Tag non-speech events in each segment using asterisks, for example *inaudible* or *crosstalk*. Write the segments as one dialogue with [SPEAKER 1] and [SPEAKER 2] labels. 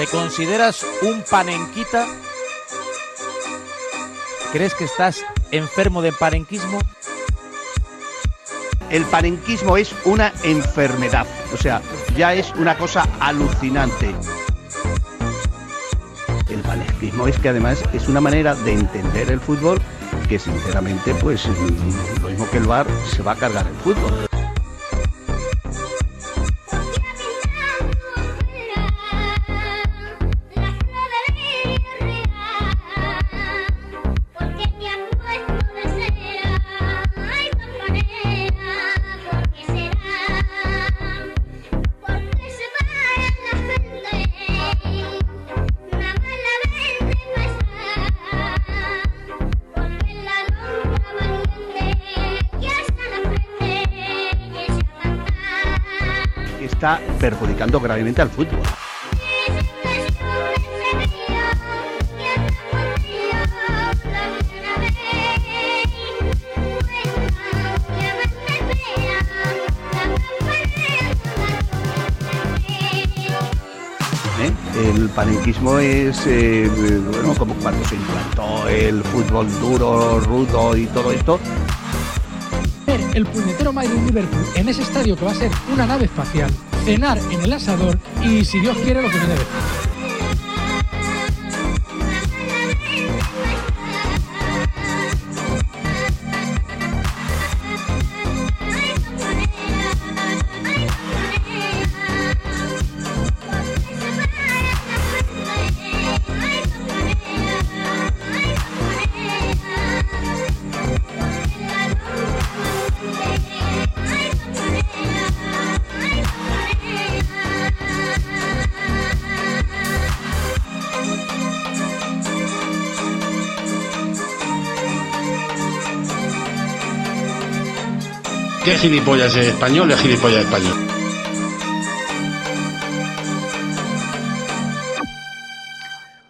[SPEAKER 1] ¿Te consideras un panenquita? ¿Crees que estás enfermo de panenquismo?
[SPEAKER 2] El panenquismo es una enfermedad, o sea, ya es una cosa alucinante. El panenquismo es que además es una manera de entender el fútbol que sinceramente pues lo mismo que el bar se va a cargar el fútbol. Perjudicando gravemente al fútbol. ¿Eh? El panenquismo es eh, bueno, como cuando se implantó el fútbol duro, rudo y todo esto.
[SPEAKER 3] El puñetero Madrid Liverpool en ese estadio que va a ser una nave espacial cenar en el asador y si Dios quiere lo que viene después.
[SPEAKER 4] ¿Qué gilipollas es español? Es gilipollas español.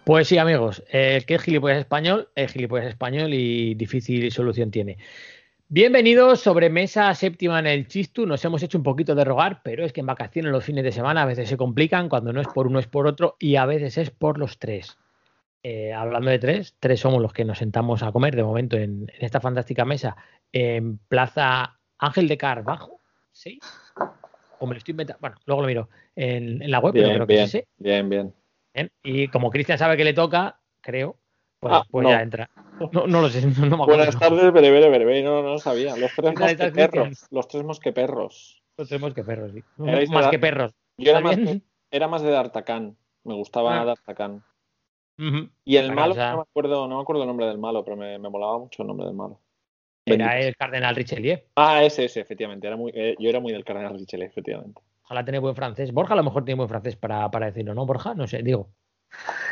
[SPEAKER 5] Pues sí, amigos, el que es gilipollas español es gilipollas español y difícil solución tiene. Bienvenidos sobre mesa séptima en el Chistu. Nos hemos hecho un poquito de rogar, pero es que en vacaciones los fines de semana a veces se complican, cuando no es por uno es por otro y a veces es por los tres. Eh, hablando de tres, tres somos los que nos sentamos a comer de momento en, en esta fantástica mesa en Plaza Ángel de Carvajo, ¿sí? O me lo estoy inventando. Bueno, luego lo miro en, en la web,
[SPEAKER 6] Bien,
[SPEAKER 5] pero creo que
[SPEAKER 6] bien,
[SPEAKER 5] sí.
[SPEAKER 6] bien, bien.
[SPEAKER 5] Bien. Y como Cristian sabe que le toca, creo, pues,
[SPEAKER 6] Ah,
[SPEAKER 5] pues
[SPEAKER 6] no.
[SPEAKER 5] ya entra. No, no lo sé, *laughs* no, me acuerdo.
[SPEAKER 6] Buenas tardes, bere, bere. No, no lo sabía. *laughs* Los tres
[SPEAKER 5] ¿Qué tal estás,
[SPEAKER 6] mosqueperros. Los tres mosqueperros.
[SPEAKER 5] No tenemos que perros, sí.
[SPEAKER 6] Erais
[SPEAKER 5] Más que perros.
[SPEAKER 6] Yo era
[SPEAKER 5] ¿Está
[SPEAKER 6] más, de, era más de D'Artagnan. Me gustaba
[SPEAKER 5] Ah.
[SPEAKER 6] Y el malo,
[SPEAKER 5] o sea-
[SPEAKER 6] no me acuerdo, no me acuerdo el nombre del malo, pero me, me molaba mucho el nombre del malo.
[SPEAKER 5] Era el cardenal Richelieu.
[SPEAKER 6] Ah, ese, ese, efectivamente. Era muy, eh, yo era muy del cardenal Richelieu, efectivamente.
[SPEAKER 5] Ojalá tener buen francés. Borja a lo mejor tiene buen francés para, para decirlo, ¿no, Borja? No sé, digo.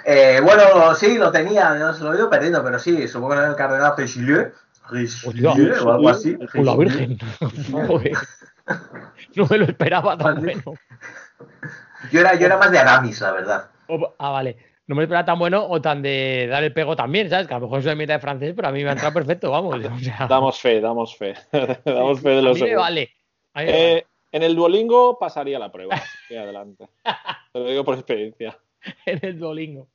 [SPEAKER 7] Eh, bueno, sí, lo tenía, no se lo he ido perdiendo, pero sí, supongo que era el cardenal Richelieu, Richelieu o algo así.
[SPEAKER 5] ¡Oh, la. Virgen! *laughs* No me lo esperaba tan bueno.
[SPEAKER 7] Yo era, yo era más de Aramis, la verdad.
[SPEAKER 5] O- Ah, vale. No me esperaba tan bueno o tan de dar el pego también, ¿sabes? Que a lo mejor soy mitad de francés, pero a mí me ha entrado perfecto, vamos. O sea, *laughs*
[SPEAKER 6] Damos fe, damos fe. *laughs* damos fe de
[SPEAKER 5] a
[SPEAKER 6] los
[SPEAKER 5] mí me
[SPEAKER 6] seguros.
[SPEAKER 5] vale. A mí me vale.
[SPEAKER 6] Eh, en el Duolingo pasaría la prueba. Y adelante. *laughs* Te lo digo por experiencia.
[SPEAKER 5] en el Duolingo.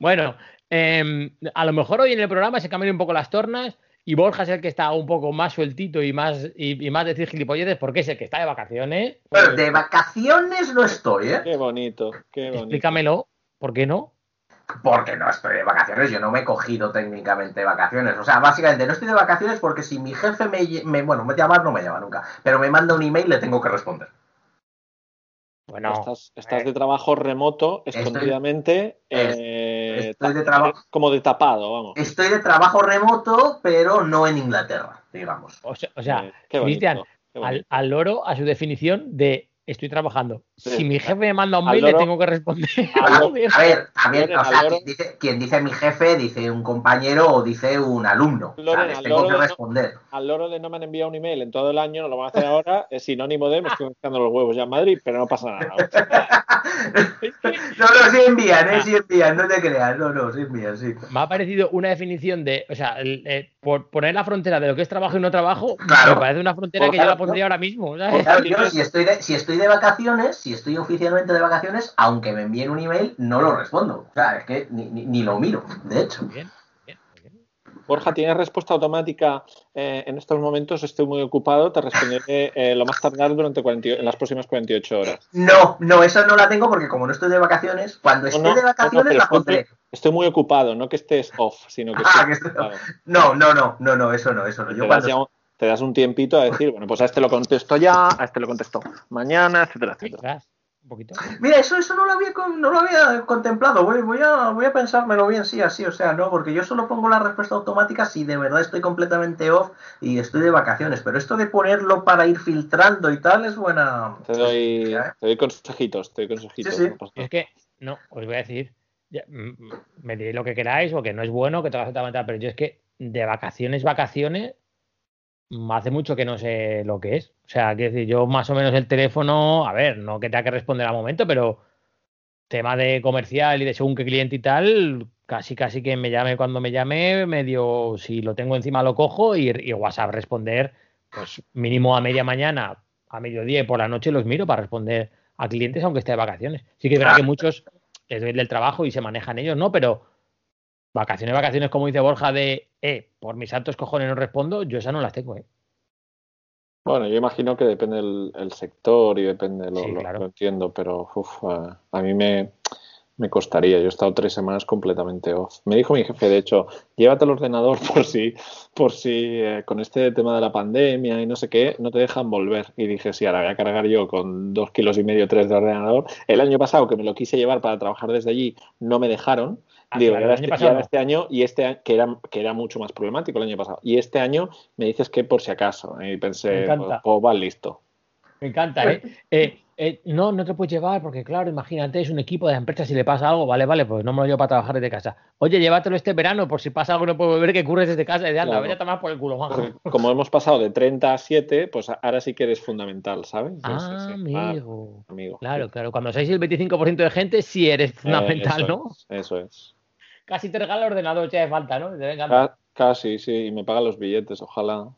[SPEAKER 5] Bueno, em, a lo mejor hoy en el programa se cambian un poco las tornas y Borja es el que está un poco más sueltito y más, y, y más decir gilipolleces porque es el que está de vacaciones.
[SPEAKER 7] Bueno, de vacaciones no estoy, ¿eh?
[SPEAKER 6] Qué bonito, qué bonito.
[SPEAKER 5] Explícamelo, ¿por qué no?
[SPEAKER 7] Porque no estoy de vacaciones, yo no me he cogido técnicamente vacaciones. O sea, básicamente no estoy de vacaciones porque si mi jefe me, bueno, me llamar no me llama nunca, pero me manda un email le tengo que responder.
[SPEAKER 5] Bueno,
[SPEAKER 6] estás estás
[SPEAKER 5] eh.
[SPEAKER 6] de trabajo remoto,
[SPEAKER 7] Estoy-
[SPEAKER 6] escondidamente.
[SPEAKER 7] es-
[SPEAKER 6] eh,
[SPEAKER 7] estoy de trabajo-
[SPEAKER 6] Como de tapado, vamos.
[SPEAKER 7] Estoy de trabajo remoto, pero no en Inglaterra, digamos.
[SPEAKER 5] o sea, o sea,
[SPEAKER 6] Eh,
[SPEAKER 5] Cristian, al, al loro a su definición de estoy trabajando.
[SPEAKER 6] Sí.
[SPEAKER 5] Si mi jefe me manda un mail, le tengo que responder.
[SPEAKER 7] A,
[SPEAKER 5] Joder. *laughs*
[SPEAKER 7] a ver, o sea, quien dice, quien dice mi jefe, dice un compañero o dice un alumno. O sea, les
[SPEAKER 6] al
[SPEAKER 7] tengo que
[SPEAKER 6] no-
[SPEAKER 7] responder.
[SPEAKER 6] Al loro de no me han enviado un email en todo el año, no lo van a hacer ahora, es sinónimo de me estoy buscando los huevos ya en Madrid, pero no pasa nada. *laughs*
[SPEAKER 7] No, no, sí envían, ¿eh? Sí envían, no te creas. No, no, sí envían, sí.
[SPEAKER 5] Me ha parecido una definición de, o sea, el- eh, por poner la frontera de lo que es trabajo y no trabajo,
[SPEAKER 7] Claro.
[SPEAKER 5] me parece una frontera que yo la
[SPEAKER 6] claro,
[SPEAKER 5] pondría ahora mismo. ¿sabes?
[SPEAKER 7] Claro, yo si estoy, de, si estoy de vacaciones, si estoy oficialmente de vacaciones, aunque me envíen un email, no lo respondo. O sea, es que ni, ni- ni lo miro, de hecho.
[SPEAKER 5] Bien.
[SPEAKER 6] Borja, ¿tienes respuesta automática? Eh, en estos momentos estoy muy ocupado, te responderé *laughs* eh, lo más tardar durante 40 en las próximas 48 horas.
[SPEAKER 7] No, no, esa no la tengo porque como no estoy de vacaciones, cuando esté
[SPEAKER 6] No, no,
[SPEAKER 7] de
[SPEAKER 6] no, no,
[SPEAKER 7] vacaciones
[SPEAKER 6] pero
[SPEAKER 7] la
[SPEAKER 6] estoy,
[SPEAKER 7] pondré.
[SPEAKER 6] estoy muy ocupado, no que estés off, sino que
[SPEAKER 7] Ah,
[SPEAKER 6] estoy
[SPEAKER 7] que estoy-. No, no, no, no, no, eso no, eso no. Yo
[SPEAKER 6] te, das
[SPEAKER 7] cuando
[SPEAKER 6] ya un, te das un tiempito a decir, bueno, pues a este lo contesto ya, a este lo contesto mañana, etcétera, etcétera.
[SPEAKER 5] Un poquito.
[SPEAKER 7] Mira, eso, eso no lo había con- no lo había contemplado. Voy, voy a voy a pensármelo bien, sí, así, o sea, no, porque yo solo pongo la respuesta automática si de verdad estoy completamente off y estoy de vacaciones. Pero esto de ponerlo para ir filtrando y tal es buena.
[SPEAKER 6] Te doy,
[SPEAKER 7] ¿eh?
[SPEAKER 6] te doy consejitos, te doy consejitos.
[SPEAKER 7] Sí,
[SPEAKER 6] no
[SPEAKER 5] es que, no, os voy a decir, ya, mm, me diréis lo que queráis, o que no es bueno, que tengas totalmente, pero yo es que de vacaciones, vacaciones, hace mucho que no sé lo que es. O sea, quiero decir, yo más o menos el teléfono, a ver, no que tenga que responder al momento, pero tema de comercial y de según qué cliente y tal, casi casi que me llame cuando me llame, medio, si lo tengo encima lo cojo y, y WhatsApp responder, pues mínimo a media mañana, a mediodía y por la noche los miro para responder a clientes aunque esté de vacaciones. Sí que es verdad que muchos es del trabajo y se manejan ellos, ¿no? Pero vacaciones, vacaciones, como dice Borja, de, eh, por mis altos cojones no respondo, yo esas no las tengo, ¿eh?
[SPEAKER 6] Bueno, yo imagino que depende el, el sector y depende, lo,
[SPEAKER 5] Sí,
[SPEAKER 6] lo-
[SPEAKER 5] claro.
[SPEAKER 6] lo entiendo, pero uf, a, a mí me, me costaría. Yo he estado tres semanas completamente off. Me dijo mi jefe, de hecho, llévate el ordenador *laughs* por si, por si eh, con este tema de la pandemia y no sé qué, no te dejan volver. Y dije, sí, ahora voy a cargar yo con dos kilos y medio, tres de ordenador. El año pasado que me lo quise llevar para trabajar desde allí, no me dejaron. Digo, y
[SPEAKER 5] año
[SPEAKER 6] este, y
[SPEAKER 5] pasado
[SPEAKER 6] ahora
[SPEAKER 5] no.
[SPEAKER 6] este año, y este año, que era, que era mucho más problemático el año pasado. Y este año me dices que por si acaso. Y
[SPEAKER 5] Me
[SPEAKER 6] pensé, pues, pues va listo.
[SPEAKER 5] Me encanta, ¿eh? Eh, eh, no, no te puedes llevar porque, claro, imagínate, es un equipo de empresas si le pasa algo, vale, vale, pues no me lo llevo para trabajar desde casa. Oye, llévatelo este verano por si pasa algo no puedo ver que curres desde casa y anda, vete a tomar por el culo.
[SPEAKER 6] Porque como hemos pasado de 30 a 7, pues ahora sí que eres fundamental, ¿sabes?
[SPEAKER 5] Ah,
[SPEAKER 6] sí. Claro,
[SPEAKER 5] amigo.
[SPEAKER 6] amigo.
[SPEAKER 5] Claro, claro. Cuando sois el 25% de gente, sí eres
[SPEAKER 6] Eh,
[SPEAKER 5] fundamental,
[SPEAKER 6] eso
[SPEAKER 5] ¿no?
[SPEAKER 6] es, eso es.
[SPEAKER 5] Casi te regala el ordenador, ya de falta, ¿no? Te venga,
[SPEAKER 6] Casi, sí, y me pagan los billetes, ojalá.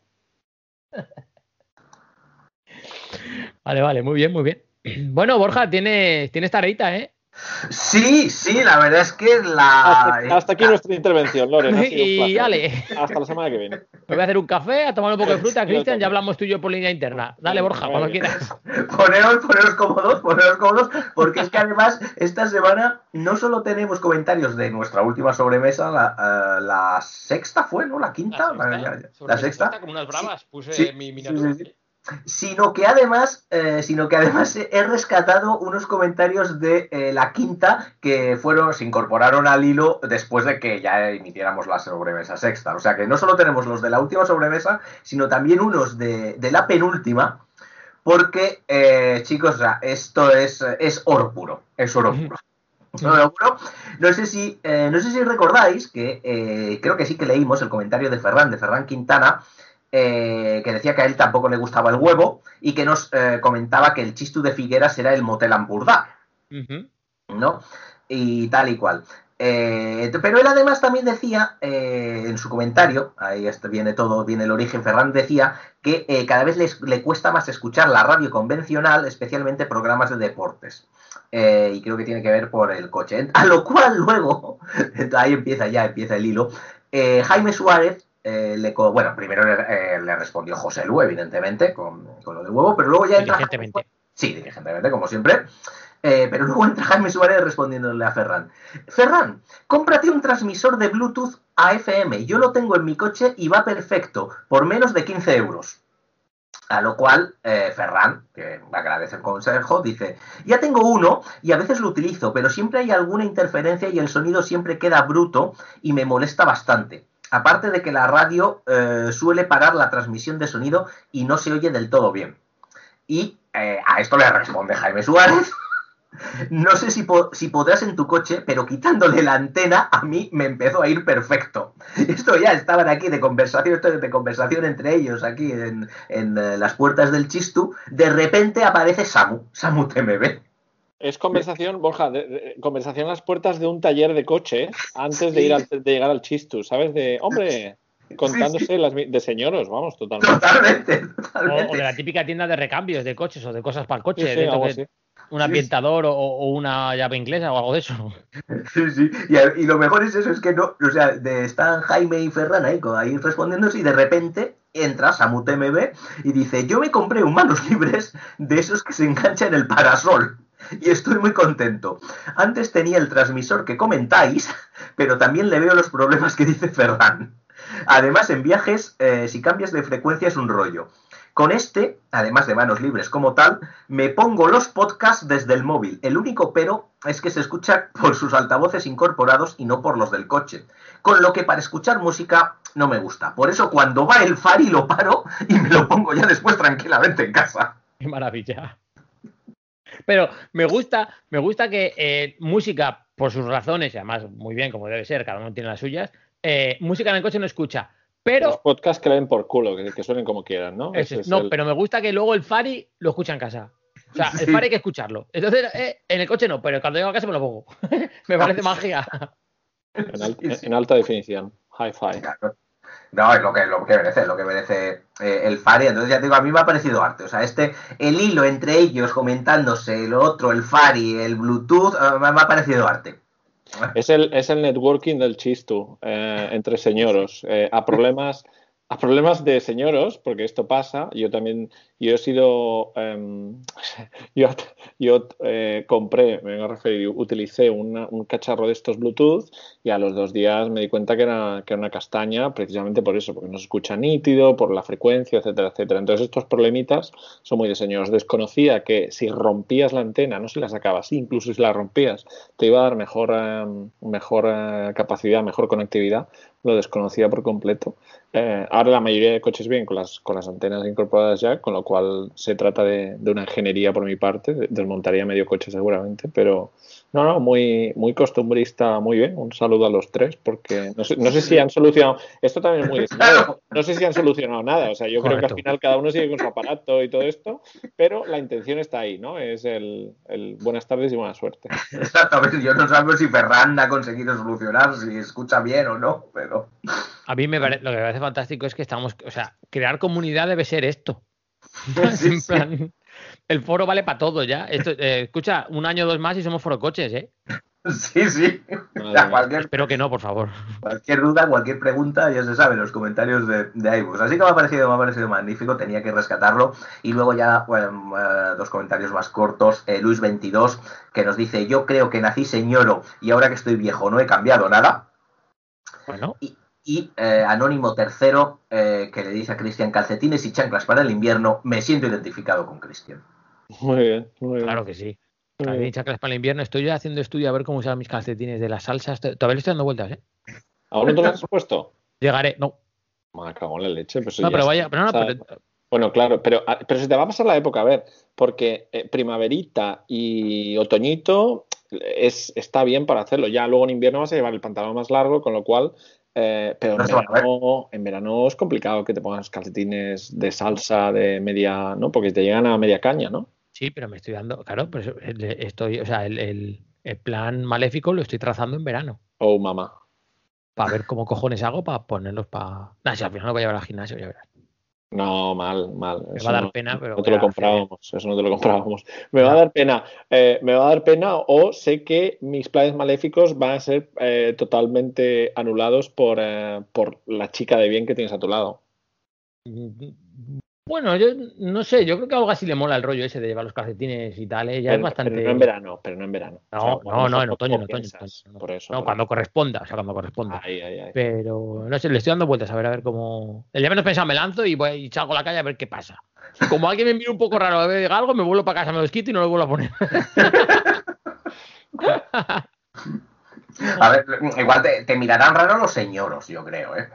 [SPEAKER 6] *laughs*
[SPEAKER 5] Vale, vale, muy bien, muy bien. *clears throat* Bueno, Borja, tienes, tienes tareita, ¿eh?
[SPEAKER 7] Sí, sí, la verdad es que la.
[SPEAKER 6] Hasta, hasta aquí nuestra intervención, Loren. ha *laughs* sido un
[SPEAKER 5] Y
[SPEAKER 6] placer.
[SPEAKER 5] ale,
[SPEAKER 6] Hasta la semana que viene.
[SPEAKER 5] me voy a hacer un café, a tomar un poco de fruta, *laughs* Cristian, ya hablamos tú y yo por línea interna. Dale, Borja, cuando
[SPEAKER 6] bien.
[SPEAKER 5] quieras. *laughs*
[SPEAKER 7] Poneros, poneros cómodos, poneros cómodos, porque es que además esta semana no solo tenemos comentarios de nuestra última sobremesa, la, eh, la sexta fue, ¿no? La quinta, la, ya- la sexta,
[SPEAKER 5] como unas bravas, puse
[SPEAKER 7] Sí,
[SPEAKER 5] mi
[SPEAKER 7] sí,
[SPEAKER 5] miniatura.
[SPEAKER 7] sí, sí. Sino que además, eh, sino que además he rescatado unos comentarios de eh, la quinta que fueron, se incorporaron al hilo después de que ya emitiéramos la sobremesa sexta. O sea que no solo tenemos los de la última sobremesa, sino también unos de, de la penúltima. Porque, eh, chicos, o sea, esto es, es oro puro. Es oro puro. Puro. No sé si, no sé si recordáis que creo que sí que leímos el comentario de Ferran, de Ferran Quintana, eh, que decía que a él tampoco le gustaba el huevo y que nos eh, comentaba que el chistu de Figueras era el motel Ampurdá.
[SPEAKER 5] Ujú.
[SPEAKER 7] ¿no? Y tal y cual. Eh, pero él además también decía eh, en su comentario, ahí viene todo, viene el origen, Ferran decía que eh, cada vez les- le cuesta más escuchar la radio convencional, especialmente programas de deportes. Y creo que tiene que ver por el coche. *laughs* A lo cual luego, *laughs* ahí empieza ya, empieza el hilo, Jaime Suárez, eh, le, bueno, primero le, eh, le respondió José Lu, evidentemente, con, con lo del huevo, pero luego ya entra... Sí, diligentemente, como siempre. Eh, pero luego entra Jaime Suárez respondiéndole a Ferran. Ferran, cómprate un transmisor de Bluetooth a FM. Yo lo tengo en mi coche y va perfecto, por menos de 15 euros. A lo cual eh, Ferran, que agradece el consejo, dice, ya tengo uno y a veces lo utilizo, pero siempre hay alguna interferencia y el sonido siempre queda bruto y me molesta bastante. Aparte de que la radio eh, suele parar la transmisión de sonido y no se oye del todo bien. Y eh, a esto le responde Jaime Suárez. *laughs* No sé si, po- si podrás en tu coche, pero quitándole la antena, a mí me empezó a ir perfecto. *laughs* Esto ya estaban aquí de conversación, esto de conversación entre ellos, aquí en, en, eh, las puertas del Chistu. De repente aparece Samu, Samu TMB.
[SPEAKER 6] Es conversación, Borja, de- de- conversación a las puertas de un taller de coche antes de, ir al- de llegar al chistu, ¿sabes? De, hombre, contándose las de señoros, vamos, totalmente.
[SPEAKER 7] Totalmente,
[SPEAKER 5] O,
[SPEAKER 7] totalmente.
[SPEAKER 5] o de la típica tienda de recambios de coches o de cosas para el coche.
[SPEAKER 6] Sí, sí,
[SPEAKER 5] dentro
[SPEAKER 6] algo
[SPEAKER 5] que-
[SPEAKER 6] así.
[SPEAKER 5] un ambientador o, o una llave inglesa o algo de eso.
[SPEAKER 7] Sí, sí. Y, a- y lo mejor es eso, es que no, o sea, de- están Jaime y Ferran ahí, ahí respondiéndose y de repente entra Samu TMB y dice, yo me compré un manos libres de esos que se enganchan en el parasol. *laughs* Y estoy muy contento. Antes tenía el transmisor que comentáis, *laughs* pero también le veo los problemas que dice Ferran. Además, en viajes, eh, si cambias de frecuencia es un rollo. Con este, además de manos libres como tal, me pongo los podcasts desde el móvil. El único pero es que se escucha por sus altavoces incorporados y no por los del coche. Con lo que para escuchar música no me gusta. Por eso cuando va el Fari lo paro y me lo pongo ya después tranquilamente en casa.
[SPEAKER 5] Qué maravilla. Pero me gusta, me gusta que eh, música, por sus razones, y además muy bien, como debe ser, cada uno tiene las suyas, eh, música en el coche no escucha.
[SPEAKER 6] Los
[SPEAKER 5] Pero,
[SPEAKER 6] podcasts que le den por culo, que, que suenen como quieran, ¿no?
[SPEAKER 5] ese-
[SPEAKER 6] Ese es
[SPEAKER 5] no,
[SPEAKER 6] el-
[SPEAKER 5] pero me gusta que luego el Fari lo escucha en casa. O sea, el. Fari hay que escucharlo. Entonces, eh, en el coche no, pero cuando llego a casa me lo pongo. *laughs* me parece *laughs* magia.
[SPEAKER 6] en, al- alta definición. Hi-Fi.
[SPEAKER 7] Claro. No, es lo que, lo que merece, lo que merece eh, el Fari. Entonces ya te digo, a mí me ha parecido arte. O sea, este, el hilo entre ellos comentándose, el otro, el Fari, el Bluetooth, eh, me, ha parecido arte.
[SPEAKER 6] Es el, es el networking del chistu eh, entre señoros. A problemas a problemas de señoros, porque esto pasa, yo también, yo he sido, em, *laughs* yo, yo compré, me vengo a referir, utilicé una- un cacharro de estos Bluetooth y a los dos días me di cuenta que era, que era una castaña precisamente por eso, porque no se escucha nítido, por la frecuencia, etcétera, etcétera. Entonces estos problemitas son muy de señoros. Desconocía que si rompías la antena, no si la sacabas, incluso si la rompías, te iba a dar mejor, em, mejor eh, capacidad, mejor conectividad, lo desconocía por completo. Eh, ahora la mayoría de coches vienen con las, con las antenas incorporadas ya, con lo cual se trata de, de una ingeniería por mi parte, de- desmontaría medio coche seguramente, pero no, no, muy, muy costumbrista, muy bien. Un saludo a los tres, porque no sé, no sé si han solucionado, esto también es muy *laughs* no sé si han solucionado nada, o sea, yo creo que al final cada uno sigue con su aparato y todo esto, pero la intención está ahí, ¿no? Es el, el buenas tardes y buena suerte. *laughs*
[SPEAKER 7] Exactamente, yo no sabemos si Ferran ha conseguido solucionar, si escucha bien o no, pero...
[SPEAKER 5] A mí me pare- lo que me parece fantástico es que estamos, o sea, crear comunidad debe ser esto. *laughs*
[SPEAKER 7] Sí,
[SPEAKER 5] en
[SPEAKER 7] sí.
[SPEAKER 5] plan, el foro vale para todo ya. Esto, eh, escucha, un año o dos más y somos foro coches, ¿eh? *laughs*
[SPEAKER 7] Sí, sí. O sea, cualquier,
[SPEAKER 5] Espero que no, por favor.
[SPEAKER 7] cualquier duda, cualquier pregunta, ya se sabe en los comentarios de, de iVoox. Así que me ha parecido, me ha parecido magnífico, tenía que rescatarlo. Y luego ya bueno, eh, dos comentarios más cortos. Eh, Luis22, que nos dice, yo creo que nací señoro y ahora que estoy viejo no he cambiado nada.
[SPEAKER 5] Bueno,
[SPEAKER 7] Y eh, Anónimo Tercero, eh, que le dice a Cristian, calcetines y chanclas para el invierno, me siento identificado con Cristian.
[SPEAKER 6] Muy bien, muy bien.
[SPEAKER 5] claro que sí.
[SPEAKER 6] Muy
[SPEAKER 5] y chanclas para el invierno. Estoy yo haciendo estudio a ver cómo usar mis calcetines de las salsas. Todavía le estoy dando vueltas, ¿eh?
[SPEAKER 6] ¿Aún no te lo has puesto?
[SPEAKER 5] Llegaré. No,
[SPEAKER 6] Me cago en la leche. Pues
[SPEAKER 5] no
[SPEAKER 6] ya
[SPEAKER 5] pero vaya. Pero no, pero-
[SPEAKER 6] Bueno, claro, pero, ah, pero se te va a pasar la época, a ver, porque eh, primaverita y otoñito es, está bien para hacerlo. Ya luego en invierno vas a llevar el pantalón más largo, con lo cual. eh, pero en
[SPEAKER 7] No
[SPEAKER 6] verano, en verano es complicado que te pongas calcetines de salsa de media, ¿no? Porque te llegan a media caña, ¿no?
[SPEAKER 5] Sí, pero me estoy dando. Claro, pues estoy. O sea, el, el- el plan maléfico lo estoy trazando en verano.
[SPEAKER 6] Oh, mamá.
[SPEAKER 5] Para ver cómo cojones hago para ponerlos para. Nah, si al final lo voy a llevar al gimnasio, ya verás.
[SPEAKER 6] No, mal, mal.
[SPEAKER 5] Me va a dar
[SPEAKER 6] no-
[SPEAKER 5] pena, pero
[SPEAKER 6] No te lo comprábamos, eso no te lo comprábamos. Me va a dar pena, eh, me va a dar pena o sé que mis planes maléficos van a ser eh, totalmente anulados por, eh, por la chica de bien que tienes a tu lado.
[SPEAKER 5] Bueno, yo no sé, yo creo que a Olga sí le mola el rollo ese de llevar los calcetines y tal, ¿eh? ya
[SPEAKER 6] pero,
[SPEAKER 5] es bastante.
[SPEAKER 6] pero no en verano, pero no en verano.
[SPEAKER 5] No,
[SPEAKER 6] O sea,
[SPEAKER 5] no, no, en otoño, en otoño, en
[SPEAKER 6] piensas,
[SPEAKER 5] otoño,
[SPEAKER 6] Por eso.
[SPEAKER 5] No,
[SPEAKER 6] por
[SPEAKER 5] cuando corresponda, o sea, cuando corresponda. Pero no sé, le estoy dando vueltas a ver a ver cómo. El día menos pensado me lanzo y voy y salgo a la calle a ver qué pasa. Si como alguien me mira un poco raro a ver algo, me vuelvo para casa, me los quito y no lo vuelvo a poner. *laughs*
[SPEAKER 7] A ver, igual te, te mirarán raro los señoros, yo creo, ¿eh?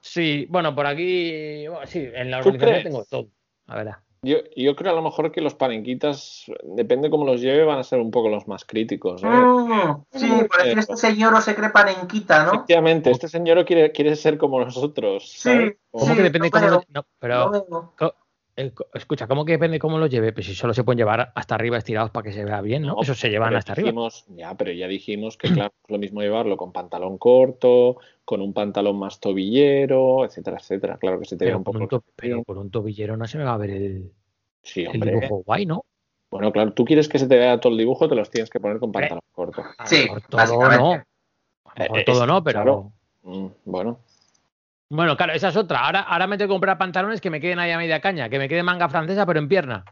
[SPEAKER 5] Sí, bueno, por aquí. bueno, sí, en la
[SPEAKER 6] ¿Tú
[SPEAKER 5] organización
[SPEAKER 6] crees?
[SPEAKER 5] tengo todo. La verdad.
[SPEAKER 6] Yo, yo creo a lo mejor que los panenquitas, depende cómo los lleve, van a ser un poco los más críticos. ¿eh?
[SPEAKER 7] Mm, sí, por
[SPEAKER 6] Eh,
[SPEAKER 7] decir este señor se cree panenquita, ¿no?
[SPEAKER 6] Efectivamente, este señor quiere, quiere ser como nosotros. ¿sabes?
[SPEAKER 7] Sí,
[SPEAKER 6] Como-
[SPEAKER 5] ¿Cómo que depende
[SPEAKER 7] lo
[SPEAKER 5] cómo lo- no, pero
[SPEAKER 7] Lo
[SPEAKER 5] eh, escucha, ¿cómo que depende cómo los lleve? Pues si solo se pueden llevar hasta arriba estirados para que se vea bien, ¿no?
[SPEAKER 6] No,
[SPEAKER 5] Esos se llevan hasta arriba.
[SPEAKER 6] dijimos- Ya, pero ya dijimos que, *clears throat* claro, es lo mismo llevarlo con pantalón corto, con un pantalón más tobillero, etcétera, etcétera. Claro que se te ve
[SPEAKER 5] Pero
[SPEAKER 6] un poco.
[SPEAKER 5] un, pero con un tobillero no se me va a ver el,
[SPEAKER 6] Sí,
[SPEAKER 5] el
[SPEAKER 6] hombre.
[SPEAKER 5] dibujo guay, ¿no?
[SPEAKER 6] Bueno, claro, tú quieres que se te vea todo el dibujo, te los tienes que poner con pantalón corto.
[SPEAKER 5] A lo
[SPEAKER 7] Sí,
[SPEAKER 5] mejor todo no. A lo mejor
[SPEAKER 6] Eh,
[SPEAKER 5] todo
[SPEAKER 6] es-
[SPEAKER 5] no, pero.
[SPEAKER 6] claro. Mm, bueno,
[SPEAKER 5] Bueno, claro, esa es otra. Ahora, ahora me tengo que comprar pantalones que me queden ahí a media caña, que me quede manga francesa, pero en pierna.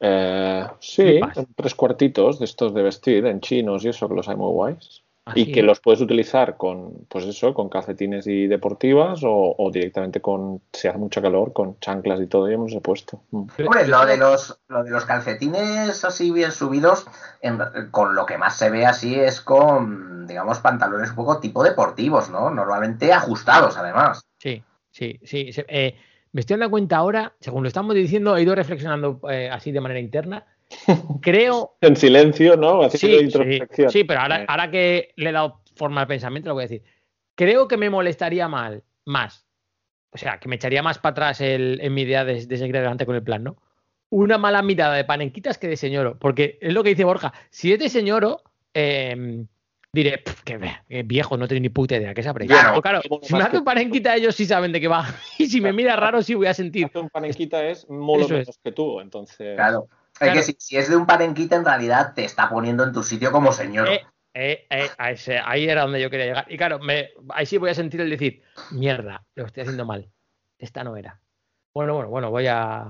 [SPEAKER 6] eh, sí, tres cuartitos de estos de vestir en chinos y eso, que los hay muy guays.
[SPEAKER 5] Así.
[SPEAKER 6] Y que los puedes utilizar con, pues eso, con calcetines y deportivas o, o directamente con, si hace mucho calor, con chanclas y todo, ya hemos puesto. Mm.
[SPEAKER 7] Hombre, lo de los, lo de los calcetines así bien subidos, en- con lo que más se ve así es con, digamos, pantalones un poco tipo deportivos, ¿no? Normalmente ajustados, además.
[SPEAKER 5] Sí, sí, sí. se- eh, me estoy dando cuenta ahora, según lo estamos diciendo, he ido reflexionando eh, así de manera interna. *laughs* Creo.
[SPEAKER 6] En silencio, ¿no? Haciendo
[SPEAKER 5] Sí, sí,
[SPEAKER 6] introspección.
[SPEAKER 5] sí, pero ahora,
[SPEAKER 6] Eh,
[SPEAKER 5] ahora que le he dado forma al pensamiento, lo voy a decir. Creo que me molestaría mal, más. O sea, que me echaría más para atrás el- en mi idea de, de seguir adelante con el plan, ¿no? Una mala mirada de panenquitas que de señoro. Porque es lo que dice Borja. Si es de señoro, eh, diré, "Pf, que, viejo, no tengo ni puta idea, que sabré.
[SPEAKER 7] Claro.
[SPEAKER 5] Pero claro, si me hace un panenquita, ellos sí saben de qué va. *laughs* Y si me mira raro, sí voy a sentir.
[SPEAKER 6] hace un panenquita es molo
[SPEAKER 5] Eso es.
[SPEAKER 6] menos que tú, entonces.
[SPEAKER 7] Claro. Es que si, si es de un parenquita, en realidad te está poniendo en tu sitio como señor.
[SPEAKER 5] Eh, eh, eh, a ese- ahí era donde yo quería llegar. Y claro, me, ahí sí voy a sentir el decir, mierda, lo estoy haciendo mal. Esta no era. Bueno, bueno, bueno, voy a.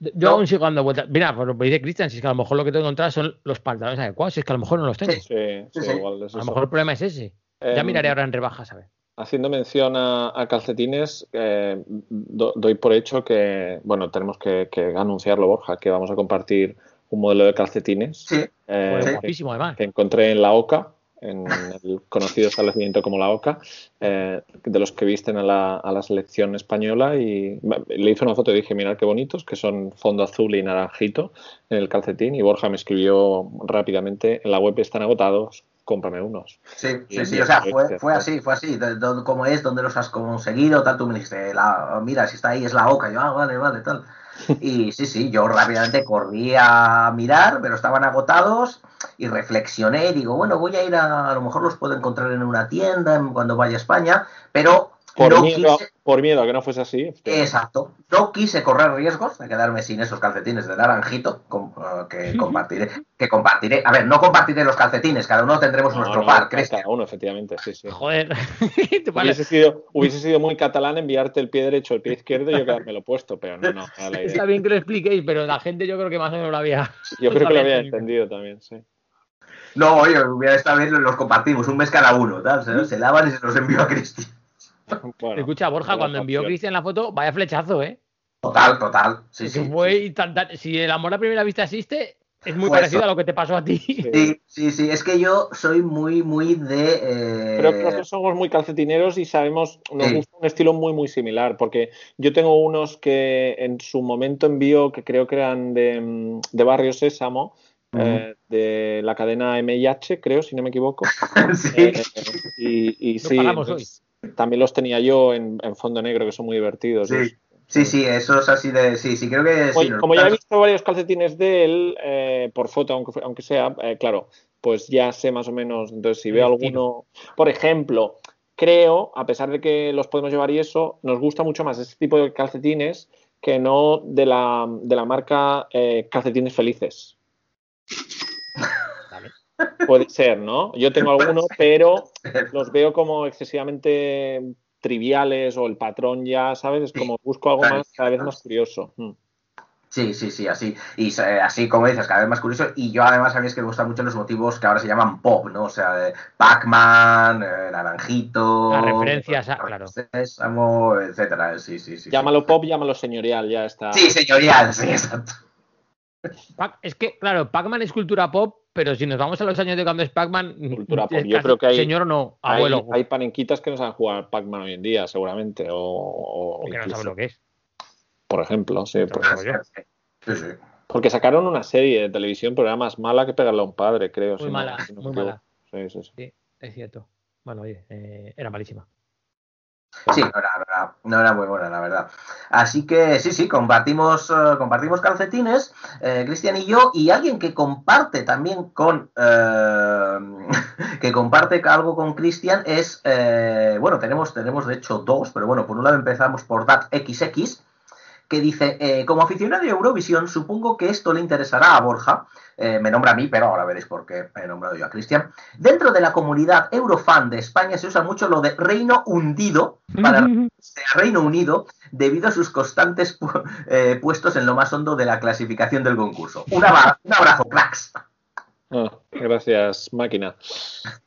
[SPEAKER 5] Yo
[SPEAKER 7] No.
[SPEAKER 5] aún sigo dando vueltas. Mira, por lo que dice Cristian, si es que a lo mejor lo que tengo que encontrar son los pantalones adecuados, si es que a lo mejor no los tengo.
[SPEAKER 7] Sí.
[SPEAKER 6] Sí, sí,
[SPEAKER 7] Sí,
[SPEAKER 6] igual es
[SPEAKER 5] A lo mejor el problema es ese. Ya
[SPEAKER 6] Em,
[SPEAKER 5] miraré ahora en rebajas, a ver.
[SPEAKER 6] Haciendo mención a, a calcetines, eh, do- doy por hecho que, bueno, tenemos que, que anunciarlo, Borja, que vamos a compartir un modelo de calcetines
[SPEAKER 7] Sí,
[SPEAKER 6] eh,
[SPEAKER 5] guapísimo, además.
[SPEAKER 6] que encontré en la OCA, en el conocido establecimiento como la OCA, eh, de los que visten a la, a la selección española y le hice una foto y dije, mirad qué bonitos, que son fondo azul y naranjito en el calcetín y Borja me escribió rápidamente, en la web están agotados, cómprame unos.
[SPEAKER 7] sí, sí, o sea, fue, así, fue así. ¿Cómo es? ¿Dónde los has conseguido? Tal, tú me dijiste, la, mira, si está ahí es la OCA. Yo, ah, vale, vale, tal. Y sí, sí, yo rápidamente corrí a mirar, pero estaban agotados y reflexioné y digo, bueno, voy a ir a, a lo mejor los puedo encontrar en una tienda en- cuando vaya a España, pero
[SPEAKER 6] Por,
[SPEAKER 7] no
[SPEAKER 6] miedo,
[SPEAKER 7] quise,
[SPEAKER 6] por miedo a que no fuese así.
[SPEAKER 7] exacto, no quise correr riesgos de quedarme sin esos calcetines de naranjito eh, que *laughs* compartiré, que compartiré, a ver, no compartiré los calcetines, cada uno tendremos
[SPEAKER 6] No,
[SPEAKER 7] nuestro
[SPEAKER 6] no,
[SPEAKER 7] par,
[SPEAKER 6] cada
[SPEAKER 7] Cristian.
[SPEAKER 6] uno, efectivamente, sí, sí.
[SPEAKER 5] Joder. *laughs* Vale.
[SPEAKER 6] Hubiese sido, hubiese sido muy catalán enviarte el pie derecho, el pie izquierdo y yo quedármelo puesto, pero no, no, era la idea.
[SPEAKER 5] Está bien que lo expliquéis, pero la gente yo creo que más o menos lo había.
[SPEAKER 6] Yo creo que lo había entendido también, sí.
[SPEAKER 7] No, oye, estado bien, los compartimos, un mes cada uno, tal, se, se lavan y se los envío a Cristian.
[SPEAKER 6] Bueno,
[SPEAKER 5] Escucha, Borja, cuando envió. Cristian la foto, vaya flechazo, ¿eh?
[SPEAKER 7] Total, total, sí, sí.
[SPEAKER 5] fue. Si el amor a primera vista existe, es muy
[SPEAKER 7] Fue
[SPEAKER 5] parecido
[SPEAKER 7] eso.
[SPEAKER 5] a lo que te pasó a ti.
[SPEAKER 7] Sí, sí, sí, es que yo soy muy, muy de... eh,
[SPEAKER 6] Creo que nosotros somos muy calcetineros y sabemos, nos
[SPEAKER 7] Sí.
[SPEAKER 6] gusta un estilo muy, muy similar, porque yo tengo unos que en su momento envió, que creo que eran de, mm, de Barrio Sésamo, eh, de la cadena MIH, creo, si no me equivoco. *laughs*
[SPEAKER 7] sí.
[SPEAKER 6] Eh, y y
[SPEAKER 5] No
[SPEAKER 6] sí, también los tenía yo en, en fondo negro, que son muy divertidos.
[SPEAKER 7] Sí, sí, sí, eso es así de... Sí, sí, creo que...
[SPEAKER 6] Como,
[SPEAKER 7] sí, los
[SPEAKER 6] como ya he visto varios calcetines de él, eh, por foto, aunque, aunque sea, eh, claro, pues ya sé más o menos. Entonces, si veo alguno, por ejemplo, creo, a pesar de que los podemos llevar y eso, nos gusta mucho más este tipo de calcetines que no de la, de la marca eh, Calcetines Felices.
[SPEAKER 5] Vale.
[SPEAKER 6] Puede ser, ¿no? Yo tengo alguno, pero los veo como excesivamente triviales o el patrón ya, ¿sabes? Es como busco algo más, cada vez más curioso. Mm.
[SPEAKER 7] Sí, sí, sí, así. Y eh, así como dices, cada vez más curioso. Y yo además a mí es que me gustan mucho los motivos que ahora se llaman pop, ¿no? O sea, de Pac-Man, eh, Naranjito...
[SPEAKER 5] Las referencias a- claro.
[SPEAKER 7] Sésamo, etcétera. Sí, sí, sí.
[SPEAKER 6] Llámalo pop, llámalo señorial, ya está.
[SPEAKER 7] Sí, señorial, sí, exacto.
[SPEAKER 5] Pac- es que, claro, Pac-Man es cultura pop, pero si nos vamos a los años de cuando es Pac-Man.
[SPEAKER 6] Cultura pop. Yo creo que hay-
[SPEAKER 5] Señor no,
[SPEAKER 6] Hay,
[SPEAKER 5] abuelo.
[SPEAKER 6] hay panenquitas que no saben jugar Pac-Man hoy en día, seguramente. O, o
[SPEAKER 5] o que no
[SPEAKER 6] incluso,
[SPEAKER 5] sabe lo que es.
[SPEAKER 6] Por ejemplo, sí. Por- porque sacaron una serie de televisión, pero era más mala que pegarle a un padre, creo.
[SPEAKER 5] Muy
[SPEAKER 6] si no-
[SPEAKER 5] mala,
[SPEAKER 6] si no me
[SPEAKER 5] muy mala.
[SPEAKER 6] Sí, sí, sí.
[SPEAKER 5] Sí, es cierto. Bueno, oye, eh, era malísima.
[SPEAKER 7] Sí, no era, no era- muy buena, la verdad. Así que sí, sí, compartimos, eh, compartimos calcetines, eh, Cristian y yo, y alguien que comparte también con, eh, *laughs* que comparte algo con Cristian es, bueno, tenemos, tenemos de hecho dos, pero bueno, por un lado empezamos por DatXX, que dice, eh, como aficionado de Eurovisión, supongo que esto le interesará a Borja, eh, me nombra a mí, pero ahora veréis por qué he nombrado yo a Cristian. Dentro de la comunidad Eurofan de España se usa mucho lo de Reino Hundido para *laughs* Reino Unido debido a sus constantes pu- eh, puestos en lo más hondo de la clasificación del concurso. Un abrazo, cracks.
[SPEAKER 6] Ah, gracias, máquina.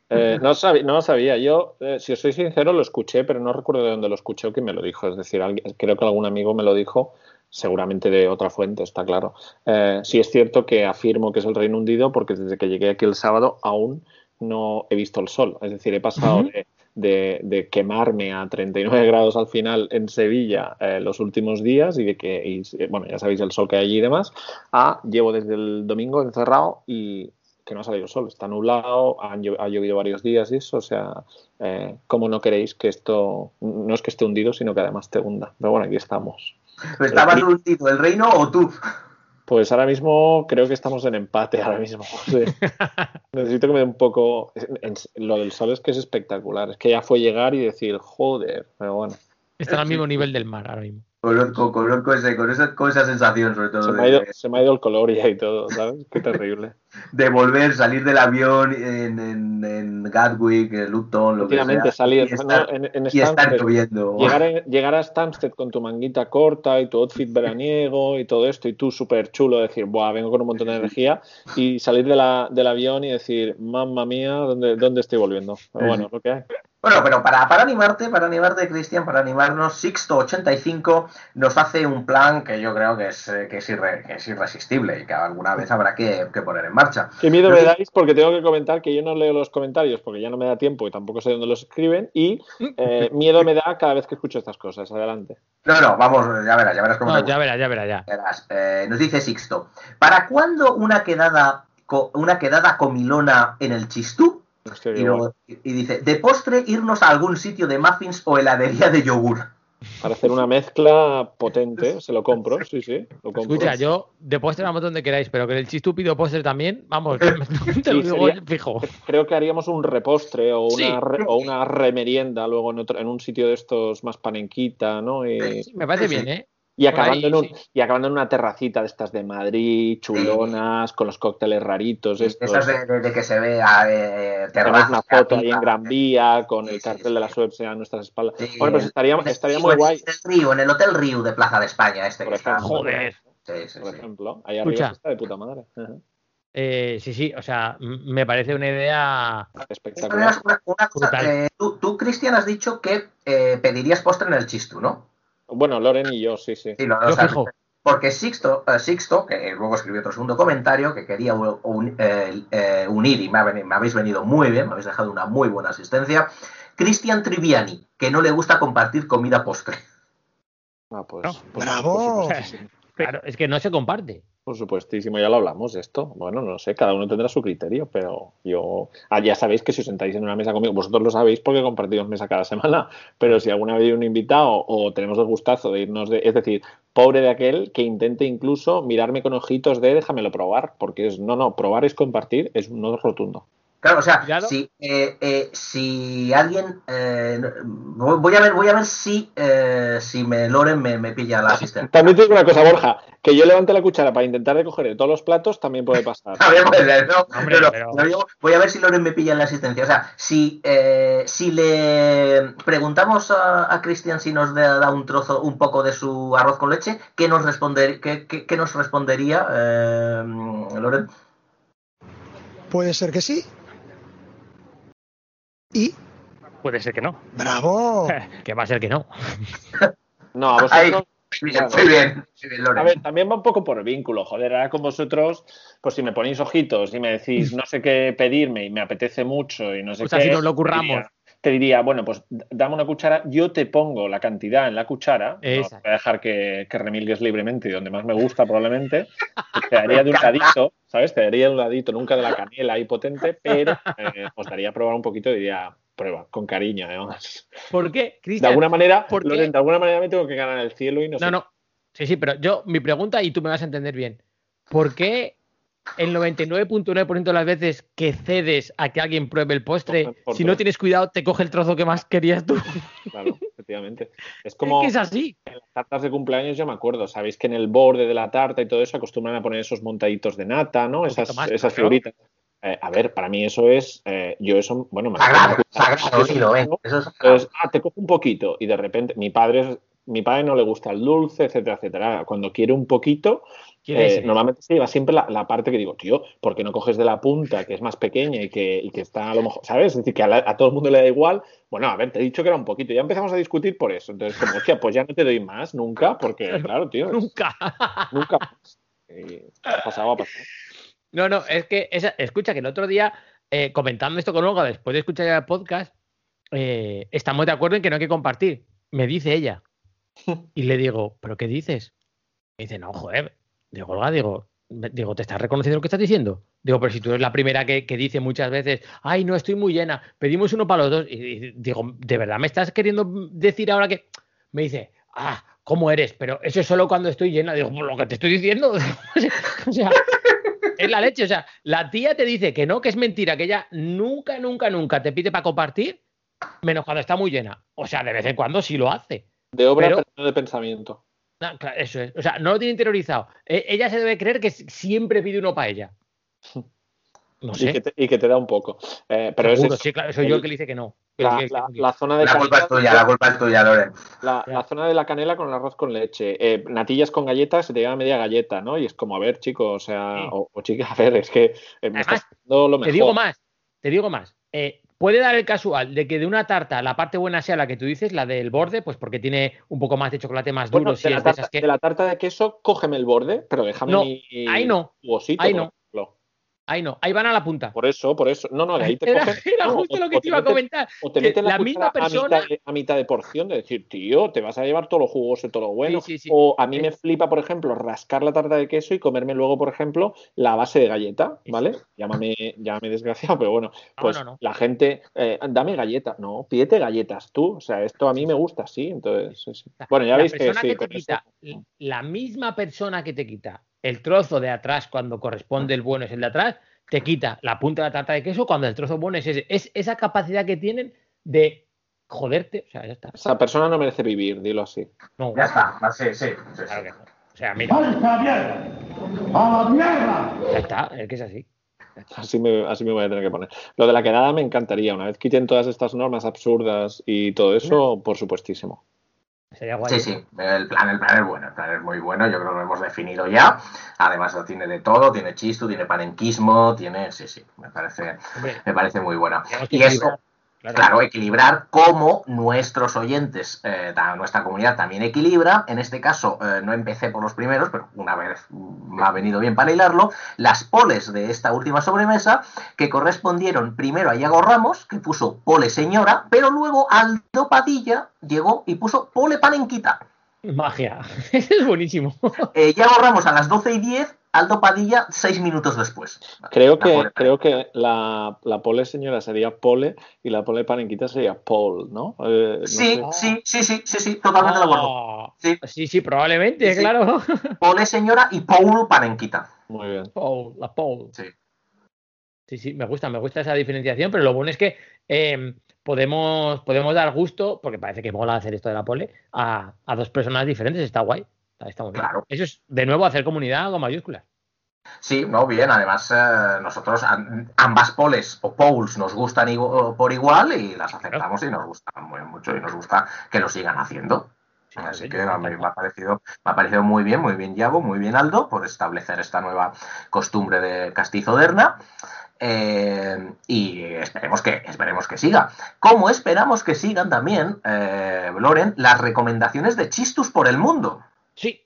[SPEAKER 6] Eh, no, sabía, no lo sabía. Yo, eh, si os soy sincero, lo escuché, pero no recuerdo de dónde lo escuché o quién me lo dijo. Es decir, alguien- creo que algún amigo me lo dijo, seguramente de otra fuente, está claro. Eh, sí es cierto que afirmo que es el Reino Hundido porque desde que llegué aquí el sábado aún no he visto el sol. Es decir, he pasado de, de- de quemarme a 39 grados al final en Sevilla eh, los últimos días y de que, y, bueno, ya sabéis el sol que hay allí y demás, a llevo desde el domingo encerrado y que no ha salido sol, está nublado, han ha llovido varios días y eso, o sea, eh, ¿cómo no queréis que esto, no es que esté hundido, sino que además te hunda? Pero bueno, aquí estamos.
[SPEAKER 7] ¿Está más hundido el reino o tú?
[SPEAKER 6] Pues ahora mismo creo que estamos en empate ahora mismo. *laughs* Sí. Necesito que me dé un poco... en- en- lo del sol es que es espectacular, es que ya fue llegar y decir, joder, pero bueno.
[SPEAKER 5] Está al mismo nivel del mar ahora mismo.
[SPEAKER 7] Conozco, conozco ese- con, esa, con esa sensación, sobre todo,
[SPEAKER 6] Se me,
[SPEAKER 7] de,
[SPEAKER 6] ha ido, se me ha ido el color ya y todo, ¿sabes? Qué terrible. *laughs*
[SPEAKER 7] de volver, salir del avión en, en, en Gatwick, en Luton, lo que sea,
[SPEAKER 6] salir
[SPEAKER 7] y estar,
[SPEAKER 6] no, en, en
[SPEAKER 7] y estar lloviendo.
[SPEAKER 6] Llegar, a- llegar a Stansted con tu manguita corta y tu outfit veraniego y todo esto, y tú súper chulo, decir, Buah, vengo con un montón de energía, y salir de la, del avión y decir, mamma mía, ¿dónde, dónde estoy volviendo? Pero bueno, lo que hay.
[SPEAKER 7] Bueno, pero para, para animarte, para animarte, Cristian, para animarnos, Sixto85 nos hace un plan que yo creo que es, eh, que es, irre- que es irresistible y que alguna vez habrá que, que poner en marcha.
[SPEAKER 6] Qué miedo me dais porque tengo que comentar que yo no leo los comentarios porque ya no me da tiempo y tampoco sé dónde los escriben, y eh, *laughs* miedo me da cada vez que escucho estas cosas. Adelante.
[SPEAKER 7] No, no, vamos, ya verás, ya verás cómo
[SPEAKER 5] No,
[SPEAKER 7] te
[SPEAKER 5] ya verás, ya verás, ya.
[SPEAKER 7] Verás, eh, nos dice Sixto, ¿para cuándo una quedada, co- una quedada comilona en el Chistú? Y, luego-
[SPEAKER 6] guay.
[SPEAKER 7] y dice, de postre irnos a algún sitio de muffins o heladería de yogur.
[SPEAKER 6] Para hacer una mezcla potente, *laughs* se lo compro, sí, sí. Lo compro.
[SPEAKER 5] Escucha, yo de póster vamos donde queráis, pero que el chistúpido póster también, vamos, *laughs* *laughs* te lo
[SPEAKER 6] Sí,
[SPEAKER 5] digo
[SPEAKER 6] sería-
[SPEAKER 5] fijo.
[SPEAKER 6] Creo que haríamos un repostre o una,
[SPEAKER 5] Sí.
[SPEAKER 6] re- o una remerienda luego en, otro, en un sitio de estos más panenquita, ¿no? Y,
[SPEAKER 5] Sí, me parece bien, ¿eh?
[SPEAKER 6] Y acabando,
[SPEAKER 5] ahí,
[SPEAKER 6] en un,
[SPEAKER 5] sí.
[SPEAKER 6] y acabando en una terracita de estas de Madrid, chulonas, con los cócteles raritos. Estos.
[SPEAKER 7] Esas de, de- de que se vea eh, terraza,
[SPEAKER 6] una foto ahí en. Gran Vía con
[SPEAKER 7] Sí,
[SPEAKER 6] el cartel
[SPEAKER 7] sí.
[SPEAKER 6] de la Suez a nuestras espaldas.
[SPEAKER 7] Sí,
[SPEAKER 6] bueno, pues estaría, estaría muy
[SPEAKER 7] en
[SPEAKER 6] guay,
[SPEAKER 7] el Río, en el Hotel Río de Plaza de España, este
[SPEAKER 6] por
[SPEAKER 7] que está.
[SPEAKER 6] ejemplo.
[SPEAKER 5] Joder.
[SPEAKER 7] Sí, sí,
[SPEAKER 6] Por
[SPEAKER 7] sí.
[SPEAKER 6] ejemplo, ahí
[SPEAKER 5] Escucha.
[SPEAKER 6] arriba está de puta madre. Ajá.
[SPEAKER 5] Eh, sí, sí, o sea, me parece una idea.
[SPEAKER 6] Espectacular.
[SPEAKER 7] Una, una cosa, eh, tú, tú, Cristian, has dicho que eh, pedirías postre en el Chistú, ¿no?
[SPEAKER 6] Bueno, Loren y yo, sí, sí.
[SPEAKER 5] Yo.
[SPEAKER 7] Porque Sixto, eh, Sixto, que luego escribió otro segundo comentario, que quería un- un- eh, eh, unir y me, ha veni- me habéis venido muy bien, me habéis dejado una muy buena asistencia. Cristian Triviani, que no le gusta compartir comida postre.
[SPEAKER 6] Ah, pues,
[SPEAKER 5] No.
[SPEAKER 6] pues,
[SPEAKER 8] ¡Bravo!
[SPEAKER 6] Por supuestísimo.
[SPEAKER 5] Claro, es que no se comparte.
[SPEAKER 6] Por supuestísimo, ya lo hablamos esto. Bueno, no sé, cada uno tendrá su criterio, pero yo. Ah, ya sabéis que si os sentáis en una mesa conmigo, vosotros lo sabéis porque compartimos mesa cada semana, *laughs* pero si alguna vez hay un invitado o tenemos el gustazo de irnos de. Es decir, pobre de aquel que intente incluso mirarme con ojitos de déjamelo probar, porque es. No, no, probar es compartir, es un no rotundo.
[SPEAKER 7] Claro, o sea,
[SPEAKER 5] Cuidado.
[SPEAKER 7] si, eh, eh, si alguien. eh, voy a ver, voy a ver si, eh, si me Loren me, me pilla la asistencia.
[SPEAKER 6] También te digo una cosa, Borja, que yo levante la cuchara para intentar recoger de todos los platos también puede pasar. *laughs*
[SPEAKER 7] No,
[SPEAKER 5] Hombre,
[SPEAKER 7] no,
[SPEAKER 5] pero-
[SPEAKER 7] voy a ver si Loren me pilla en la asistencia. O sea, si, eh, si le preguntamos a, a Cristian si nos da, da un trozo, un poco de su arroz con leche, ¿qué nos, responder, qué, qué- qué nos respondería, eh, Loren?
[SPEAKER 8] Puede ser que sí. Y
[SPEAKER 5] Puede ser que no.
[SPEAKER 8] ¡bravo! *laughs*
[SPEAKER 5] que va a ser que no. *laughs*
[SPEAKER 6] No, a vosotros.
[SPEAKER 7] Muy bien, muy
[SPEAKER 6] A ver, también va un poco por vínculo, joder, ahora con vosotros, pues si me ponéis ojitos y me decís no sé qué pedirme y me apetece mucho y no sé
[SPEAKER 5] Pues
[SPEAKER 6] qué.
[SPEAKER 5] así nos lo curramos.
[SPEAKER 6] Te diría, bueno, pues dame una cuchara, yo te pongo la cantidad en la cuchara, no
[SPEAKER 5] Esa.
[SPEAKER 6] voy a dejar que, que remilgues libremente y donde más me gusta probablemente, y te daría de un ladito, ¿sabes? Te daría de un ladito, nunca de la canela ahí potente, pero eh, os daría a probar un poquito y diría, prueba, con cariño, además.
[SPEAKER 5] ¿Por qué,
[SPEAKER 6] De
[SPEAKER 5] Cristian?
[SPEAKER 6] alguna manera,
[SPEAKER 5] ¿por qué?
[SPEAKER 6] Loren, de alguna manera me tengo que ganar el cielo y no,
[SPEAKER 5] No,
[SPEAKER 6] sé.
[SPEAKER 5] no. Sí, sí, pero yo, mi pregunta, y tú me vas a entender bien. ¿Por qué el 99.9% de las veces que cedes a que alguien pruebe el postre,
[SPEAKER 6] Por- por
[SPEAKER 5] si no tienes cuidado, te coge el trozo que más querías tú?
[SPEAKER 6] Claro, efectivamente. Es *laughs*
[SPEAKER 5] Es
[SPEAKER 6] como
[SPEAKER 5] que es así.
[SPEAKER 6] en las tartas de cumpleaños, yo me acuerdo. Sabéis que en el borde de la tarta y todo eso acostumbran a poner esos montaditos de nata, ¿no? Esas,
[SPEAKER 5] más,
[SPEAKER 6] esas
[SPEAKER 5] claro.
[SPEAKER 6] figuritas. Eh, a ver, para mí eso es. eh, yo eso. Bueno, me
[SPEAKER 7] Sagrado, sagrado, sí, lo. Eso es.
[SPEAKER 6] Entonces, ah, te cojo un poquito y de repente mi padre, es- mi padre no le gusta el dulce, etcétera, etcétera. Cuando quiere un poquito, eh, normalmente se lleva siempre la, la parte que digo, tío, ¿por qué no coges de la punta que es más pequeña y que, y que está a lo mejor, ¿sabes? Es decir, que a, la- a todo el mundo le da igual. Bueno, a ver, te he dicho que era un poquito. Ya empezamos a discutir por eso. Entonces, como, hostia, pues ya no te doy más nunca, porque, *laughs* claro, tío,
[SPEAKER 5] Nunca. *laughs*
[SPEAKER 6] nunca más. Y ha pasado, ha pasado.
[SPEAKER 5] No, no, es que, esa- escucha, que el otro día, eh, comentando esto con Olga, después de escuchar el podcast, eh, estamos de acuerdo en que no hay que compartir. Me dice ella. *laughs* Y le digo, ¿pero qué dices? Me dice, no, joder. Digo, Olga, digo, digo, ¿te estás reconociendo lo que estás diciendo? Digo, pero si tú eres la primera que, que dice muchas veces, ay, no estoy muy llena, pedimos uno para los dos. Y, y digo, ¿de verdad me estás queriendo decir ahora que.? Me dice, ah, ¿cómo eres? Pero eso es solo cuando estoy llena. Digo, pues lo que te estoy diciendo. *laughs* o sea, es la leche. O sea, la tía te dice que no, que es mentira, que ella nunca, nunca, nunca te pide para compartir, menos cuando está muy llena. O sea, de vez en cuando sí lo hace.
[SPEAKER 6] De obra,
[SPEAKER 5] Pero-
[SPEAKER 6] pero no de pensamiento.
[SPEAKER 5] No, claro, eso es. O sea, no lo tiene interiorizado. E- ella se debe creer que siempre pide uno para ella. *laughs* No
[SPEAKER 6] Y,
[SPEAKER 5] sé.
[SPEAKER 6] que te, y que te da un poco. Eh, pero es
[SPEAKER 5] Seguro,
[SPEAKER 6] eso.
[SPEAKER 5] sí, claro, soy yo
[SPEAKER 6] El-
[SPEAKER 5] que le dice que no.
[SPEAKER 6] La, zona de
[SPEAKER 7] La culpa es
[SPEAKER 6] canela-
[SPEAKER 7] tuya, la culpa es tuya, Loren.
[SPEAKER 6] La,
[SPEAKER 5] Ya.
[SPEAKER 6] la zona de la canela con el arroz con leche. Eh, natillas con galletas, se te lleva media galleta, ¿no? Y es como, a ver, chico, o sea,
[SPEAKER 5] Sí.
[SPEAKER 6] o, o chica, *laughs* a ver, es que eh, me
[SPEAKER 5] Además,
[SPEAKER 6] estás dando lo
[SPEAKER 5] Te
[SPEAKER 6] mejor.
[SPEAKER 5] digo más, te digo más. Eh, puede dar el casual de que de una tarta la parte buena sea la que tú dices, la del borde, pues porque tiene un poco más de chocolate más duro,
[SPEAKER 6] Bueno,
[SPEAKER 5] si
[SPEAKER 6] de, la
[SPEAKER 5] es de
[SPEAKER 6] tarta,
[SPEAKER 5] esas que...
[SPEAKER 6] de la tarta de queso, cógeme el borde, pero déjame
[SPEAKER 5] No,
[SPEAKER 6] mi
[SPEAKER 5] ahí no, ahí no. Ahí no, ahí van a la punta.
[SPEAKER 6] Por eso, por eso. No, no, ahí te *laughs*
[SPEAKER 5] Era,
[SPEAKER 6] cogen-
[SPEAKER 5] era justo lo que te iba a comentar.
[SPEAKER 6] O te meten la,
[SPEAKER 5] la misma persona-
[SPEAKER 6] a, mitad de, a mitad de porción, de decir, tío, te vas a llevar todo lo jugoso y todo lo bueno.
[SPEAKER 5] Sí, sí, sí.
[SPEAKER 6] O a mí me flipa, por ejemplo, rascar la tarta de queso y comerme luego, por ejemplo, la base de galleta, ¿vale? Llámame, llámame desgraciado, pero bueno, *laughs*
[SPEAKER 5] No,
[SPEAKER 6] pues
[SPEAKER 5] no, no.
[SPEAKER 6] la gente, eh, dame galleta. No, pídete galletas tú. O sea, esto a mí me gusta, sí. Entonces. Bueno, ya
[SPEAKER 5] la
[SPEAKER 6] veis que
[SPEAKER 5] que, te quita, la misma persona que te quita el trozo de atrás cuando corresponde el bueno es el de atrás, te quita la punta de la tarta de queso cuando el trozo bueno es ese. Es esa capacidad que tienen de joderte. O sea, ya está.
[SPEAKER 6] Esa persona no merece vivir, dilo así.
[SPEAKER 5] No,
[SPEAKER 7] Ya está, sí, sí.
[SPEAKER 5] claro que no. O sea, mira, ya está, es que es así.
[SPEAKER 6] Así me, así me voy a tener que poner. Lo de la quedada me encantaría. Una vez quiten todas estas normas absurdas y todo eso, por supuestísimo.
[SPEAKER 5] Sería guay.
[SPEAKER 7] Sí, sí, el plan, el plan es bueno, el plan es muy bueno, yo creo que lo hemos definido ya. Además lo tiene de todo, tiene chistu, tiene panenquismo, tiene, sí, sí, me parece,
[SPEAKER 5] Hombre,
[SPEAKER 7] me parece muy bueno. Y eso,
[SPEAKER 5] claro.
[SPEAKER 7] claro, equilibrar como nuestros oyentes, eh, nuestra comunidad también equilibra. En este caso, eh, no empecé por los primeros, pero una vez me ha venido bien para hilarlo. Las poles de esta última sobremesa, que correspondieron primero a Iago Ramos, que puso pole señora, pero luego Aldo Padilla llegó y puso pole panenquita.
[SPEAKER 5] Magia. *laughs* Es buenísimo.
[SPEAKER 7] Eh, Iago Ramos a las 12 y 10, Aldo Padilla seis minutos después.
[SPEAKER 6] Creo
[SPEAKER 7] La
[SPEAKER 6] que,
[SPEAKER 7] pole
[SPEAKER 6] creo que la, la pole señora sería pole y la pole panenquita sería Paul, ¿no? Eh, no
[SPEAKER 7] Sí,
[SPEAKER 6] sé.
[SPEAKER 7] sí, sí, sí, sí, sí, totalmente de acuerdo.
[SPEAKER 5] Ah,
[SPEAKER 7] Sí.
[SPEAKER 5] sí, sí, probablemente,
[SPEAKER 7] Sí.
[SPEAKER 5] claro.
[SPEAKER 7] Pole señora y Paul panenquita.
[SPEAKER 6] Muy bien.
[SPEAKER 5] Paul, la Paul.
[SPEAKER 7] Sí.
[SPEAKER 5] Sí, sí, me gusta, me gusta esa diferenciación, pero lo bueno es que eh, podemos, podemos dar gusto, porque parece que mola hacer esto de la pole, a, a dos personas diferentes, está guay. Está, está muy bien.
[SPEAKER 7] Claro.
[SPEAKER 5] Eso es, de nuevo, hacer comunidad con mayúsculas.
[SPEAKER 7] Sí, no, bien. Además, eh, nosotros am- ambas poles o polls nos gustan igu- por igual y las aceptamos y nos gustan muy mucho y nos gusta que lo sigan haciendo.
[SPEAKER 5] Sí,
[SPEAKER 7] Así
[SPEAKER 5] sí,
[SPEAKER 7] que a mí me ha parecido, me ha parecido muy bien, muy bien Yago, muy bien Aldo por establecer esta nueva costumbre de Castizo Derna. Eh, y esperemos que, esperemos que siga. Como esperamos que sigan también, eh, Loren, las recomendaciones de Chistus por el mundo.
[SPEAKER 5] Sí,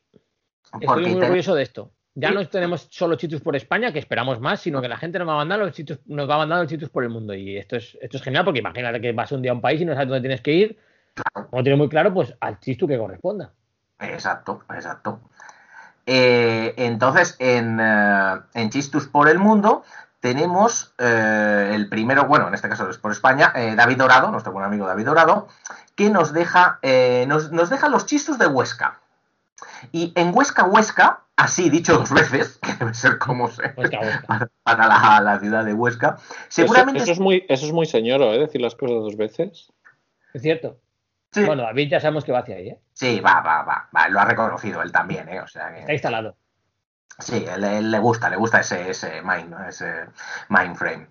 [SPEAKER 5] estoy
[SPEAKER 7] Porque
[SPEAKER 5] muy
[SPEAKER 7] te-
[SPEAKER 5] orgulloso de esto. Ya
[SPEAKER 7] Sí.
[SPEAKER 5] no tenemos solo chitus por España, que esperamos más, sino que la gente nos va a mandar los chitus, nos va a mandar los chitus por el mundo. Y esto es, esto es genial, porque imagínate que vas un día a un país y no sabes dónde tienes que ir. No tienes muy claro, pues al chistu que corresponda.
[SPEAKER 7] Exacto, exacto. Eh, entonces, en, eh, en Chistus por el Mundo tenemos eh, el primero, bueno, en este caso es por España, eh, David Dorado, nuestro buen amigo David Dorado, que nos deja, nos, nos deja los chistos de Huesca. Y en Huesca, Huesca, así dicho dos veces, *laughs* que debe ser como se
[SPEAKER 5] Huesca, Huesca.
[SPEAKER 7] para, para la, la ciudad de Huesca, seguramente
[SPEAKER 6] Eso, eso es muy, eso es muy señoro, ¿eh? Decir las cosas dos veces.
[SPEAKER 5] Es cierto.
[SPEAKER 7] Sí.
[SPEAKER 5] Bueno, David ya sabemos que va hacia ahí, ¿eh?
[SPEAKER 7] Sí, va, va, va, va, lo ha reconocido él también, ¿eh? O sea que...
[SPEAKER 5] Está instalado.
[SPEAKER 7] Sí, él, él le gusta, le gusta ese, ese mind, ese mindframe.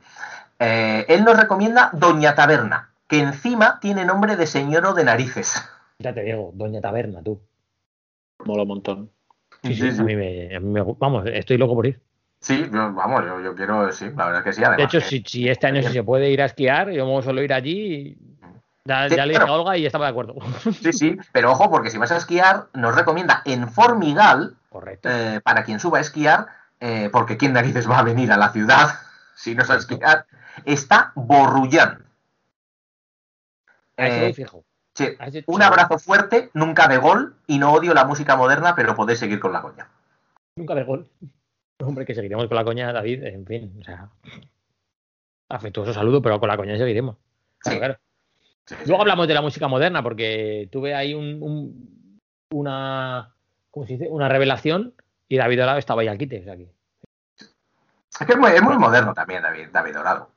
[SPEAKER 7] Eh, él nos recomienda Doña Taberna, que encima tiene nombre de señoro de narices.
[SPEAKER 5] Ya te digo, Doña Taberna, tú.
[SPEAKER 6] Mola un montón.
[SPEAKER 5] Sí, sí, A, mí me, a mí me gu- Vamos, estoy loco por ir.
[SPEAKER 7] Sí, yo- vamos, yo, yo quiero, sí, la verdad es que sí. Además,
[SPEAKER 5] De hecho,
[SPEAKER 7] que-
[SPEAKER 5] si, si este año sí se puede ir a esquiar, yo vamos solo ir allí. Ya,
[SPEAKER 7] Sí,
[SPEAKER 5] ya le dije a. Olga y estaba de acuerdo.
[SPEAKER 7] Sí, sí, pero ojo, porque si vas a esquiar, nos recomienda en Formigal,
[SPEAKER 5] Correcto.
[SPEAKER 7] eh, para quien suba a esquiar, eh, porque quién narices va a venir a la ciudad *laughs* si no es a esquiar, está Borrullán.
[SPEAKER 5] A eso
[SPEAKER 7] Eh,
[SPEAKER 5] fijo.
[SPEAKER 7] Un abrazo fuerte, nunca de gol, y no odio la música moderna, pero podéis seguir con la coña.
[SPEAKER 5] Nunca de gol. Hombre, que seguiremos con la coña, David. En fin, o sea. Afectuoso saludo, pero con la coña seguiremos. Claro,
[SPEAKER 7] Sí.
[SPEAKER 5] Luego hablamos de la música moderna, porque tuve ahí un, un- una. ¿Cómo se dice? Una revelación y David Dorado estaba ya al quite. O sea que,
[SPEAKER 7] Es que es muy, es muy moderno también, David, David Dorado.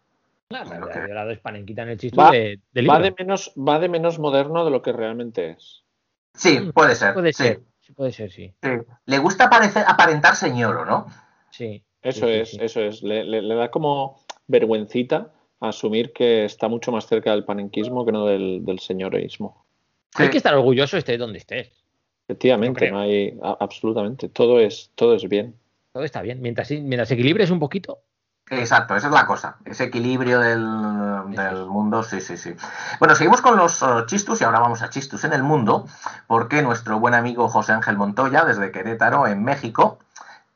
[SPEAKER 7] Que-
[SPEAKER 5] Dorado es panenquita en el chiste
[SPEAKER 6] Va-
[SPEAKER 5] de, de
[SPEAKER 6] Va
[SPEAKER 5] libro.
[SPEAKER 6] de, menos, va de menos moderno de lo que realmente es.
[SPEAKER 7] Sí, puede ser.
[SPEAKER 5] Puede
[SPEAKER 7] sí,
[SPEAKER 5] ser, sí, puede ser, sí.
[SPEAKER 7] sí. Le gusta parecer, aparentar señor, ¿no?
[SPEAKER 5] Sí.
[SPEAKER 6] Eso es,
[SPEAKER 5] sí.
[SPEAKER 6] eso es. Le, le- le da como vergüencita asumir que está mucho más cerca del panenquismo que no del, del señoreísmo.
[SPEAKER 5] Hay que estar orgulloso estés donde estés.
[SPEAKER 6] Efectivamente, no hay a- absolutamente. Todo es, todo es bien.
[SPEAKER 5] Todo está bien. Mientras, mientras equilibres un poquito,
[SPEAKER 7] Exacto, esa es la cosa. Ese equilibrio del, del mundo, sí, sí, sí. Bueno, seguimos con los eh, chistus y ahora vamos a chistus en el mundo, porque nuestro buen amigo José Ángel Montoya, desde Querétaro, en México,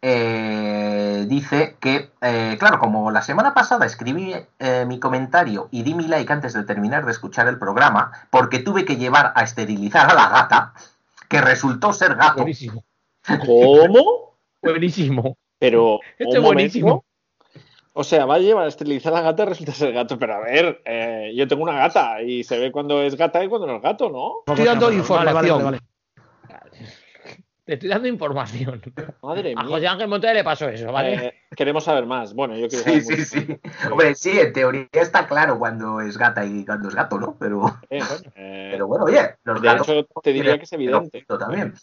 [SPEAKER 7] eh, dice que, eh, claro, como la semana pasada escribí eh, mi comentario y di mi like antes de terminar de escuchar el programa, porque tuve que llevar a esterilizar a la gata, que resultó ser gato.
[SPEAKER 5] buenísimo. *laughs*
[SPEAKER 6] ¿Cómo?
[SPEAKER 5] Buenísimo.
[SPEAKER 6] Pero.
[SPEAKER 5] Esto es buenísimo.
[SPEAKER 6] O sea, va a llevar a esterilizar a la gata y resulta ser gato. Pero a ver, eh, yo tengo una gata y se ve cuando es gata y cuando no es gato, ¿no?
[SPEAKER 8] Estoy dando
[SPEAKER 5] Vale,
[SPEAKER 8] información.
[SPEAKER 5] vale, vale, vale. Te estoy dando información.
[SPEAKER 6] Madre
[SPEAKER 5] A
[SPEAKER 6] mía.
[SPEAKER 5] José Ángel Montoya le pasó eso, ¿vale?
[SPEAKER 6] Eh, queremos saber más. Bueno, yo quiero
[SPEAKER 7] Sí,
[SPEAKER 6] saber
[SPEAKER 7] sí,
[SPEAKER 6] mucho.
[SPEAKER 7] sí. Hombre, sí, en teoría está claro cuando es gata y cuando es gato, ¿no? Pero,
[SPEAKER 6] Eh, bueno, eh,
[SPEAKER 7] pero bueno, oye, los
[SPEAKER 6] de
[SPEAKER 7] gatos
[SPEAKER 6] hecho, te diría que es evidente.
[SPEAKER 7] también.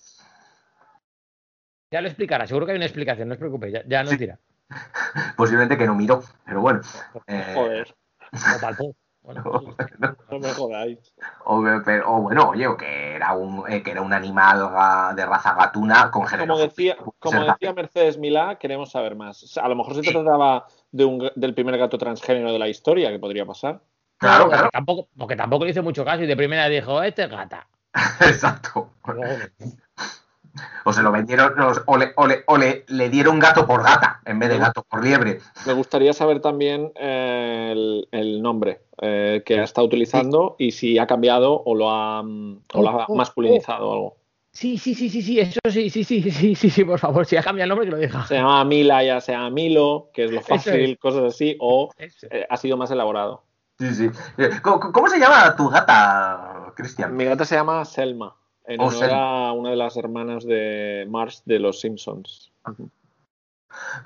[SPEAKER 5] Ya lo explicará, seguro que hay una explicación, no os preocupéis, ya, ya nos
[SPEAKER 7] Sí.
[SPEAKER 5] dirá. *laughs*
[SPEAKER 7] Posiblemente que no miró, pero bueno. Eh,
[SPEAKER 6] Joder, *laughs*
[SPEAKER 5] O. Bueno, *laughs*
[SPEAKER 6] no me jodáis.
[SPEAKER 7] o, pero- o bueno, oye, o que era un, eh, que era un animal de raza gatuna con género.
[SPEAKER 6] Como decía, como decía Mercedes Milá, queremos saber más. A lo mejor se trataba de un, del primer gato transgénero de la historia, que podría pasar.
[SPEAKER 7] Claro,
[SPEAKER 5] porque
[SPEAKER 7] claro,
[SPEAKER 5] Tampoco, porque tampoco le hizo mucho caso y de primera dijo, este es gata.
[SPEAKER 7] exacto.
[SPEAKER 5] No.
[SPEAKER 7] O se lo vendieron, o, o le, o le- o le- le dieron gato por gata en vez de gato por liebre.
[SPEAKER 6] Me gustaría saber también eh, el, el nombre eh, que ha estado utilizando y si ha cambiado o lo ha, o lo ha
[SPEAKER 5] Oh, oh,
[SPEAKER 6] masculinizado o algo.
[SPEAKER 5] Sí, sí, sí, sí, sí, eso sí, sí, sí, sí, sí, sí, por favor, si ha cambiado el nombre que lo diga.
[SPEAKER 6] Se llama Mila, ya sea Milo, que es lo fácil,
[SPEAKER 5] es.
[SPEAKER 6] cosas así, o eh, ha sido más elaborado.
[SPEAKER 7] Sí, sí. ¿Cómo, cómo se llama tu gata, Cristian?
[SPEAKER 6] Mi gata se llama Selma, en honor a una de las hermanas de Marge de los Simpsons.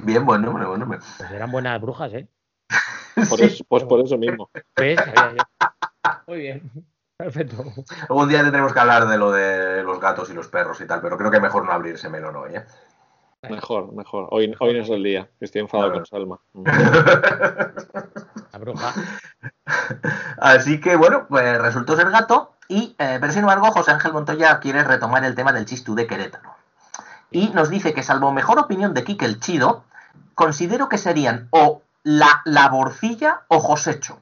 [SPEAKER 7] Bien, buen nombre, buen nombre.
[SPEAKER 5] Pues eran buenas brujas, ¿eh? *laughs*
[SPEAKER 6] Por
[SPEAKER 7] Sí.
[SPEAKER 6] eso, pues por eso mismo.
[SPEAKER 5] ¿Ves? Muy bien. Perfecto.
[SPEAKER 7] Algún día tendremos que hablar de lo de los gatos y los perros y tal, pero creo que mejor no abrir ese melón hoy, ¿eh?
[SPEAKER 6] Mejor, mejor. Hoy, hoy no es el día, que estoy enfadado con Selma. *laughs*
[SPEAKER 5] La bruja. *laughs*
[SPEAKER 7] Así que bueno, pues resultó ser gato, y, eh, pero sin embargo José Ángel Montoya quiere retomar el tema del chistú de Querétaro. Y nos dice que salvo mejor opinión de Quique el Chido, considero que serían o la laborcilla o Josecho.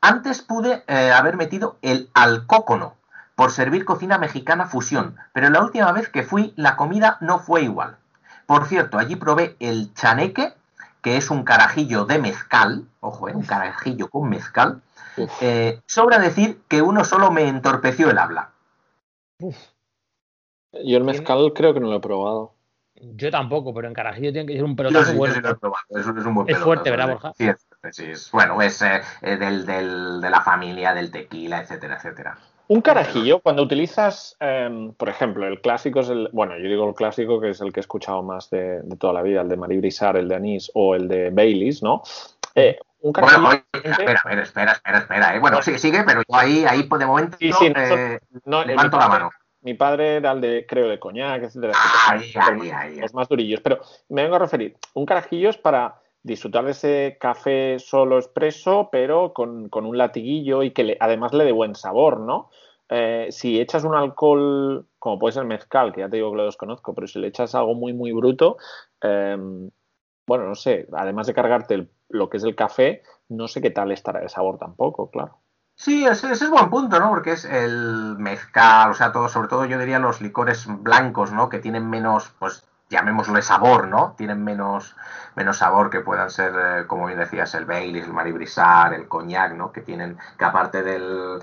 [SPEAKER 7] Antes pude eh, haber metido el alcócono por servir cocina mexicana fusión, pero la última vez que fui la comida no fue igual. Por cierto, allí probé el chaneque, que es un carajillo de mezcal, ojo, eh, un carajillo con mezcal.
[SPEAKER 6] Uf.
[SPEAKER 7] Eh, sobra decir que uno solo me entorpeció el habla.
[SPEAKER 6] Yo el mezcal creo que no lo he probado.
[SPEAKER 5] Yo tampoco, pero en Carajillo tiene que ser un
[SPEAKER 7] Yo
[SPEAKER 5] pelotazo
[SPEAKER 7] sí, yo
[SPEAKER 5] bueno.
[SPEAKER 7] sí lo he probado, es, es un buen
[SPEAKER 5] Es fuerte, ¿verdad. Borja?
[SPEAKER 7] Sí, es fuerte, sí, es- bueno, es eh, eh, del, del- de la familia, del tequila, etcétera, etcétera.
[SPEAKER 6] Un carajillo, cuando utilizas, em, por ejemplo, el clásico es el, bueno, yo digo el clásico que es el que he escuchado más de, de toda la vida, el de Marie Brisard, el de anís o el de Baileys, ¿no? Eh, un carajillo.
[SPEAKER 7] Bueno, oye, espera, espera, espera, espera, espera, eh. Bueno, sí, sigue, pero yo ahí, ahí pues, de momento
[SPEAKER 6] Sí, sí,
[SPEAKER 7] eh,
[SPEAKER 6] no,
[SPEAKER 7] levanto
[SPEAKER 6] mi
[SPEAKER 7] la mano.
[SPEAKER 6] Mi padre era el de, creo, de coñac, etcétera,
[SPEAKER 7] Ahí,
[SPEAKER 6] etcétera.
[SPEAKER 7] ahí, ahí.
[SPEAKER 6] Los más durillos. Pero me vengo a referir, un carajillo es para disfrutar de ese café solo expreso, pero con, con un latiguillo y que le- además le dé buen sabor, ¿no? Eh, si echas un alcohol, como puede ser mezcal, que ya te digo que lo desconozco, pero si le echas algo muy, muy bruto, eh, bueno, no sé, además de cargarte el- lo que es el café, no sé qué tal estará de sabor tampoco, claro.
[SPEAKER 7] Sí, ese, ese es buen punto, ¿no? Porque es el mezcal, o sea, todo, sobre todo yo diría los licores blancos, ¿no? Que tienen menos, pues llamémosle sabor, ¿no? Tienen menos, menos sabor que puedan ser, eh, como bien decías, el Baileys, el Maribrisar, el coñac, ¿no? Que tienen, que aparte del,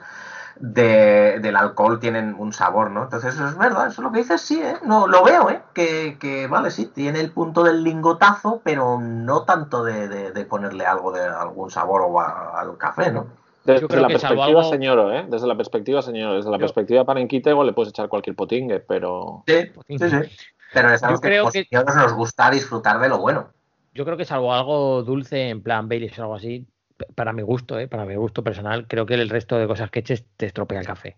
[SPEAKER 7] de- del alcohol tienen un sabor, ¿no? Entonces es verdad, eso es lo que dices, sí, ¿eh? No, lo veo, ¿eh? Que, que, vale, sí, tiene el punto del lingotazo, pero no tanto de, de- de ponerle algo de algún sabor o a- al café, ¿no?
[SPEAKER 6] Desde la perspectiva,
[SPEAKER 5] algo-
[SPEAKER 6] señor, ¿eh? Desde la perspectiva, señor, desde la
[SPEAKER 5] Yo-
[SPEAKER 6] perspectiva panenquita igual le puedes echar cualquier potingue, pero...
[SPEAKER 7] Sí, sí, sí. Pero es algo que
[SPEAKER 5] creo que-
[SPEAKER 7] nos gusta disfrutar de lo bueno.
[SPEAKER 5] Yo creo que salvo algo dulce en plan Baileys o algo así, para mi gusto, ¿eh? para mi gusto personal, creo que el resto de cosas que eches te estropea el café.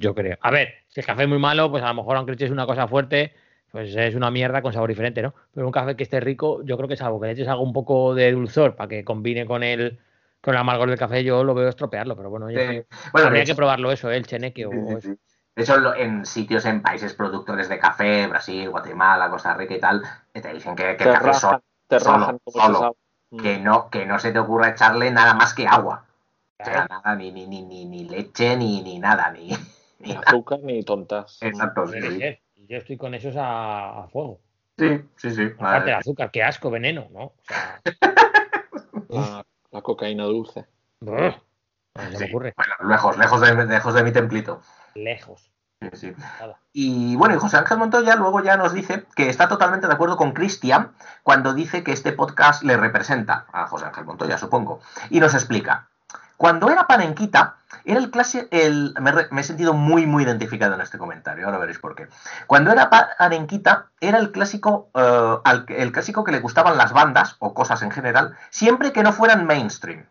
[SPEAKER 5] Yo creo. A ver, si el café es muy malo, pues a lo mejor aunque eches una cosa fuerte, pues es una mierda con sabor diferente, ¿no? Pero un café que esté rico, yo creo que salvo que le eches algo un poco de dulzor para que combine con el con el amargor del café, yo lo veo estropearlo, pero bueno, yo-
[SPEAKER 7] Sí. Bueno,
[SPEAKER 5] habría
[SPEAKER 7] hecho,
[SPEAKER 5] que probarlo eso, ¿eh? el cheneque o
[SPEAKER 7] sí, sí,
[SPEAKER 5] eso.
[SPEAKER 7] De hecho, en sitios, en países productores de café, Brasil, Guatemala, Costa Rica y tal, te dicen que, que
[SPEAKER 6] Te
[SPEAKER 7] el café
[SPEAKER 6] rajan,
[SPEAKER 7] solo,
[SPEAKER 6] te rajan
[SPEAKER 7] solo. que no, que no se te ocurra echarle nada más que agua. O sea, nada, ni, ni, ni, ni, ni leche, ni, ni nada, ni,
[SPEAKER 6] ni
[SPEAKER 7] nada.
[SPEAKER 6] azúcar ni tontas.
[SPEAKER 7] Exacto, sí,
[SPEAKER 5] Yo estoy con esos a, a fuego.
[SPEAKER 7] Sí, sí, sí.
[SPEAKER 5] Aparte del
[SPEAKER 7] Vale.
[SPEAKER 5] azúcar, qué asco, veneno, ¿no? O sea,
[SPEAKER 6] La, *laughs* la cocaína dulce.
[SPEAKER 5] brr, no se me
[SPEAKER 7] Sí.
[SPEAKER 5] ocurre.
[SPEAKER 7] Bueno, lejos, lejos de, lejos de mi templito.
[SPEAKER 5] Lejos.
[SPEAKER 7] Sí. Y bueno, y José Ángel Montoya luego ya nos dice que está totalmente de acuerdo con Cristian cuando dice que este podcast le representa a José Ángel Montoya, supongo. Y nos explica. Cuando era panenquita, era el clase. El, me, he sentido muy, muy identificado en este comentario, ahora veréis por qué. Cuando era panenquita, era el clásico, eh, al el clásico que le gustaban las bandas, o cosas en general, siempre que no fueran mainstream.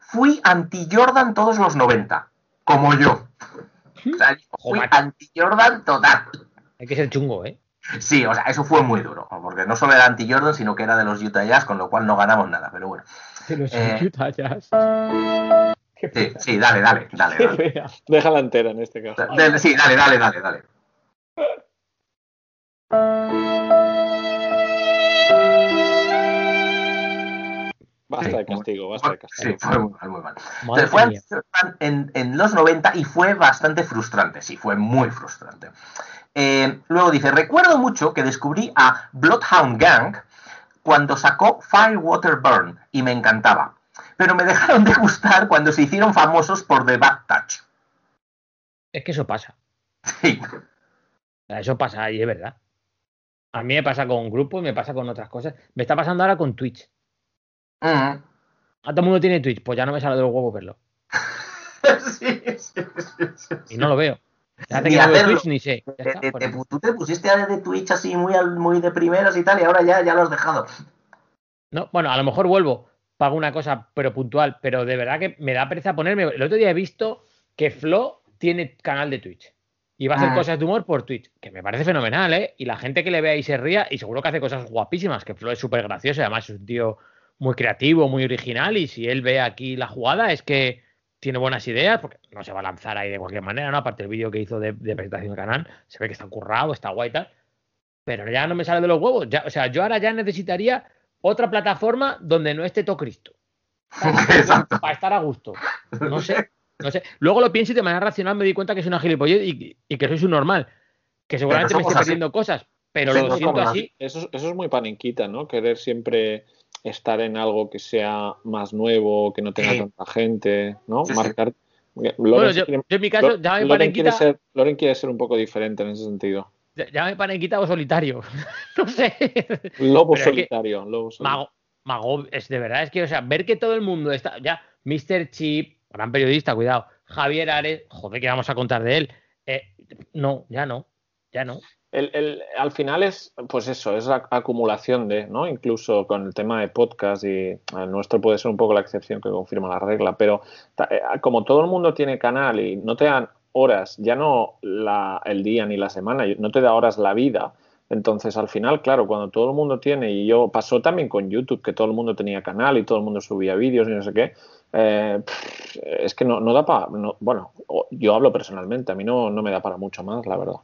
[SPEAKER 7] Fui anti-Jordan todos los 90, como yo. O sea, yo fui anti-Jordan total.
[SPEAKER 5] Hay que ser chungo, ¿eh?
[SPEAKER 7] Sí, o sea, eso fue muy duro, porque no solo era anti-Jordan, sino que era de los Utah Jazz, con lo cual no ganamos nada, pero bueno. Eh,
[SPEAKER 5] Utah Jazz.
[SPEAKER 7] Sí, sí, dale, dale, dale. Dale.
[SPEAKER 6] Déjala entera en este caso.
[SPEAKER 7] Sí, dale, dale, dale, dale.
[SPEAKER 6] Basta
[SPEAKER 7] Sí,
[SPEAKER 6] de castigo, basta de
[SPEAKER 7] Sí,
[SPEAKER 6] castigo.
[SPEAKER 7] fue muy mal, muy mal. Entonces, fue en, en los 90 y fue bastante frustrante, sí, fue muy frustrante. Eh, luego dice, recuerdo mucho que descubrí a Bloodhound Gang cuando sacó Firewater Burn y me encantaba. Pero me dejaron de gustar cuando se hicieron famosos por The Bad Touch.
[SPEAKER 5] Es que eso pasa.
[SPEAKER 7] Sí.
[SPEAKER 5] Eso pasa y es verdad. A mí me pasa con grupos, me pasa con otras cosas. Me está pasando ahora con Twitch.
[SPEAKER 7] Mm.
[SPEAKER 5] A todo el mundo tiene Twitch, pues ya no me sale de los huevos verlo. *laughs*
[SPEAKER 7] Sí, sí, sí,
[SPEAKER 5] Y no lo veo.
[SPEAKER 7] Ni
[SPEAKER 5] que
[SPEAKER 7] hacerlo.
[SPEAKER 5] Twitch ni sé. Ya
[SPEAKER 7] Te-
[SPEAKER 5] está,
[SPEAKER 7] te-
[SPEAKER 5] pues,
[SPEAKER 7] te- tú te pusiste a de Twitch así muy, muy de primeras y tal, y ahora ya, ya lo has dejado.
[SPEAKER 5] No, bueno, a lo mejor vuelvo, pago una cosa, pero puntual, pero de verdad que me da pereza ponerme. El otro día he visto que Flo tiene canal de Twitch y va a hacer
[SPEAKER 7] Ah.
[SPEAKER 5] cosas de humor por Twitch, que me parece fenomenal, ¿eh? Y la gente que le vea y se ría, y seguro que hace cosas guapísimas, que Flo es súper gracioso y además es un tío muy creativo, muy original, y si él ve aquí la jugada es que tiene buenas ideas, porque no se va a lanzar ahí de cualquier manera, ¿no? Aparte del vídeo que hizo de, de presentación del canal, se ve que está currado, está guay y tal. Pero ya no me sale de los huevos. Ya, o sea, yo ahora ya necesitaría otra plataforma donde no esté todo Cristo. *laughs*
[SPEAKER 7] Exacto.
[SPEAKER 5] Para estar a gusto. No sé, no sé. Luego lo pienso y de manera racional me di cuenta que es una gilipollez y, y que soy un normal. Que seguramente me estoy perdiendo cosas, pero
[SPEAKER 7] Sí,
[SPEAKER 5] lo
[SPEAKER 7] no
[SPEAKER 5] siento así.
[SPEAKER 6] Eso, es- eso es muy panenquita, ¿no? Querer siempre estar en algo que sea más nuevo, que no tenga
[SPEAKER 7] Sí.
[SPEAKER 6] tanta gente, ¿no?
[SPEAKER 7] Sí.
[SPEAKER 6] Marcar. Loren,
[SPEAKER 5] Bueno, yo,
[SPEAKER 6] quiere-
[SPEAKER 5] yo en mi caso,
[SPEAKER 6] Lo-
[SPEAKER 5] ya me
[SPEAKER 6] Loren quiere ser, Loren quiere ser un poco diferente en ese sentido.
[SPEAKER 5] Llámame panenquita o solitario. *laughs* no sé.
[SPEAKER 6] Lobo
[SPEAKER 5] Pero es que-
[SPEAKER 6] solitario, lobo solitario.
[SPEAKER 5] Mago, Mago, es de verdad, es que, o sea, ver que todo el mundo está. Ya, Mr. Chip, gran periodista, cuidado. Javier Ares, joder, ¿qué vamos a contar de él? Eh, no, ya no, ya no.
[SPEAKER 6] El- el- al final es, pues eso, es la acumulación de, ¿no? Incluso con el tema de podcast y el nuestro puede ser un poco la excepción que confirma la regla, pero eh, como todo el mundo tiene canal y no te dan horas, ya no la, el día ni la semana, no te da horas la vida, entonces al final, claro, cuando todo el mundo tiene, y yo pasó también con YouTube, que todo el mundo tenía canal y todo el mundo subía vídeos y no sé qué, eh, es que no, no da para, bueno, o- yo hablo personalmente, a mí no, no me da para mucho más, la verdad.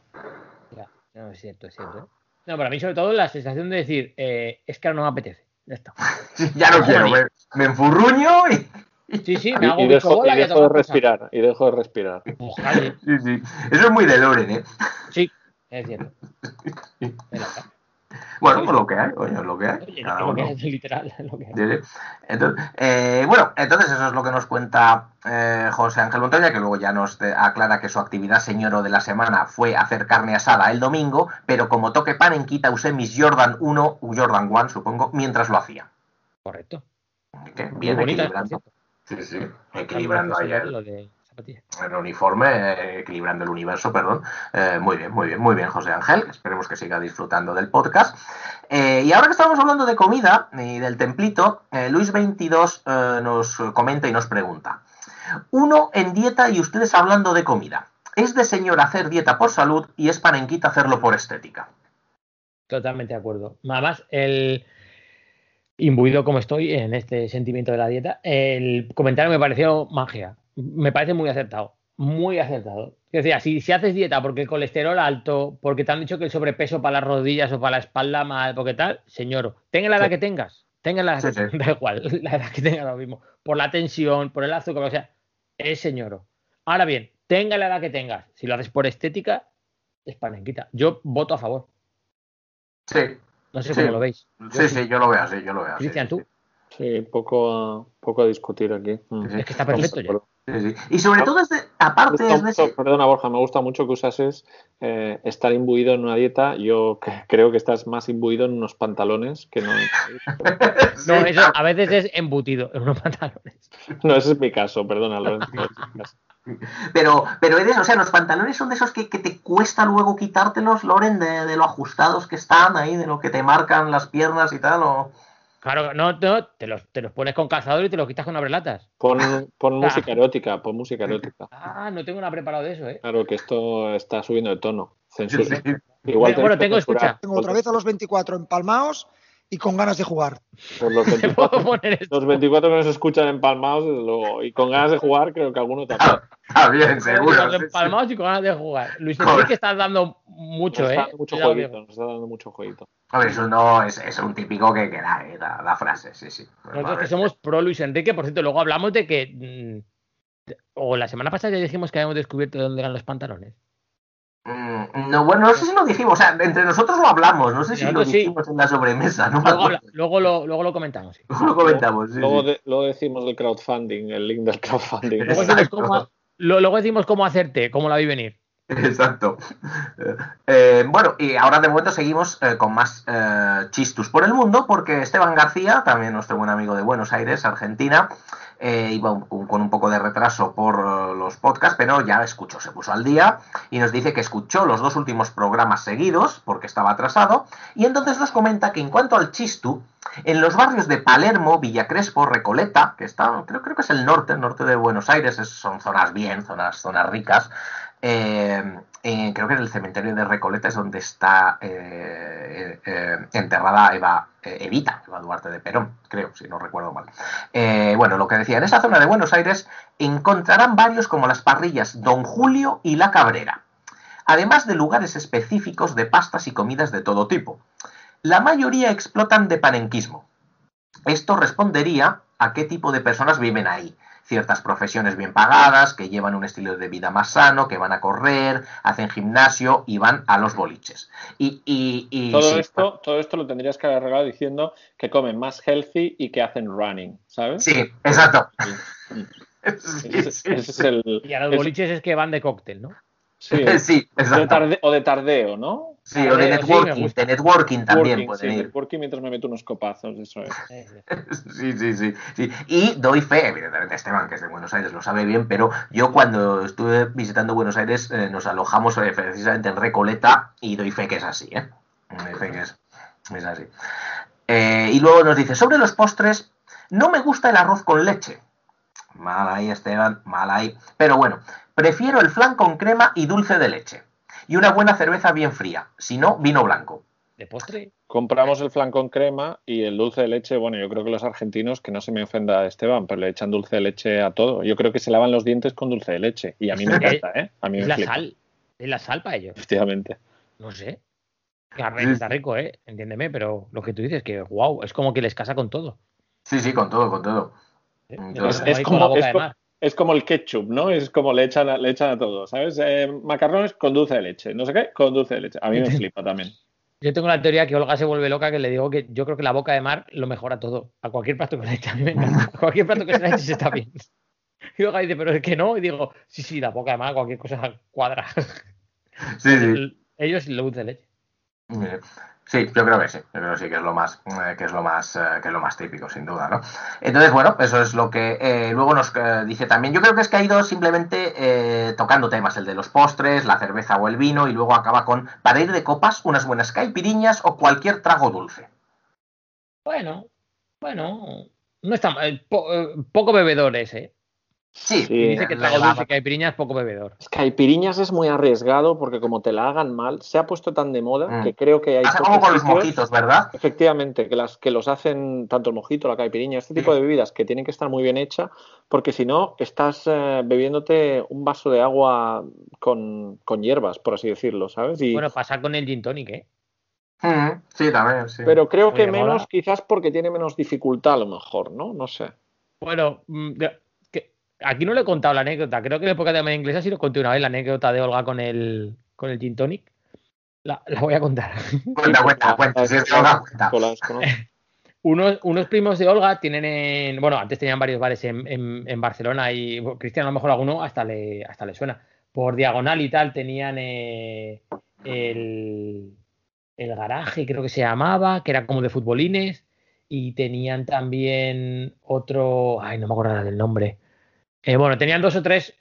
[SPEAKER 5] No, es cierto, es cierto. ¿eh? No, para mí, sobre todo, la sensación de decir, eh, es que ahora no me apetece. Ya está. *laughs*
[SPEAKER 7] Ya no quiero, me, me enfurruño y.
[SPEAKER 5] Sí, sí, me
[SPEAKER 6] Y,
[SPEAKER 5] hago
[SPEAKER 6] y dejo,
[SPEAKER 5] bola
[SPEAKER 6] y dejo de respirar, y dejo de respirar. *laughs*
[SPEAKER 5] Ojalá,
[SPEAKER 7] Sí, sí. Eso es muy de Loren, ¿eh?
[SPEAKER 5] sí, es cierto. *laughs*
[SPEAKER 7] Bueno, pues lo que hay, coño, es lo que hay.
[SPEAKER 5] Oye, lo que
[SPEAKER 7] uno.
[SPEAKER 5] es *laughs* literal, lo que hay.
[SPEAKER 7] Sí, sí. Entonces, eh, bueno, entonces eso es lo que nos cuenta eh, José Ángel Montoya, que luego ya nos aclara que su actividad señoro de la semana fue hacer carne asada el domingo, pero como toque pan en quita usé mis Jordan 1, u Jordan 1 supongo, mientras lo hacía.
[SPEAKER 5] Correcto.
[SPEAKER 7] Que bien
[SPEAKER 5] Muy
[SPEAKER 7] equilibrando. Sí, sí, equilibrando el,
[SPEAKER 5] Lo de zapatilla.
[SPEAKER 7] el uniforme, equilibrando el universo, perdón. Eh, muy bien, muy bien, muy bien, José Ángel. Esperemos que siga disfrutando del podcast. Eh, y ahora que estamos hablando de comida y del templito, eh, Luis22 eh, nos comenta y nos pregunta. Uno en dieta y ustedes hablando de comida. Es de señor hacer dieta por salud y es panenquita hacerlo por estética.
[SPEAKER 5] Totalmente de acuerdo. Además, el imbuido como estoy en este sentimiento de la dieta, el comentario me pareció magia. Me parece muy acertado. Muy acertado. Es decir, si, si haces dieta porque el colesterol alto, porque te han dicho que el sobrepeso para las rodillas o para la espalda mal, porque tal, señor, tenga la edad
[SPEAKER 7] Sí.
[SPEAKER 5] que tengas, tenga la
[SPEAKER 7] Sí, sí. *laughs*
[SPEAKER 5] da igual, la edad que tenga lo mismo, por la tensión, por el azúcar, o sea, es señor. Ahora bien, tenga la edad que tengas, si lo haces por estética, es panenquita. Yo voto a favor.
[SPEAKER 7] Sí,
[SPEAKER 5] No sé
[SPEAKER 7] Sí.
[SPEAKER 5] cómo lo veis.
[SPEAKER 7] sí, sí, yo lo veo así, yo lo veo así.
[SPEAKER 5] Cristian, tú.
[SPEAKER 6] Sí, poco a, poco a discutir aquí.
[SPEAKER 7] Sí,
[SPEAKER 5] Es que está perfecto ya.
[SPEAKER 7] Sí, sí. Y sobre todo es de, aparte es de
[SPEAKER 6] mucho- perdona Borja, me gusta mucho que usases eh, estar imbuido en una dieta. Yo creo que estás más imbuido en unos pantalones que no. *laughs*
[SPEAKER 5] No, eso a veces es embutido en unos pantalones.
[SPEAKER 6] No, ese es mi caso, perdona, Lorenzo.
[SPEAKER 7] Pero, pero eres, o sea, los pantalones son de esos que, que te cuesta luego quitártelos, Loren, de, de lo ajustados que están ahí, de lo que te marcan las piernas y tal, o...
[SPEAKER 5] Claro, no, no, te los, te los pones con calzador y te los quitas con abrelatas.
[SPEAKER 6] Pon, *laughs* pon música erótica, pon música erótica.
[SPEAKER 5] Ah, no tengo nada preparado de eso, ¿eh?
[SPEAKER 6] Claro que esto está subiendo de tono. Censura. Igual
[SPEAKER 5] Bueno, tengo, escucha.
[SPEAKER 8] Tengo otra vez a los 24 empalmados y con ganas de jugar.
[SPEAKER 6] Pues los, *laughs*
[SPEAKER 5] Te puedo
[SPEAKER 6] 24,
[SPEAKER 5] poner esto.
[SPEAKER 6] los 24 que nos escuchan empalmados, luego, y con ganas de jugar, creo que alguno también.
[SPEAKER 7] Está bien, seguro.
[SPEAKER 5] Los
[SPEAKER 7] sí.
[SPEAKER 5] empalmados y con ganas de jugar. Luis
[SPEAKER 7] Joder.
[SPEAKER 5] Enrique estás dando mucho,
[SPEAKER 6] Nos está
[SPEAKER 5] ¿eh?
[SPEAKER 6] dando mucho jueguito, nos está dando mucho jueguito.
[SPEAKER 7] Hombre, eso no es, es un típico que, que da, eh, da, da frase, sí, sí.
[SPEAKER 5] Nosotros que somos pro Luis Enrique, por cierto, luego hablamos de que. mm, O la semana pasada ya dijimos que habíamos descubierto de dónde eran los pantalones.
[SPEAKER 7] Mm, No, bueno, no sé si lo dijimos, o sea, entre nosotros lo hablamos, no sé si lo
[SPEAKER 5] sí.
[SPEAKER 7] dijimos en la sobremesa, no
[SPEAKER 5] Luego, luego, lo, luego lo comentamos. sí. *laughs*
[SPEAKER 7] Lo comentamos, sí,
[SPEAKER 6] Luego,
[SPEAKER 7] sí.
[SPEAKER 6] de- luego decimos del crowdfunding, el link del crowdfunding. *laughs*
[SPEAKER 5] Luego decimos, cómo, lo- luego decimos cómo hacerte, cómo la vi venir.
[SPEAKER 7] Exacto. Eh, bueno, y ahora de momento seguimos eh, con más eh, chistus por el mundo, porque Esteban García, también nuestro buen amigo de Buenos Aires, Argentina, eh, iba con, un poco de retraso por eh, los podcasts, pero ya escuchó, se puso al día y nos dice que escuchó los dos últimos programas seguidos, porque estaba atrasado, y entonces nos comenta que en cuanto al chistu, en los barrios de Palermo, Villa Crespo, Recoleta, que está, creo, creo que es el norte, el norte de Buenos Aires, es- son zonas bien, zonas, zonas ricas, eh, eh, creo que en el cementerio de Recoleta es donde está eh, eh, enterrada Eva, Evita, Eva Duarte de Perón, creo, si no recuerdo mal. Bueno, lo que decía, en esa zona de Buenos Aires encontrarán varios como las parrillas Don Julio y La Cabrera, además de lugares específicos de pastas y comidas de todo tipo. La mayoría explotan de panenquismo. Esto respondería a qué tipo de personas viven ahí. Ciertas profesiones bien pagadas, que llevan un estilo de vida más sano, que van a correr, hacen gimnasio y van a los boliches. Y, y- y
[SPEAKER 6] Todo,
[SPEAKER 7] sí,
[SPEAKER 6] esto, todo esto lo tendrías que haber arreglado diciendo que comen más healthy y que hacen running, ¿sabes?
[SPEAKER 7] Sí, exacto.
[SPEAKER 6] Sí.
[SPEAKER 7] Sí,
[SPEAKER 6] Ese, *laughs*
[SPEAKER 7] sí,
[SPEAKER 6] ese es el.
[SPEAKER 5] Y a los
[SPEAKER 6] es-
[SPEAKER 5] boliches es que van de cóctel, ¿no?
[SPEAKER 6] Sí, *laughs*
[SPEAKER 7] sí,
[SPEAKER 6] de
[SPEAKER 7] exacto.
[SPEAKER 6] tarde- o de tardeo, ¿no?
[SPEAKER 7] Sí, o de
[SPEAKER 5] sí,
[SPEAKER 7] networking. de networking también
[SPEAKER 6] Working,
[SPEAKER 7] pueden
[SPEAKER 6] sí,
[SPEAKER 7] ir.
[SPEAKER 6] networking mientras me meto unos copazos, eso es.
[SPEAKER 5] Sí. *laughs*
[SPEAKER 7] Sí, sí, sí, sí. Y doy fe, evidentemente Esteban, que es de Buenos Aires, lo sabe bien, pero yo cuando estuve visitando Buenos Aires eh, nos alojamos eh, precisamente en Recoleta y doy fe que es así, ¿eh? Doy fe que es, es así. Eh, y luego nos dice, sobre los postres, no me gusta el arroz con leche. Mal ahí, Esteban, mal ahí. Pero bueno, prefiero el flan con crema y dulce de leche. Y una buena cerveza bien fría. Si no, vino blanco.
[SPEAKER 5] ¿De postre?
[SPEAKER 6] Compramos el flan con crema y el dulce de leche, bueno, yo creo que los argentinos, que no se me ofenda Esteban, pero le echan dulce de leche a todo. Yo creo que se lavan los dientes con dulce de leche. Y a mí me *laughs* encanta, ¿eh? A mí
[SPEAKER 5] Es
[SPEAKER 6] me
[SPEAKER 5] la
[SPEAKER 6] flipa,
[SPEAKER 5] sal. Es la sal para ellos.
[SPEAKER 6] efectivamente.
[SPEAKER 5] No sé. A ver, Está rico, ¿eh? Entiéndeme, pero lo que tú dices, que wow, es como que les casa con todo.
[SPEAKER 7] Sí, sí, con todo, con todo.
[SPEAKER 6] es
[SPEAKER 5] la
[SPEAKER 6] como- es. Es como el ketchup, ¿no? Es como le echan a, le echan a todo, ¿sabes? Eh, macarrones con dulce de leche, no sé qué, con dulce de leche. A mí me flipa también.
[SPEAKER 5] Yo tengo la teoría que Olga se vuelve loca, que le digo que yo creo que la boca de mar lo mejora todo. A cualquier plato que le eche, a mí me encanta. A cualquier plato que se le eche está bien. *laughs* Y Olga dice, pero es que no. Y digo, sí, sí, la boca de mar, cualquier cosa cuadra.
[SPEAKER 7] sí, sí. *laughs*
[SPEAKER 5] El- Ellos lo dulce de leche.
[SPEAKER 7] Eh, Sí, yo creo que sí, yo creo que sí que es lo más, eh, que es lo más, eh, que es lo más típico, sin duda, ¿no? Entonces, bueno, eso es lo que eh, luego nos eh, dice también. Yo creo que es que ha ido simplemente eh, tocando temas, el de los postres, la cerveza o el vino, y luego acaba con para ir de copas, unas buenas caipiriñas o cualquier trago dulce.
[SPEAKER 5] Bueno, bueno, no está mal. Po- eh, poco bebedor ese.
[SPEAKER 7] Sí,
[SPEAKER 5] dice que trago dulce piriñas, poco bebedor.
[SPEAKER 6] Es Caipiriñas es muy arriesgado porque como te la hagan mal, se ha puesto tan de moda
[SPEAKER 7] Mm.
[SPEAKER 6] que creo que hay
[SPEAKER 7] pasa como con los mojitos, ¿verdad?
[SPEAKER 6] Efectivamente, que las que los hacen tanto el mojito, la caipiriña, este tipo de bebidas que tienen que estar muy bien hechas, porque si no estás eh, bebiéndote un vaso de agua con, con hierbas, por así decirlo, ¿sabes? Y,
[SPEAKER 5] Bueno, pasa con el gin tonic, ¿eh?
[SPEAKER 7] Mm, sí, también, sí.
[SPEAKER 6] pero creo que menos,
[SPEAKER 5] mola.
[SPEAKER 6] quizás porque tiene menos dificultad a lo mejor, ¿no? No sé.
[SPEAKER 5] Bueno, mm, aquí no le he contado la anécdota. Creo que en la época de media inglesa sí lo conté una vez, la anécdota de Olga con el, con el gin tonic. La, la voy a contar.
[SPEAKER 7] Cuenta, cuenta, cuenta, si es que Olga cuenta. *laughs*
[SPEAKER 5] Unos, unos primos de Olga tienen en. Bueno, antes tenían varios bares en, en- en Barcelona y bueno, Cristian a lo mejor alguno hasta le, hasta le suena. Por diagonal y tal tenían eh, el, el garaje, creo que se llamaba, que era como de futbolines. Y tenían también otro. Ay, no me acuerdo del nombre. Eh, bueno, tenían dos o tres.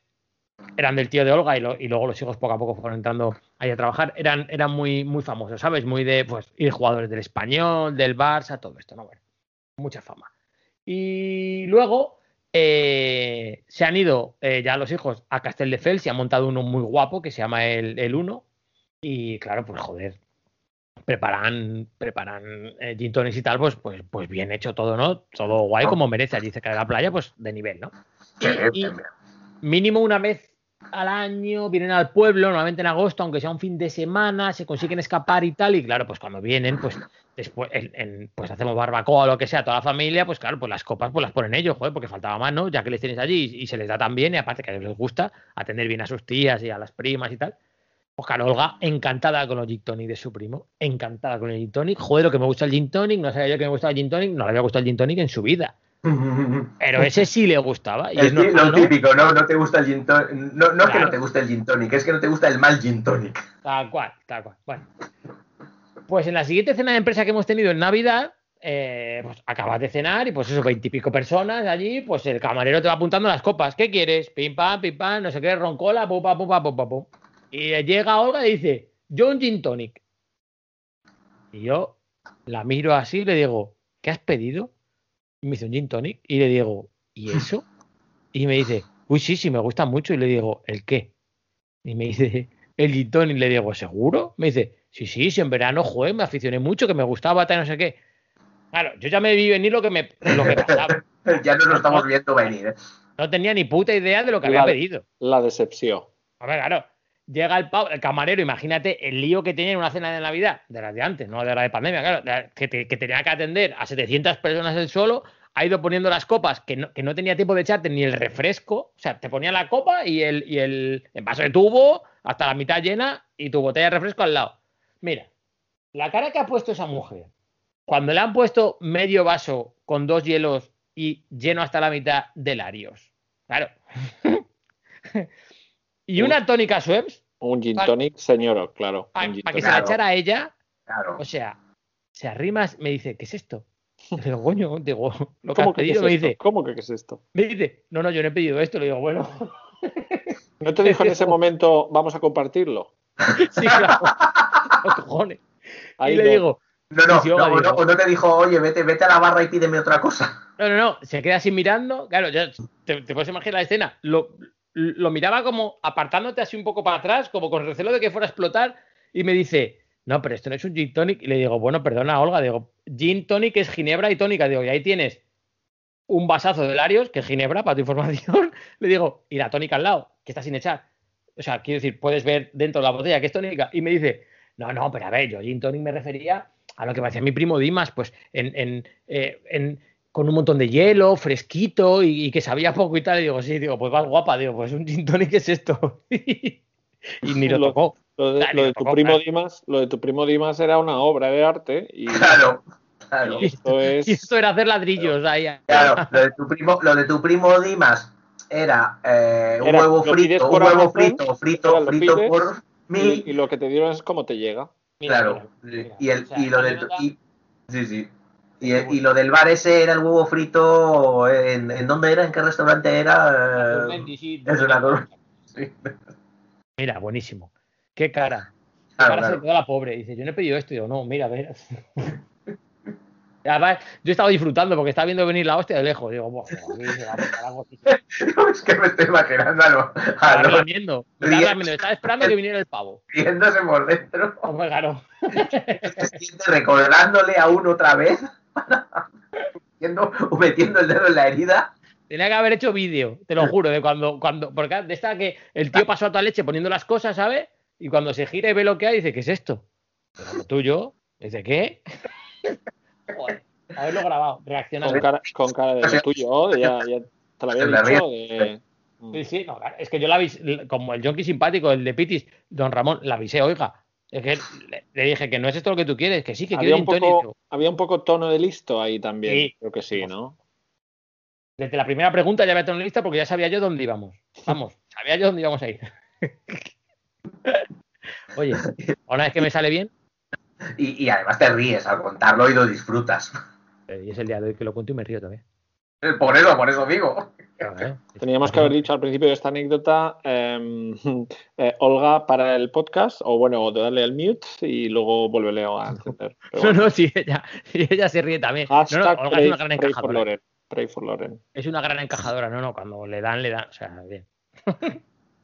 [SPEAKER 5] Eran del tío de Olga y, luego los hijos poco a poco fueron entrando ahí a trabajar. Eran, muy, muy famosos, ¿sabes? Muy de pues ir jugadores del español, del Barça, todo esto, ¿no? Bueno, mucha fama. Y luego eh, se han ido eh, ya los hijos a Castelldefels y han montado uno muy guapo que se llama el, Uno. Y claro, pues joder, preparan, preparan eh, y tal, pues, pues, pues bien hecho todo, ¿no? Todo guay como merece allí cerca de la playa, pues de nivel, ¿no? Y- mínimo una vez al año vienen al pueblo, normalmente en agosto, aunque sea un fin de semana, se consiguen escapar y tal, y claro, pues cuando vienen, pues después, en- en- pues hacemos barbacoa o lo que sea, toda la familia, pues claro, pues las copas pues las ponen ellos, joder, porque faltaba más, ¿no? Ya que les tienes allí y, y se les da tan bien, y aparte que a ellos les gusta atender bien a sus tías y a las primas y tal. Pues claro, Olga, encantada con los gin tonic de su primo, encantada con el gin tonic, joder, lo que me gusta el gin tonic, no sabía yo que me gustaba el gin tonic, no le había gustado el gin tonic en su vida, pero ese sí le gustaba. Y es
[SPEAKER 7] Es que
[SPEAKER 5] normal,
[SPEAKER 7] lo
[SPEAKER 5] ¿no?
[SPEAKER 7] típico, ¿no? No te gusta el gin tonic. No, no es que no te guste el gin tonic, es que no te gusta el mal gin tonic.
[SPEAKER 5] Tal cual, tal cual. Bueno. Pues en la siguiente cena de empresa que hemos tenido en Navidad, eh, pues acabas de cenar y pues eso, veintipico personas allí, pues el camarero te va apuntando las copas. ¿Qué quieres? Pim pam, pim pam, no sé qué, roncola, pum pam, pum pam, pum pam, pum. Y llega Olga y dice, yo un gin tonic. Y yo la miro así y le digo, ¿qué has pedido? Y me dice un gin tonic. Y le digo, ¿y *laughs* eso? Y me dice, uy, sí, sí, me gusta mucho. Y le digo, ¿el qué? Y me dice, el gin tonic. Le digo, ¿seguro? Me dice, sí, sí, sí, en verano, joder, me aficioné mucho, que me gustaba, tal, no sé qué. Claro, yo ya me vi venir lo que me lo que pasaba. *laughs*
[SPEAKER 7] Ya nos lo estamos viendo venir. ¿eh?
[SPEAKER 5] No tenía ni puta idea de lo que había pedido.
[SPEAKER 6] La decepción.
[SPEAKER 5] A ver, claro. Llega el, pavo- el camarero, imagínate el lío que tenía en una cena de Navidad, de las de antes, no de la de pandemia, claro, que, que tenía que atender a 700 personas él solo, ha ido poniendo las copas que no, que no tenía tiempo de echarte ni el refresco, o sea, te ponía la copa y el, y el vaso de tubo hasta la mitad llena y tu botella de refresco al lado. Mira, la cara que ha puesto esa mujer, cuando le han puesto medio vaso con dos hielos y lleno hasta la mitad de Larios. Claro. *laughs* y una tónica Schweppes,
[SPEAKER 6] Un gin tonic, señor, claro.
[SPEAKER 5] Para que se la echara a ella,
[SPEAKER 7] Claro.
[SPEAKER 5] o sea, se arrima, me dice, ¿qué es esto? Le digo, coño, digo, lo que
[SPEAKER 6] ¿Cómo
[SPEAKER 5] has
[SPEAKER 6] que qué
[SPEAKER 5] pedido,
[SPEAKER 6] es
[SPEAKER 5] me
[SPEAKER 6] esto?
[SPEAKER 5] dice,
[SPEAKER 6] ¿Cómo que qué es esto?
[SPEAKER 5] me dice, no, no, yo no he pedido esto, le digo, bueno, *laughs*
[SPEAKER 6] ¿No te dijo en ese *laughs* momento, vamos a compartirlo? *laughs*
[SPEAKER 5] sí, claro, los cojones.
[SPEAKER 6] Ahí
[SPEAKER 5] y le
[SPEAKER 6] no.
[SPEAKER 5] digo,
[SPEAKER 7] No, no, no, o no,
[SPEAKER 5] dijo-
[SPEAKER 7] o no te dijo, oye, vete, vete a la barra y pídeme otra cosa.
[SPEAKER 5] No, no, no, se queda así mirando. Claro, ya te, te puedes imaginar la escena. Lo, lo miraba como apartándote así un poco para atrás, como con recelo de que fuera a explotar. Y me dice, no, pero esto no es un gin tonic. Y le digo, bueno, perdona, Olga. Digo, gin tonic es ginebra y tónica. Digo, y ahí tienes un vasazo de Larios, que es ginebra, para tu información. *laughs* Le digo, y la tónica al lado, que está sin echar. O sea, quiero decir, puedes ver dentro de la botella que es tónica. Y me dice, no, no, pero a ver, yo gin tonic me refería a lo que me hacía mi primo Dimas, pues en, en, eh, en- con un montón de hielo, fresquito y, y que sabía poco y tal. Y digo, sí, digo, pues vas guapa, digo, pues un gin tonic, ¿qué es esto? *laughs* y ni lo
[SPEAKER 6] Lo-
[SPEAKER 5] tocó.
[SPEAKER 6] Lo de, lo de tu primo
[SPEAKER 5] claro.
[SPEAKER 6] Dimas, lo de tu primo Dimas era una obra de arte y,
[SPEAKER 7] Claro, claro.
[SPEAKER 6] y esto *laughs* es
[SPEAKER 5] Y esto era hacer ladrillos ahí.
[SPEAKER 7] Claro, lo de tu primo, lo de tu primo Dimas era, eh, un
[SPEAKER 6] Era,
[SPEAKER 7] huevo frito, un huevo
[SPEAKER 6] Amazon,
[SPEAKER 7] frito, frito, frito
[SPEAKER 6] pides,
[SPEAKER 7] por
[SPEAKER 6] y,
[SPEAKER 7] mí.
[SPEAKER 6] y lo que te dieron es como te llega.
[SPEAKER 5] Mira,
[SPEAKER 7] claro.
[SPEAKER 5] mira, mira.
[SPEAKER 7] y, el,
[SPEAKER 5] O sea,
[SPEAKER 7] y lo del
[SPEAKER 5] anécdota-
[SPEAKER 7] y- sí, sí. Y, y lo del bar ese era el huevo frito. ¿En, en dónde era? ¿En qué restaurante era?
[SPEAKER 5] Sí,
[SPEAKER 7] es una. Sí.
[SPEAKER 5] Mira, buenísimo. Qué cara. Qué
[SPEAKER 7] Claro,
[SPEAKER 5] cara se
[SPEAKER 7] claro.
[SPEAKER 5] quedó la pobre. Dice, yo no he pedido esto. Y digo, no, mira, a ver. *laughs* Además, yo estaba disfrutando porque estaba viendo venir la hostia de lejos. Digo, "Buah, aquí se va a montar algo así". *laughs*
[SPEAKER 7] es que me estoy imaginando a lo, a
[SPEAKER 5] Estaba
[SPEAKER 7] lo-
[SPEAKER 5] lamiendo. Esperando que viniera el pavo.
[SPEAKER 7] riéndose por dentro,
[SPEAKER 5] Hombre, claro. *laughs*
[SPEAKER 7] recordándole a uno otra vez, metiendo, o metiendo el dedo en la herida.
[SPEAKER 5] Tenía que haber hecho vídeo, te lo juro, de cuando, cuando, porque de esta que el tío pasó a toda leche poniendo las cosas, ¿sabes? Y cuando se gira y ve lo que hay, dice, ¿qué es esto? Pero lo tuyo, dice, ¿qué? *laughs* Joder, haberlo grabado,
[SPEAKER 6] Con
[SPEAKER 5] reaccionando.
[SPEAKER 6] cara, con cara de lo tuyo, de ya, ya te lo había *laughs* dicho. De,
[SPEAKER 5] Sí, sí, no, claro, es que yo la avisé, como el junkie simpático, el de Pitis, don Ramón, la avisé, oiga. Es que le, dije que no es esto lo que tú quieres, que sí, que
[SPEAKER 6] había,
[SPEAKER 5] quiero
[SPEAKER 6] un poco, había un poco tono de listo ahí también.
[SPEAKER 5] Sí.
[SPEAKER 6] Creo que sí, ¿no?
[SPEAKER 5] Desde la primera pregunta ya había tenido lista porque ya sabía yo dónde íbamos. Vamos, *laughs* sabía yo dónde íbamos a ir. *laughs* Oye, una vez que me sale bien,
[SPEAKER 7] Y, y además te ríes al contarlo y lo disfrutas.
[SPEAKER 5] eh, y es el día de hoy que lo cuento y me río también. *laughs*
[SPEAKER 7] Por eso, por eso digo.
[SPEAKER 5] Claro, ¿eh?
[SPEAKER 6] Teníamos que haber dicho al principio de esta anécdota, em, *laughs* eh, Olga, para el podcast, o bueno, darle al mute y luego vuélvele a *laughs* encender.
[SPEAKER 5] No, no, sí, ella, ella se ríe también. No, no,
[SPEAKER 6] Hashtag
[SPEAKER 5] Olga
[SPEAKER 6] pray,
[SPEAKER 5] es una gran
[SPEAKER 6] pray for
[SPEAKER 5] encajadora.
[SPEAKER 6] Loren. Pray for Loren.
[SPEAKER 5] Es una gran encajadora, no, no, cuando le dan, le dan. O sea, bien.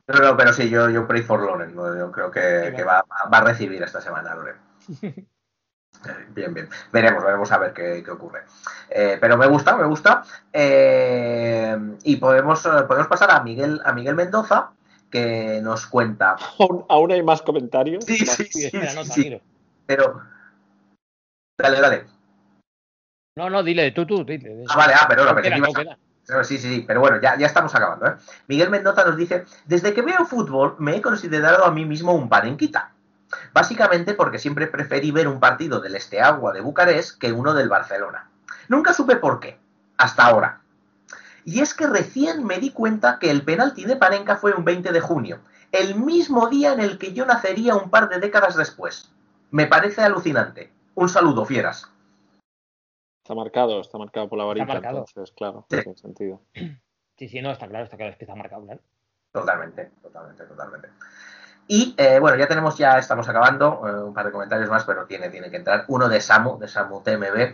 [SPEAKER 7] No, no, pero sí, yo, yo pray for Loren. ¿no? Yo creo que, que va, va a recibir esta semana Loren. *laughs* Bien, bien. Veremos, veremos a ver qué, qué ocurre. Eh, pero me gusta, me gusta. Eh, y podemos, podemos pasar a Miguel, a Miguel Mendoza, que nos cuenta.
[SPEAKER 6] ¿Aún, aún hay más comentarios?
[SPEAKER 7] Sí, sí,
[SPEAKER 5] Sí,
[SPEAKER 7] sí. Pero. Dale, dale.
[SPEAKER 5] No, no, dile, tú, tú, dile.
[SPEAKER 7] Ah, vale, ah, pero no,
[SPEAKER 5] queda. No,
[SPEAKER 7] Sí, sí, sí, pero bueno, ya, ya estamos acabando. ¿eh? Miguel Mendoza nos dice, desde que veo fútbol me he considerado a mí mismo un panenquita. Básicamente porque siempre preferí ver un partido del Esteagua de Bucarest que uno del Barcelona. Nunca supe por qué, hasta ahora. Y es que recién me di cuenta que el penalti de Panenka fue un 20 de junio, el mismo día en el que yo nacería un par de décadas después. Me parece alucinante. Un saludo, fieras.
[SPEAKER 6] Está marcado, está marcado por la varita,
[SPEAKER 5] marcado.
[SPEAKER 6] entonces, claro,
[SPEAKER 7] Sí.
[SPEAKER 6] tiene sentido.
[SPEAKER 5] Sí, sí, no, está claro, está claro, es que está marcado, claro.
[SPEAKER 7] Totalmente, totalmente, totalmente. Y eh, bueno, ya tenemos, ya estamos acabando, eh, un par de comentarios más, pero tiene, tiene que entrar. Uno de Samu, de Samu TMB,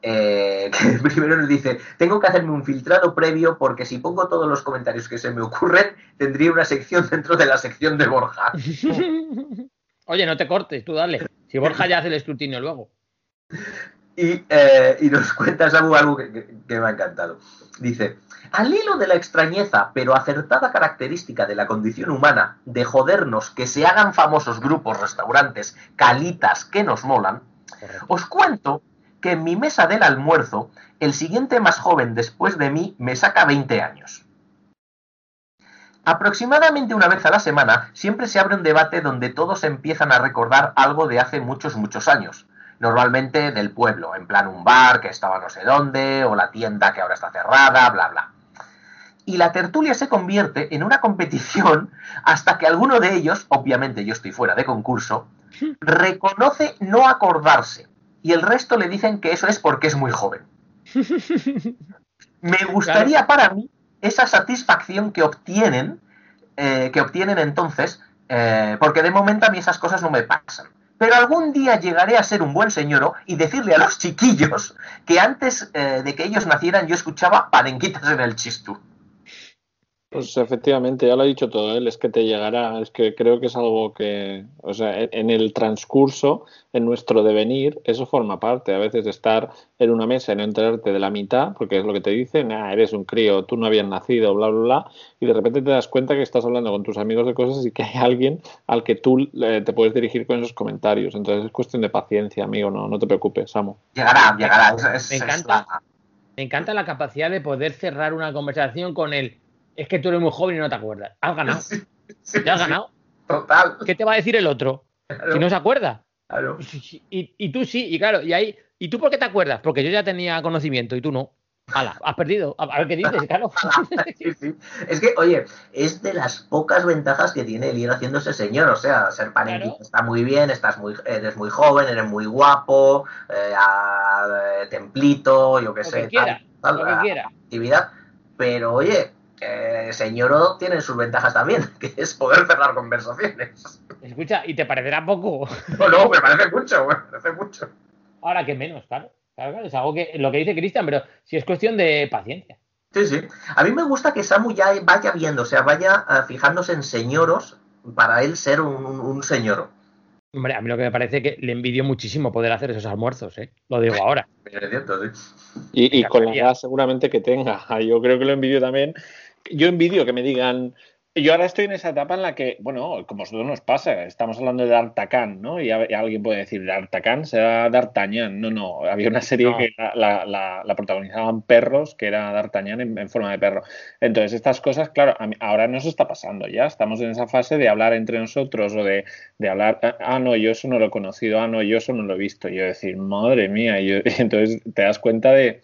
[SPEAKER 7] eh, *laughs* que primero nos dice, tengo que hacerme un filtrado previo porque si pongo todos los comentarios que se me ocurren, tendría una sección dentro de la sección de Borja. *laughs*
[SPEAKER 5] Oye, no te cortes, tú dale. Si Borja ya hace el escrutinio luego. *laughs*
[SPEAKER 7] Y, y nos cuenta Samu algo que, que- que me ha encantado. Dice, al hilo de la extrañeza pero acertada característica de la condición humana de jodernos que se hagan famosos grupos, restaurantes, calitas que nos molan, os cuento que en mi mesa del almuerzo, el siguiente más joven después de mí me saca 20 años. Aproximadamente una vez a la semana siempre se abre un debate donde todos empiezan a recordar algo de hace muchos, muchos años. Normalmente del pueblo, en plan un bar que estaba no sé dónde, o la tienda que ahora está cerrada, bla, bla. y la tertulia se convierte en una competición hasta que alguno de ellos, obviamente yo estoy fuera de concurso, reconoce no acordarse y el resto le dicen que eso es porque es muy joven. Me gustaría para mí esa satisfacción que obtienen, eh, que obtienen entonces, eh, porque de momento a mí esas cosas no me pasan. Pero algún día llegaré a ser un buen señoro y decirle a los chiquillos que antes eh, de que ellos nacieran yo escuchaba parenquitas en el chistú.
[SPEAKER 6] Pues efectivamente, ya lo ha dicho todo él, es que te llegará, es que creo que es algo que, o sea, en- el transcurso, en nuestro devenir, eso forma parte a veces de estar en una mesa y no enterarte de la mitad, porque es lo que te dicen, ah, eres un crío, tú no habías nacido, bla, bla, bla, y de repente te das cuenta que estás hablando con tus amigos de cosas y que hay alguien al que tú eh, te puedes dirigir con esos comentarios. Entonces es cuestión de paciencia, amigo, no, no te preocupes, Samu.
[SPEAKER 7] Llegará, llegará. es- es-
[SPEAKER 5] Me
[SPEAKER 7] es
[SPEAKER 5] encanta.
[SPEAKER 7] la-
[SPEAKER 5] Me encanta la capacidad de poder cerrar una conversación con el es que tú eres muy joven y no te acuerdas. Has ganado. *laughs*
[SPEAKER 7] Sí, sí,
[SPEAKER 5] Ya has ganado.
[SPEAKER 7] Total.
[SPEAKER 5] ¿Qué te va a decir el otro?
[SPEAKER 7] Claro,
[SPEAKER 5] Si no se acuerda.
[SPEAKER 7] claro.
[SPEAKER 5] Y, y tú sí, y claro, y ahí. ¿Y tú por qué te acuerdas? Porque yo ya tenía conocimiento y tú no. Hala, has perdido. A, ver qué dices, claro. *laughs*
[SPEAKER 7] Sí, sí. Es que, oye, es de las pocas ventajas que tiene el ir haciéndose señor. O sea, ser panenquita
[SPEAKER 5] Claro.
[SPEAKER 7] está muy bien, estás muy, eres muy joven, eres muy guapo, eh, a- eh, templito, yo qué sé,
[SPEAKER 5] que quiera,
[SPEAKER 7] tal,
[SPEAKER 5] lo que quiera.
[SPEAKER 7] actividad. Pero, oye, eh, señoro tiene sus ventajas también, *laughs* que es poder cerrar conversaciones.
[SPEAKER 5] Escucha, y te parecerá poco. *laughs*
[SPEAKER 7] No, no, me parece mucho, me parece mucho.
[SPEAKER 5] Ahora que menos, claro. Claro, claro, es algo que lo que dice Cristian, pero si es cuestión de paciencia.
[SPEAKER 7] Sí, sí. A mí me gusta que Samu ya vaya viendo, o sea, vaya eh, fijándose en señoros para él ser un, un, un señoro.
[SPEAKER 5] Hombre, a mí lo que me parece que le envidio muchísimo poder hacer esos almuerzos, ¿eh? Lo digo ahora.
[SPEAKER 7] Es cierto, sí.
[SPEAKER 6] Y, y con la edad seguramente que tenga. *laughs* Yo creo que lo envidio también. Yo envidio que me digan. Yo ahora estoy en esa etapa en la que, bueno, como a nosotros nos pasa, estamos hablando de D'Artagnan, ¿no? Y, a- y alguien puede decir, D'Artagnan será D'Artagnan. No, no, había una serie
[SPEAKER 5] No.
[SPEAKER 6] que la, la- la- la protagonizaban perros, que era D'Artagnan en, en forma de perro. Entonces, estas cosas, claro, a mí- ahora nos está pasando ya. Estamos en esa fase de hablar entre nosotros o de, de hablar, ah, ah, no, yo eso no lo he conocido, ah, no, yo eso no lo he visto. Y yo decir, madre mía, y yo- y *laughs* entonces te das cuenta de,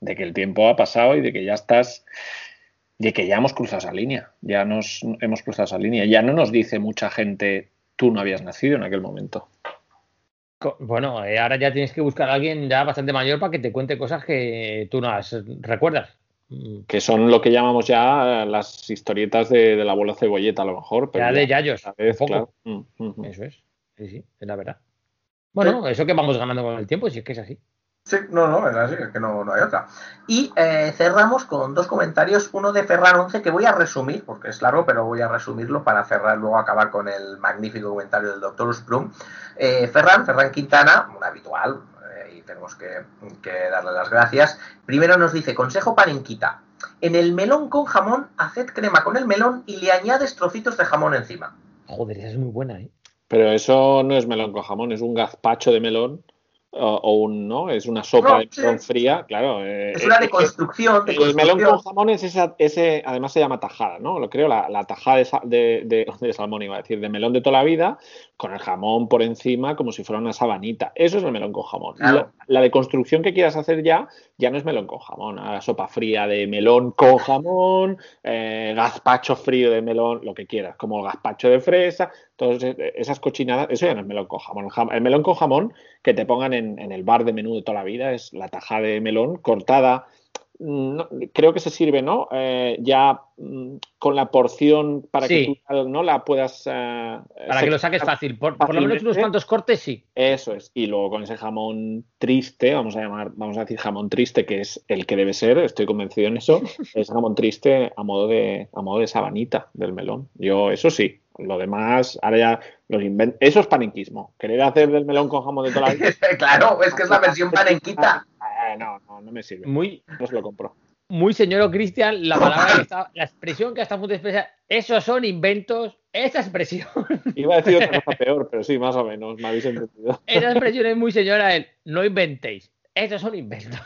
[SPEAKER 6] de que el tiempo ha pasado y de que ya estás, de que ya hemos cruzado esa línea, ya nos hemos cruzado esa línea, ya no nos dice mucha gente, tú no habías nacido en aquel momento.
[SPEAKER 5] Bueno, eh, ahora ya tienes que buscar a alguien ya bastante mayor para que te cuente cosas que tú no has- recuerdas. Mm,
[SPEAKER 6] Que son lo que llamamos ya las historietas de, del abuelo cebolleta, a lo mejor. Pero
[SPEAKER 5] Ya de yayos,
[SPEAKER 6] a vez,
[SPEAKER 5] un poco.
[SPEAKER 6] claro. Mm, mm, mm.
[SPEAKER 5] Eso es. Sí, sí, es la verdad. Bueno, eso que vamos ganando con el tiempo, si es que es así.
[SPEAKER 7] Sí, no, no, es así, es que no, no hay otra. Y eh, cerramos con dos comentarios, uno de Ferran 11 que voy a resumir, porque es largo, pero voy a resumirlo para cerrar, luego acabar con el magnífico comentario del doctor Sprum. Eh, Ferran, Ferran Quintana, un habitual, eh, y tenemos que, que darle las gracias. Primero nos dice, consejo panenquita. En el melón con jamón, haced crema con el melón y le añades trocitos de jamón encima.
[SPEAKER 5] Joder, esa es muy buena, ¿eh?
[SPEAKER 6] Pero eso no es melón con jamón, es un gazpacho de melón o, o un, ¿no? Es una sopa de melón fría, claro. eh,
[SPEAKER 7] Es una
[SPEAKER 6] eh,
[SPEAKER 7] deconstrucción.
[SPEAKER 6] El melón con jamón es esa, ese, además se llama tajada, ¿no? Lo creo, la, la tajada de, de, de- *laughs* de salmón, iba a decir, de melón de toda la vida, con el jamón por encima como si fuera una sabanita. Eso es el melón con jamón.
[SPEAKER 7] Claro.
[SPEAKER 6] La, la deconstrucción que quieras hacer ya, ya no es melón con jamón, la sopa fría de melón con jamón, eh, gazpacho frío de melón, lo que quieras, como el gazpacho de fresa, todas esas cochinadas, eso ya no es melón con jamón. El, jam- el melón con jamón que te pongan en, en el bar de menú de toda la vida es la tajada de melón cortada no, creo que se sirve, ¿no? Eh, ya mm, con la porción para
[SPEAKER 5] Sí.
[SPEAKER 6] que tú no la puedas. eh,
[SPEAKER 5] Para que lo saques fácil. Por, por lo menos unos cuantos cortes, sí.
[SPEAKER 6] Eso es. Y luego con ese jamón triste, vamos a llamar, vamos a decir jamón triste, que es el que debe ser, estoy convencido en eso, *laughs* es jamón triste a modo de, a modo de sabanita del melón. Yo, eso sí. Lo demás, ahora ya los Eso es panenquismo. Querer hacer del melón con jamón de toda la vida. *laughs*
[SPEAKER 7] claro, es que es la versión panenquita.
[SPEAKER 6] Eh, no, no, no me sirve.
[SPEAKER 5] Muy,
[SPEAKER 6] No se lo compro.
[SPEAKER 5] muy señor Cristian, la palabra que está, la expresión que está a punto de expresar, esos son inventos, esa expresión, *laughs*
[SPEAKER 6] Iba a decir otra cosa peor, pero sí, más o menos, me habéis entendido.
[SPEAKER 5] esa expresión es muy señora el no inventéis, esos son inventos.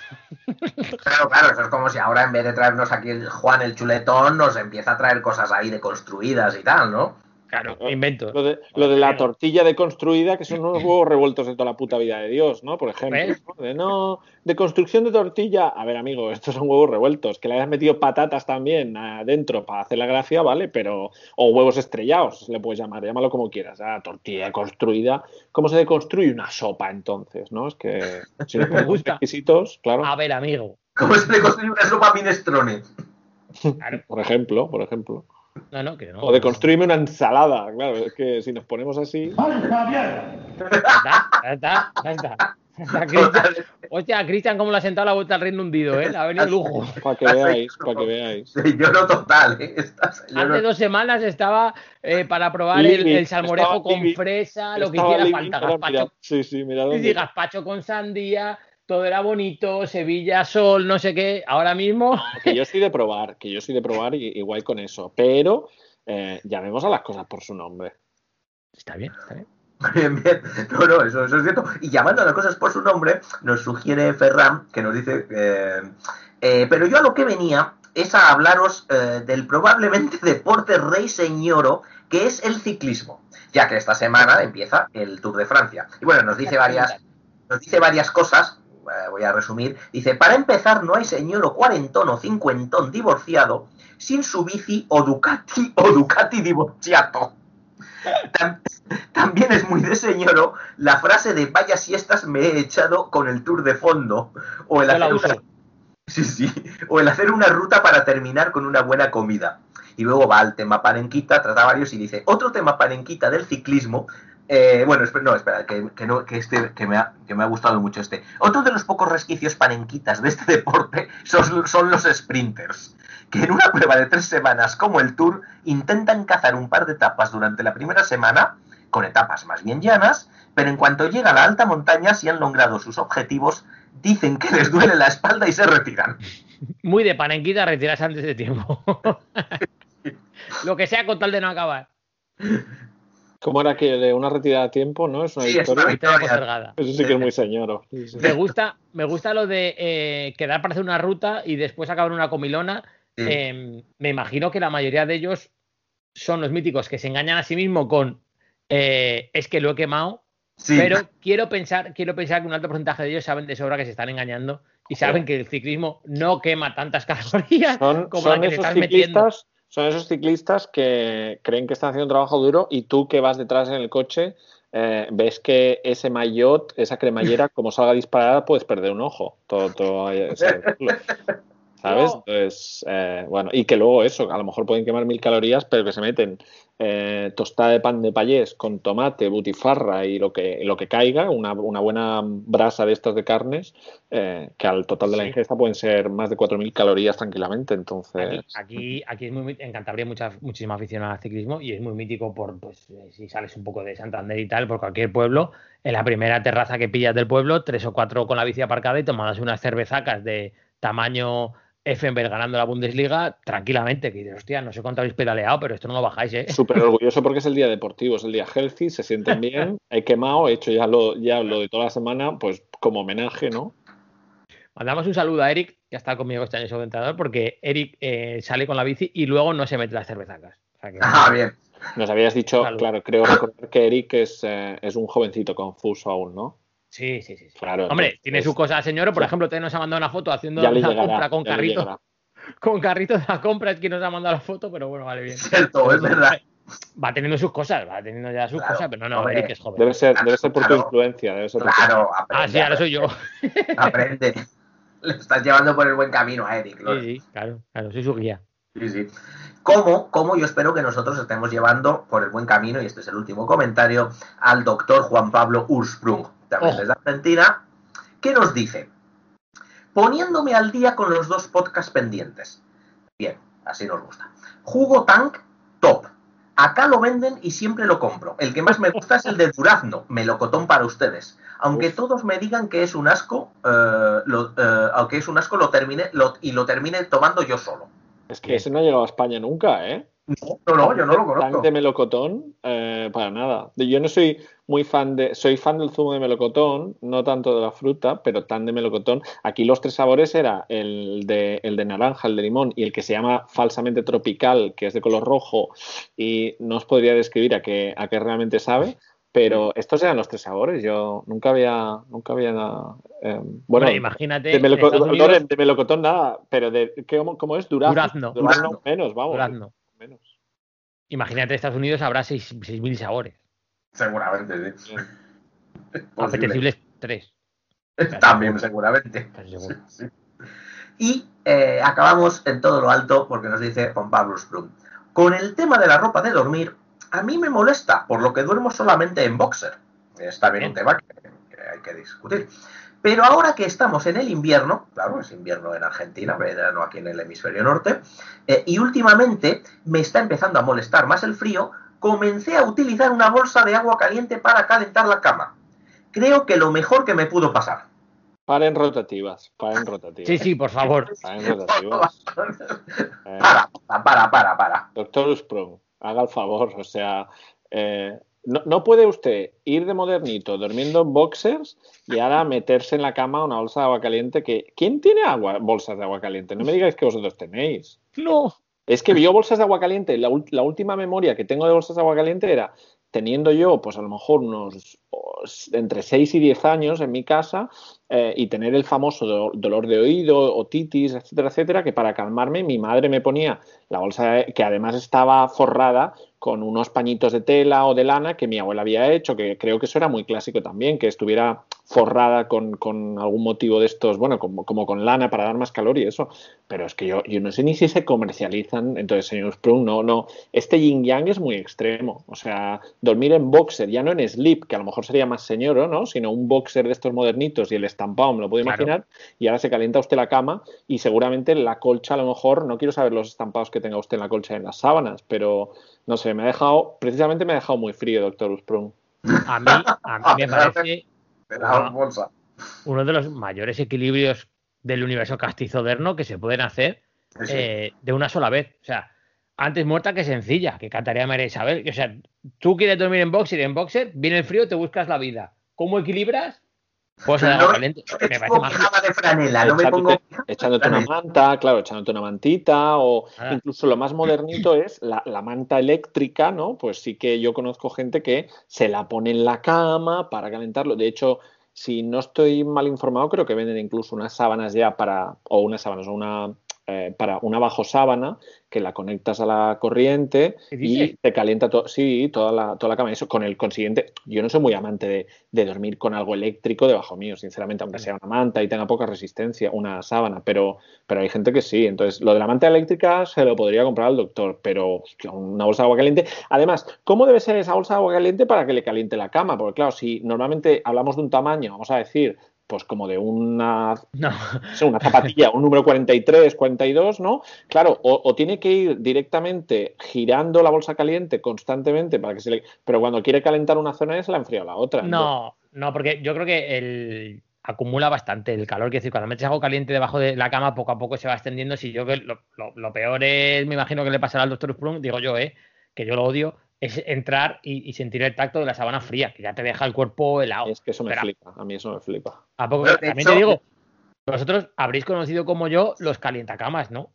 [SPEAKER 7] Claro, claro, eso es como si ahora en vez de traernos aquí el Juan el chuletón, nos empieza a traer cosas ahí deconstruidas y tal, ¿no?
[SPEAKER 5] Claro, invento.
[SPEAKER 6] Lo de, lo de la tortilla deconstruida, que son unos huevos revueltos de toda la puta vida de Dios, ¿no? Por ejemplo. ¿no? De no, de construcción de tortilla. A ver, amigo, estos son huevos revueltos. Que le hayas metido patatas también adentro para hacer la gracia, ¿vale? Pero. O huevos estrellados, se le puedes llamar, llámalo como quieras. Ah, tortilla construida. ¿Cómo se deconstruye una sopa entonces, no? Es que si *laughs* ponemos
[SPEAKER 5] gusta.
[SPEAKER 6] exquisitos, claro.
[SPEAKER 5] A ver, amigo.
[SPEAKER 7] ¿Cómo se le construye una sopa minestrone?
[SPEAKER 5] Claro.
[SPEAKER 6] Por ejemplo, por ejemplo.
[SPEAKER 5] No, no, que no.
[SPEAKER 6] O de construirme una ensalada, claro. Es que si nos ponemos así. *laughs*
[SPEAKER 5] Cristian. Hostia, Cristian, cómo le ha sentado la vuelta al Reino Hundido, ¿eh? Ha venido lujo.
[SPEAKER 6] Para que veáis, para que veáis.
[SPEAKER 7] Señor total, ¿eh?
[SPEAKER 5] Hace dos semanas estaba eh, para probar el, salmorejo
[SPEAKER 6] estaba
[SPEAKER 5] con fresa, lo que hiciera falta, gazpacho,
[SPEAKER 6] mira, sí, sí, mira
[SPEAKER 5] sí,
[SPEAKER 6] dónde.
[SPEAKER 5] sí, gazpacho con sandía, todo era bonito, Sevilla, sol, no sé qué. Ahora mismo, *laughs*
[SPEAKER 6] Que yo soy de probar, que yo soy de probar y igual con eso. Pero eh, llamemos a las cosas por su nombre.
[SPEAKER 5] está bien, está bien.
[SPEAKER 7] Bien, bien. No, no, eso, eso es cierto. Y llamando a las cosas por su nombre, nos sugiere Ferran, que nos dice, eh, eh, pero yo a lo que venía es a hablaros eh, del probablemente *laughs* deporte rey señoro, que es el ciclismo, ya que esta semana empieza el Tour de Francia. Y bueno, nos dice varias, nos dice varias cosas, voy a resumir. Dice, para empezar, no hay señor cuarentón o cincuentón divorciado sin su bici o Ducati o Ducati divorciato. Tam- También es muy de señoro la frase de vaya siestas me he echado con el tour de fondo. O el, hacer una, sí, o el hacer una ruta para terminar con una buena comida. Y luego va al tema panenquita, trata varios y dice, otro tema panenquita del ciclismo. Eh, bueno, no, espera, que, no, que este, que me, ha, que me ha gustado mucho este. Otro de los pocos resquicios panenquitas de este *laughs* deporte son, son los sprinters que en una prueba de tres semanas como el Tour intentan cazar un par de etapas durante la primera semana, con etapas más bien llanas, pero en cuanto llega a la alta montaña, si han logrado sus objetivos, dicen que les duele la espalda y se retiran.
[SPEAKER 5] Muy de panenquita retirarse antes de tiempo. *laughs* lo que sea con tal de no acabar.
[SPEAKER 6] ¿Cómo era que de una retirada a tiempo, no? Es una
[SPEAKER 7] Sí, es
[SPEAKER 6] victoria.
[SPEAKER 7] una
[SPEAKER 5] Victoria
[SPEAKER 7] victoria.
[SPEAKER 5] postergada.
[SPEAKER 6] Eso sí que es muy. Sí, sí.
[SPEAKER 5] Me gusta, me gusta lo de eh, quedar para hacer una ruta y después acabar una comilona. Eh, me imagino que la mayoría de ellos son los míticos que se engañan a sí mismos con eh, es que lo he quemado,
[SPEAKER 7] Sí,
[SPEAKER 5] pero quiero pensar, quiero pensar que un alto porcentaje de ellos saben de sobra que se están engañando y saben que el ciclismo no quema tantas calorías
[SPEAKER 6] Son,
[SPEAKER 5] como
[SPEAKER 6] son
[SPEAKER 5] la que
[SPEAKER 6] esos
[SPEAKER 5] estás metiendo.
[SPEAKER 6] ciclistas, son esos ciclistas que creen que están haciendo un trabajo duro y tú que vas detrás en el coche eh, ves que ese maillot, esa cremallera, *laughs* como salga disparada, puedes perder un ojo. Todo, todo, *laughs* ¿sabes?
[SPEAKER 5] No.
[SPEAKER 6] Entonces, eh, bueno, y que luego eso, a lo mejor pueden quemar mil calorías, pero que se meten eh, tostada de pan de payés con tomate, butifarra y lo que, lo que caiga, una, una buena brasa de estas de carnes, eh, que al total de la
[SPEAKER 5] Sí.
[SPEAKER 6] ingesta pueden ser más de 4.000 calorías tranquilamente. Entonces,
[SPEAKER 5] Aquí, aquí, aquí es muy, en Cantabria hay mucha, muchísima afición al ciclismo y es muy mítico por, pues, eh, si sales un poco de Santander y tal, por cualquier pueblo, en la primera terraza que pillas del pueblo, tres o cuatro con la bici aparcada y tomadas unas cervezacas de tamaño Effenberg ganando la Bundesliga tranquilamente, que dices, hostia, no sé cuánto habéis pedaleado, pero esto no lo bajáis, ¿eh?
[SPEAKER 6] súper *laughs* orgulloso porque es el día deportivo, es el día healthy, se sienten *laughs* bien, he quemado, he hecho ya lo, ya lo de toda la semana, pues como homenaje, ¿no?
[SPEAKER 5] Mandamos un saludo a Eric, que está conmigo este año subentador, porque Eric eh, sale con la bici y luego no se mete las cervezacas. O sea que-
[SPEAKER 7] Ah, bien.
[SPEAKER 6] Nos habías dicho,
[SPEAKER 5] Salud.
[SPEAKER 6] claro, creo recordar que Eric es, eh, es un jovencito confuso aún, ¿no?
[SPEAKER 5] Sí, sí, sí. sí.
[SPEAKER 6] Claro.
[SPEAKER 5] Hombre, tiene su cosa, señor. Por
[SPEAKER 6] Sí.
[SPEAKER 5] ejemplo, usted nos ha mandado una foto haciendo la
[SPEAKER 6] llegará,
[SPEAKER 5] compra con carrito. *laughs* Con carrito de la compra es quien nos ha mandado la foto, pero bueno, vale bien.
[SPEAKER 7] Cierto, es verdad.
[SPEAKER 5] Va teniendo sus cosas, va teniendo ya sus
[SPEAKER 7] Claro,
[SPEAKER 5] cosas, pero no, no,
[SPEAKER 7] hombre.
[SPEAKER 5] Eric es joven.
[SPEAKER 6] Debe ser, debe ser por tu
[SPEAKER 7] Claro.
[SPEAKER 6] influencia, debe ser por tu-
[SPEAKER 7] Claro, aprende.
[SPEAKER 5] Ah, sí, ahora soy yo.
[SPEAKER 7] Aprende. Le *laughs* estás llevando por el buen camino a Eric. Lore.
[SPEAKER 5] Sí, sí, claro, claro, soy su guía.
[SPEAKER 7] Sí, sí. ¿Cómo, cómo yo espero que nosotros estemos llevando por el buen camino, y este es el último comentario, al doctor Juan Pablo Ursprung, también
[SPEAKER 5] Ojo.
[SPEAKER 7] desde Argentina, que nos dice, poniéndome al día con los dos podcasts pendientes. Bien, así nos gusta. Jugo Tank, top. Acá lo venden y siempre lo compro. El que más me gusta es el de Durazno, melocotón para ustedes. Aunque
[SPEAKER 6] Uf.
[SPEAKER 7] todos me digan que es un asco, eh, lo, eh, aunque es un asco, lo termine lo- y lo termine tomando yo solo.
[SPEAKER 6] Es que ese no ha llegado a España nunca, ¿eh?
[SPEAKER 7] No, no, yo no lo
[SPEAKER 6] Tan
[SPEAKER 7] conozco.
[SPEAKER 6] de melocotón, eh, para nada. Yo no soy muy fan de. Soy fan del zumo de melocotón, no tanto de la fruta, pero tan de melocotón. Aquí los tres sabores era el de, el de naranja, el de limón y el que se llama falsamente tropical, que es de color rojo. Y no os podría describir a qué, a qué realmente sabe. Pero estos eran los tres sabores. Yo nunca había. Nunca había eh, bueno,
[SPEAKER 5] Hombre, imagínate.
[SPEAKER 6] de, meloco-
[SPEAKER 5] Unidos,
[SPEAKER 6] de melocotón nada, pero de. ¿qué- ¿Cómo, cómo es? Durazno.
[SPEAKER 5] Durazno.
[SPEAKER 7] Durazno.
[SPEAKER 6] menos, vamos.
[SPEAKER 5] durazno. Imagínate, en Estados Unidos habrá 6.000 sabores.
[SPEAKER 7] Seguramente, sí.
[SPEAKER 5] Apetecibles 3. *laughs*
[SPEAKER 7] También, seguramente.
[SPEAKER 5] Casi seguro.
[SPEAKER 7] Sí. Y eh, acabamos en todo lo alto porque nos dice Juan Pablo Sprung. Con el tema de la ropa de dormir, a mí me molesta, por lo que duermo solamente en boxer. Está bien un tema que, que hay que discutir. Pero ahora que estamos en el invierno, claro, es invierno en Argentina, verano aquí en el hemisferio norte, eh, y últimamente me está empezando a molestar más el frío, comencé a utilizar una bolsa de agua caliente para calentar la cama. Creo que lo mejor que me pudo pasar.
[SPEAKER 6] Paren rotativas, paren rotativas.
[SPEAKER 5] Sí, sí, por favor.
[SPEAKER 6] Paren rotativas. Eh, *laughs*
[SPEAKER 7] Para, para, para, para.
[SPEAKER 6] doctor Sprung, haga el favor, o sea, eh, no, no puede usted ir de modernito durmiendo en boxers y ahora meterse en la cama una bolsa de agua caliente que... ¿Quién tiene agua, bolsas de agua caliente? No me digáis que vosotros tenéis.
[SPEAKER 5] No.
[SPEAKER 6] Es que yo bolsas de agua caliente, la, la última memoria que tengo de bolsas de agua caliente era teniendo yo, pues a lo mejor unos entre 6 y 10 años en mi casa eh, y tener el famoso do- dolor de oído, otitis, etcétera, etcétera, que para calmarme mi madre me ponía la bolsa de- que además estaba forrada con unos pañitos de tela o de lana que mi abuela había hecho, que creo que eso era muy clásico también, que estuviera forrada con, con algún motivo de estos, bueno, como, como con lana para dar más calor y eso. Pero es que yo, yo no sé ni si se comercializan. Entonces, señor Sprung, no, no. Este yin yang es muy extremo. O sea, dormir en boxer, ya no en slip, que a lo mejor sería más señoro, ¿no? Sino un boxer de estos modernitos y el estampado, me lo puedo
[SPEAKER 5] Claro.
[SPEAKER 6] imaginar. Y ahora se calienta usted la cama y seguramente la colcha, a lo mejor, no quiero saber los estampados que tenga usted en la colcha y en las sábanas, pero no sé, me ha dejado, precisamente me ha dejado muy frío, doctor Sprung.
[SPEAKER 5] A mí, a mí me parece *laughs* uno de los mayores equilibrios del universo castizoderno que se pueden hacer eh, de una sola vez. O sea, antes muerta que sencilla, que cantaría María Isabel. O sea, tú quieres dormir en boxer y en boxer, viene el frío, te buscas la vida. ¿Cómo equilibras? Pues agua
[SPEAKER 7] no-
[SPEAKER 5] Me parece
[SPEAKER 7] pongo
[SPEAKER 5] más.
[SPEAKER 7] pijama de franela, no me pongo.
[SPEAKER 6] Echándote, echándote una manta, claro, echándote una mantita, o
[SPEAKER 5] Ah.
[SPEAKER 6] incluso lo más modernito es la, la manta eléctrica, ¿no? Pues sí que yo conozco gente que se la pone en la cama para calentarlo. De hecho, si no estoy mal informado, creo que venden incluso unas sábanas ya para, o unas sábanas, o una eh, para una bajo sábana que la conectas a la corriente
[SPEAKER 5] ¿Qué
[SPEAKER 6] y te calienta todo, sí, toda la, toda la cama. Eso con el consiguiente, yo no soy muy amante de, de dormir con algo eléctrico debajo mío, sinceramente, aunque sea una manta y tenga poca resistencia, una sábana, pero, pero hay gente que sí. Entonces, lo de la manta eléctrica se lo podría comprar al doctor, pero hostia, una bolsa de agua caliente. Además, ¿cómo debe ser esa bolsa de agua caliente para que le caliente la cama? Porque claro, si normalmente hablamos de un tamaño, vamos a decir, pues como de una *laughs*
[SPEAKER 5] No.
[SPEAKER 6] no sé, una zapatilla, un número 43, 42, ¿no? Claro, o, o tiene que ir directamente girando la bolsa caliente constantemente para que se le... Pero cuando quiere calentar una zona se la enfría la otra.
[SPEAKER 5] No, no, porque yo creo que el acumula bastante el calor. Quiero decir, cuando metes algo caliente debajo de la cama, poco a poco se va extendiendo. Si yo que lo, lo- lo peor es, me imagino que le pasará al doctor Sprung, digo yo, eh, que yo lo odio, es entrar y, y sentir el tacto de la sábana fría, que ya te deja el cuerpo helado.
[SPEAKER 6] Es que eso me
[SPEAKER 5] Pero,
[SPEAKER 6] flipa, a mí eso me flipa.
[SPEAKER 5] ¿a poco?
[SPEAKER 7] Pero de
[SPEAKER 5] También
[SPEAKER 7] hecho-
[SPEAKER 5] te digo, vosotros habréis conocido como yo los calientacamas, ¿no?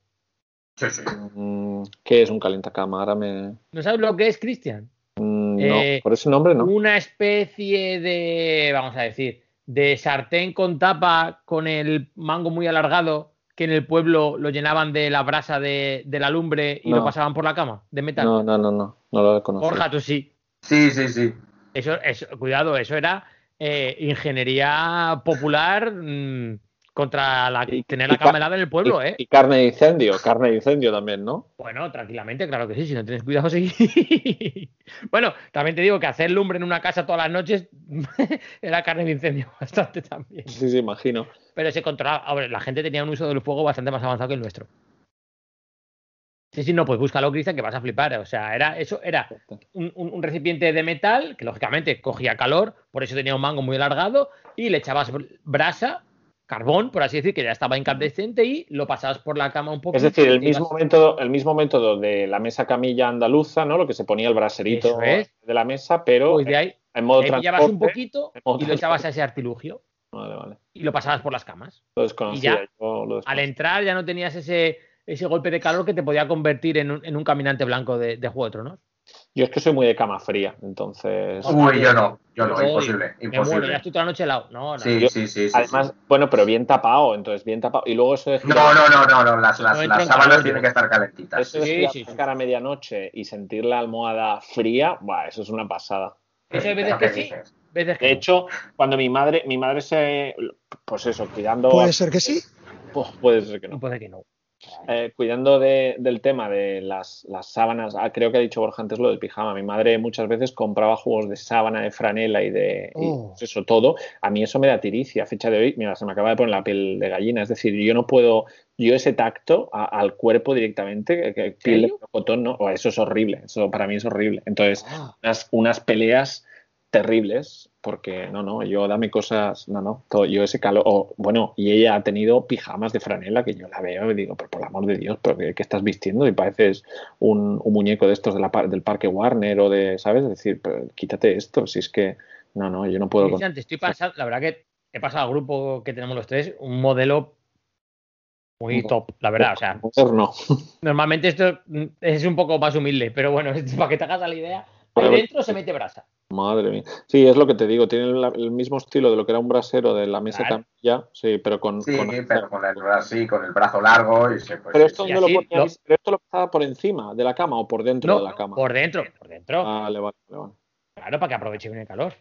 [SPEAKER 7] Sí, sí.
[SPEAKER 6] Mm, ¿Qué es un calentacama? Ahora me...
[SPEAKER 5] ¿No sabes lo que es, Cristian?
[SPEAKER 6] Mm,
[SPEAKER 5] Eh,
[SPEAKER 6] no, por ese nombre no.
[SPEAKER 5] Una especie de, vamos a decir, de sartén con tapa con el mango muy alargado que en el pueblo lo llenaban de la brasa de, de la lumbre y
[SPEAKER 6] No.
[SPEAKER 5] lo pasaban por la cama de metal.
[SPEAKER 6] No, no, no, no, no lo conozco.
[SPEAKER 5] Borja, tú sí.
[SPEAKER 7] Sí, sí, sí.
[SPEAKER 5] Eso, eso, cuidado, eso era eh, ingeniería popular mm, contra la,
[SPEAKER 6] Y-
[SPEAKER 5] tener la cama
[SPEAKER 6] ca-
[SPEAKER 5] helada en el pueblo,
[SPEAKER 6] y,
[SPEAKER 5] ¿eh?
[SPEAKER 6] y carne de incendio, carne de incendio también, ¿no?
[SPEAKER 5] Bueno, tranquilamente, claro que sí, si no tienes cuidado, sí. *laughs* bueno, también te digo que hacer lumbre en una casa todas las noches *laughs* era carne de incendio *laughs* bastante también.
[SPEAKER 6] Sí, sí, imagino.
[SPEAKER 5] Pero se controlaba. Hombre, la gente tenía un uso del fuego bastante más avanzado que el nuestro. Sí, sí, no, pues búscalo, Cristian, que vas a flipar. O sea, era, eso era un, un- un recipiente de metal que lógicamente cogía calor, por eso tenía un mango muy alargado, y le echabas br- brasa carbón, por así decir, que ya estaba incandescente y lo pasabas por la cama un poco.
[SPEAKER 6] Es decir, el mismo método, el mismo método de la mesa camilla andaluza, ¿no? Lo que se ponía el braserito
[SPEAKER 5] es.
[SPEAKER 6] de la mesa, pero
[SPEAKER 5] Pues de ahí,
[SPEAKER 6] en modo transporte.
[SPEAKER 5] un poquito y lo echabas a ese artilugio
[SPEAKER 6] Vale, vale.
[SPEAKER 5] y lo pasabas por las camas.
[SPEAKER 6] Lo desconocía.
[SPEAKER 5] Y ya,
[SPEAKER 6] yo lo
[SPEAKER 5] Al entrar ya no tenías ese, ese golpe de calor que te podía convertir en un, en un caminante blanco de, de Juego de Tronos.
[SPEAKER 6] Yo es que soy muy de cama fría, entonces.
[SPEAKER 7] Uy, yo no, yo no,
[SPEAKER 5] Uy,
[SPEAKER 7] imposible,
[SPEAKER 5] muero, ya
[SPEAKER 7] imposible.
[SPEAKER 5] estoy toda la noche helado. No, no.
[SPEAKER 7] Sí,
[SPEAKER 6] Yo-
[SPEAKER 7] sí, sí, sí.
[SPEAKER 6] Además,
[SPEAKER 7] sí.
[SPEAKER 6] bueno, pero bien tapado, entonces bien tapado. Y luego eso de
[SPEAKER 7] No, no, no, no, no, las, las,
[SPEAKER 5] No
[SPEAKER 7] las sábanas tienen que estar calentitas.
[SPEAKER 6] Eso de
[SPEAKER 5] Sí, sí,
[SPEAKER 6] la
[SPEAKER 5] sí.
[SPEAKER 6] cara a medianoche y sentir la almohada fría, buah, eso es una pasada.
[SPEAKER 5] Eso hay veces
[SPEAKER 7] ¿Pero
[SPEAKER 5] que sí.
[SPEAKER 7] dices?
[SPEAKER 5] Veces que
[SPEAKER 6] De
[SPEAKER 5] no.
[SPEAKER 6] hecho, cuando mi madre, mi madre se, pues eso, cuidando,
[SPEAKER 8] Puede ser que sí.
[SPEAKER 6] Pues puede ser que no.
[SPEAKER 5] puede que no.
[SPEAKER 6] Eh, cuidando de- del tema de las, las sábanas, ah, creo que ha dicho Borja antes lo del pijama. Mi madre muchas veces compraba juegos de sábana, de franela y de
[SPEAKER 8] Oh.
[SPEAKER 6] pues eso todo. A mí eso me da tiricia. A fecha de hoy, mira, se me acaba de poner la piel de gallina. Es decir, yo no puedo, yo ese tacto a- al cuerpo directamente, que, piel de melocotón, no, eso es horrible. Eso para mí es horrible. Entonces,
[SPEAKER 5] Ah.
[SPEAKER 6] unas, unas peleas terribles, porque no, no, yo dame cosas, no, no, todo, yo ese calor, o, bueno, y ella ha tenido pijamas de franela que yo la veo y digo, pero por el amor de Dios, pero ¿qué, qué estás vistiendo? Y pareces un, un muñeco de estos de la, del parque Warner o de, ¿sabes? Es decir, pero quítate esto, si es que, no, no, yo no puedo.
[SPEAKER 5] Cristian, te estoy pasando, la verdad que he pasado al grupo que tenemos los tres, un modelo muy
[SPEAKER 6] No.
[SPEAKER 5] top, la verdad. O sea,
[SPEAKER 6] Moderno. *laughs*
[SPEAKER 5] normalmente esto es un poco más humilde, pero bueno, *laughs* para que te hagas la idea, ahí dentro se mete brasa.
[SPEAKER 6] Madre mía. Sí, es lo que te digo, tiene la- el mismo estilo de lo que era un brasero de la mesa
[SPEAKER 5] Claro.
[SPEAKER 6] camilla, sí, pero con...
[SPEAKER 7] Sí,
[SPEAKER 6] con-
[SPEAKER 7] pero con el, así, con el brazo largo y se, pues,
[SPEAKER 6] Pero esto,
[SPEAKER 7] sí.
[SPEAKER 5] Y
[SPEAKER 6] ¿dónde lo
[SPEAKER 5] lo-
[SPEAKER 6] Pero esto lo pasaba por encima de la cama o por dentro
[SPEAKER 5] No,
[SPEAKER 6] de la cama.
[SPEAKER 5] por dentro, por dentro.
[SPEAKER 6] Vale, vale, vale, vale.
[SPEAKER 5] Claro, para que aproveche bien el calor.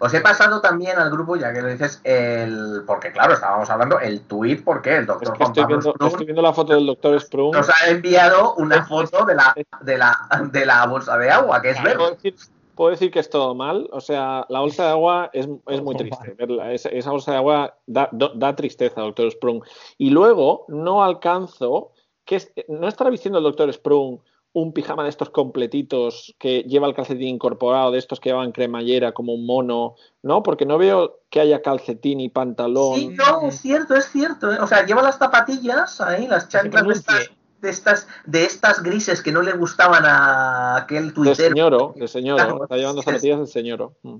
[SPEAKER 7] Os he pasado también al grupo, ya que lo dices, el. Porque claro, estábamos hablando, el tuit, porque el
[SPEAKER 6] Es
[SPEAKER 7] doctor
[SPEAKER 6] que
[SPEAKER 7] Juan
[SPEAKER 6] estoy
[SPEAKER 7] Pablo
[SPEAKER 6] viendo,
[SPEAKER 7] Sprung
[SPEAKER 6] estoy viendo la foto del doctor Sprung.
[SPEAKER 7] nos ha enviado una foto de la, de la, de la bolsa de agua, que es
[SPEAKER 5] Claro.
[SPEAKER 6] ¿Puedo
[SPEAKER 7] verde.
[SPEAKER 6] decir, puedo decir que es todo mal. O sea, la bolsa de agua es, es muy triste. Verla. Esa, esa bolsa de agua da, da tristeza, doctor Sprung. Y luego no alcanzo. Que es- no estará vistiendo el doctor Sprung un pijama de estos completitos que lleva el calcetín incorporado, de estos que llevan cremallera como un mono, ¿no? Porque no veo que haya calcetín y pantalón.
[SPEAKER 7] Sí, no, es cierto, es cierto. ¿eh? O sea, lleva las zapatillas ahí, las chanclas de estas, de estas, de estas grises que no le gustaban a aquel
[SPEAKER 6] De
[SPEAKER 7] tuitero.
[SPEAKER 6] señoro, de señoro.
[SPEAKER 7] Claro.
[SPEAKER 6] Está llevando zapatillas de señoro. Mm.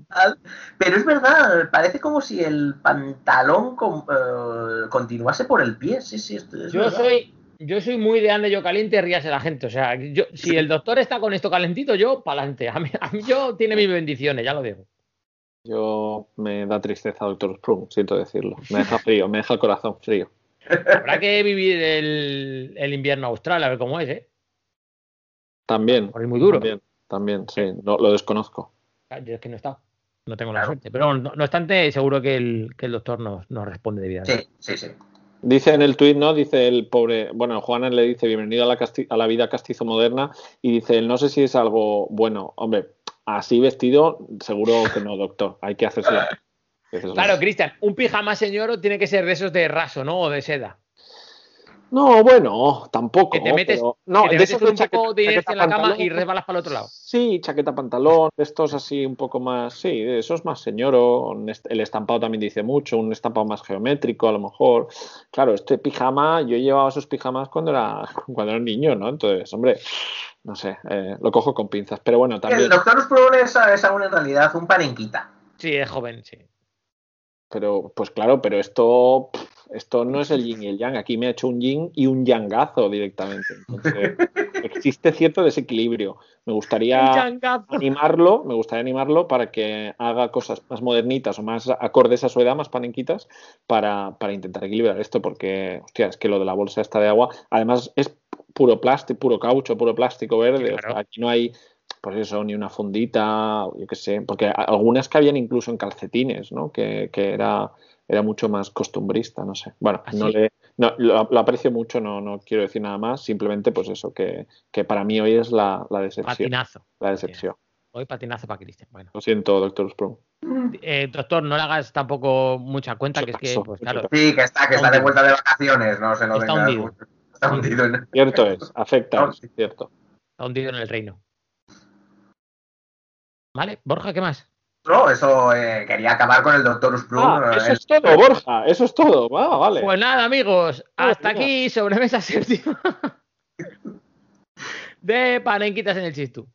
[SPEAKER 7] Pero es verdad, parece como si el pantalón con- eh, continuase por el pie. Sí, sí, es
[SPEAKER 5] Yo
[SPEAKER 7] verdad.
[SPEAKER 5] soy, yo soy muy de ande yo caliente, ríase la gente. O sea, yo, si el doctor está con esto calentito, yo para adelante. A mí, a mí yo tiene mis bendiciones, ya lo digo.
[SPEAKER 6] Yo me da tristeza, doctor Sprung, siento decirlo. Me deja frío, me deja el corazón frío.
[SPEAKER 5] Habrá que vivir el, el invierno austral, a ver cómo es, ¿eh?
[SPEAKER 6] También.
[SPEAKER 5] Es muy duro.
[SPEAKER 6] También, también, sí, no, lo desconozco.
[SPEAKER 5] Yo es que no he estado. No tengo la
[SPEAKER 7] Claro.
[SPEAKER 5] suerte. Pero no, no obstante, seguro que el, que el doctor nos, nos responde debidamente.
[SPEAKER 7] Sí, sí, sí.
[SPEAKER 6] Dice en el tuit, ¿no? Dice el pobre, bueno, Juana le dice bienvenido a la, casti- a la vida castizo moderna y dice, no sé si es algo bueno. Hombre, así vestido, seguro que no, doctor. Hay que hacérselo. *laughs*
[SPEAKER 5] Claro, Cristian, un pijama señor tiene que ser de esos de raso, ¿no? O de seda.
[SPEAKER 6] No, bueno, tampoco.
[SPEAKER 5] Que te metes,
[SPEAKER 6] pero- no,
[SPEAKER 5] que te
[SPEAKER 6] de
[SPEAKER 5] metes un poco
[SPEAKER 6] chaqueta-
[SPEAKER 5] de inercia en la cama
[SPEAKER 6] pantalón.
[SPEAKER 5] y resbalas para el otro lado.
[SPEAKER 6] Sí, chaqueta pantalón, de estos así un poco más, sí, de esos más señoro, el estampado también dice mucho, un estampado más geométrico a lo mejor. Claro, este pijama, yo llevaba esos pijamas cuando era, *laughs* cuando era niño, ¿no? Entonces, hombre, no sé, eh, lo cojo con pinzas, pero bueno,
[SPEAKER 7] El
[SPEAKER 6] también,
[SPEAKER 7] doctor Sprung es, es aún en realidad un panenquita.
[SPEAKER 5] Sí, es joven, sí.
[SPEAKER 6] pero pues claro, pero esto, pff, esto no es el yin y el yang, aquí me ha hecho un yin y un yangazo directamente. Entonces, *laughs* existe cierto desequilibrio. Me gustaría animarlo, me gustaría animarlo para que haga cosas más modernitas o más acordes a su edad, más panenquitas, para, para intentar equilibrar esto, porque, hostia, es que lo de la bolsa esta de agua, además es puro plástico, puro caucho, puro plástico verde, o
[SPEAKER 5] Claro.
[SPEAKER 6] sea, aquí no hay, pues eso, ni una fundita, yo qué sé, porque algunas que habían incluso en calcetines, ¿no? Que, que era, era mucho más costumbrista, no sé. Bueno,
[SPEAKER 5] ¿Ah,
[SPEAKER 6] no
[SPEAKER 5] sí?
[SPEAKER 6] le, no, lo, lo aprecio mucho, no, no quiero decir nada más, simplemente pues eso, que, que para mí hoy es la, la decepción.
[SPEAKER 5] Patinazo.
[SPEAKER 6] La decepción.
[SPEAKER 5] Hoy patinazo para Cristian. Bueno.
[SPEAKER 6] Lo siento, doctor Sprung.
[SPEAKER 5] Eh, doctor, no le hagas tampoco mucha cuenta, que es que, pues claro,
[SPEAKER 7] Sí, que está, que está de vuelta de vacaciones, no se lo
[SPEAKER 5] Está
[SPEAKER 7] venga.
[SPEAKER 5] hundido.
[SPEAKER 7] Está hundido en- *laughs*
[SPEAKER 6] Cierto es, afecta,
[SPEAKER 7] No,
[SPEAKER 6] es cierto.
[SPEAKER 5] está hundido en el reino. Vale, Borja, ¿qué más?
[SPEAKER 7] No, eso eh, quería acabar con el Doctor Splum.
[SPEAKER 6] Ah, eso
[SPEAKER 7] eh,
[SPEAKER 6] es todo, Borja, eso es todo. Va, vale.
[SPEAKER 5] Pues nada, amigos,
[SPEAKER 6] Ah,
[SPEAKER 5] hasta
[SPEAKER 6] mira.
[SPEAKER 5] aquí sobremesa *laughs* séptima de Panenquitas en el Chistu.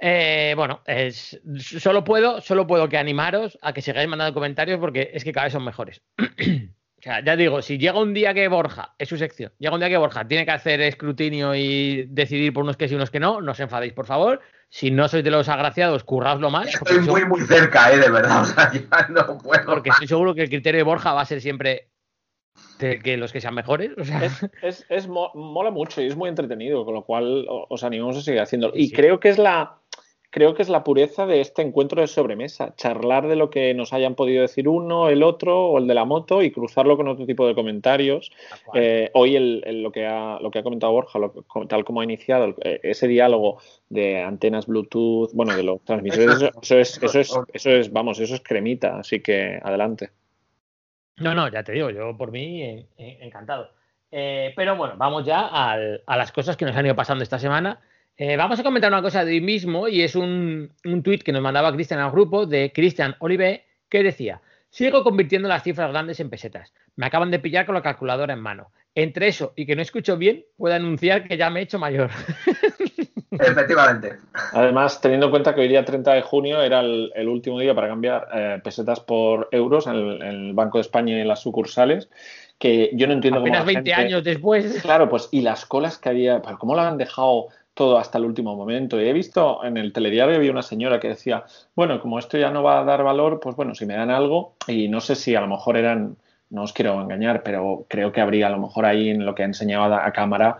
[SPEAKER 5] Eh, bueno, es, solo puedo, solo puedo que animaros a que sigáis mandando comentarios porque es que cada vez son mejores. *clears throat* o sea, ya digo, si llega un día que Borja, es su sección, llega un día que Borja tiene que hacer escrutinio y decidir por unos que sí y unos que no, no os enfadéis, por favor. Si no sois de los agraciados, curraoslo más.
[SPEAKER 7] Estoy muy, muy cerca, eh, de verdad. *laughs* O sea, ya no puedo.
[SPEAKER 5] porque
[SPEAKER 7] más.
[SPEAKER 5] estoy seguro que el criterio de Borja va a ser siempre de que los que sean mejores. O sea,
[SPEAKER 6] Es, es, es mo- mola mucho y es muy entretenido, con lo cual o- os animamos a seguir haciéndolo. Y
[SPEAKER 5] sí.
[SPEAKER 6] creo que es la creo que es la pureza de este encuentro de sobremesa, charlar de lo que nos hayan podido decir uno, el otro o el de la moto y cruzarlo con otro tipo de comentarios. Eh, hoy el, el- lo, que ha, lo que ha comentado Borja, lo tal como ha iniciado, el- eh, ese diálogo de antenas Bluetooth, bueno, de los transmisores, eso, eso es, eso es, eso es, vamos, eso es cremita, así que adelante.
[SPEAKER 5] No, no, ya te digo, yo por mí eh, eh, encantado. Eh, pero bueno, vamos ya al- a las cosas que nos han ido pasando esta semana. Eh, vamos a comentar una cosa de hoy mismo y es un, un tuit que nos mandaba Cristian al grupo de Cristian Olive que decía, sigo convirtiendo las cifras grandes en pesetas. Me acaban de pillar con la calculadora en mano. Entre eso y que no escucho bien, puedo anunciar que ya me he hecho mayor. *laughs*
[SPEAKER 7] Efectivamente.
[SPEAKER 6] Además, teniendo en cuenta que hoy día 30 de junio era el, el último día para cambiar eh, pesetas por euros en el, en el Banco de España y en las sucursales, que yo no entiendo cómo
[SPEAKER 5] Apenas
[SPEAKER 6] la
[SPEAKER 5] 20
[SPEAKER 6] gente-
[SPEAKER 5] años después.
[SPEAKER 6] Claro, pues y las colas que había, pero cómo lo han dejado todo hasta el último momento. Y he visto en el telediario había una señora que decía, bueno, como esto ya no va a dar valor, pues bueno, si me dan algo, y no sé si a lo mejor eran, no os quiero engañar, pero creo que habría a lo mejor ahí en lo que enseñaba a cámara,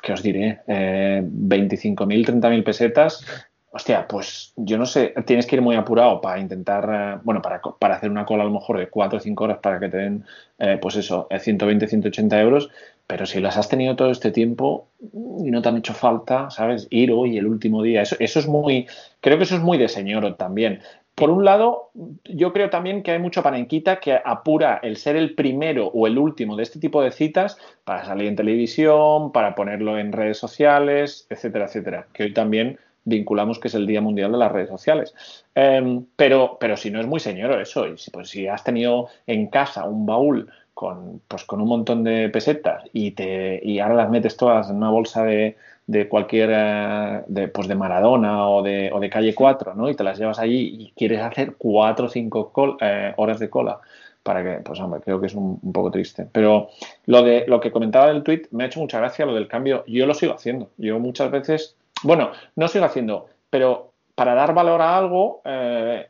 [SPEAKER 6] ¿qué os diré? Eh, 25.000, 30.000 pesetas. Hostia, pues yo no sé, tienes que ir muy apurado para intentar, eh, bueno, para, para hacer una cola a lo mejor de 4 o 5 horas para que te den, eh, pues eso, eh, 120, 180 euros, pero si las has tenido todo este tiempo y no te han hecho falta, ¿sabes? Ir hoy, el último día, eso, eso es muy, creo que eso es muy de señor también. Por un lado, yo creo también que hay mucho panenquita que apura el ser el primero o el último de este tipo de citas para salir en televisión, para ponerlo en redes sociales, etcétera, etcétera. Que hoy también vinculamos que es el Día Mundial de las Redes Sociales. Eh, pero, pero si no es muy señor eso, y pues, si has tenido en casa un baúl con, pues, con un montón de pesetas y, te, y ahora las metes todas en una bolsa de, de cualquier, eh, de, pues de Maradona o de, o de Calle 4, ¿no? Y te las llevas allí y quieres hacer cuatro o cinco col- eh, horas de cola para que, pues hombre, creo que es un, poco triste. Pero lo de lo que comentaba del tweet me ha hecho mucha gracia lo del cambio. Yo lo sigo haciendo. Yo muchas veces, bueno, no sigo haciendo, pero para dar valor a algo, eh,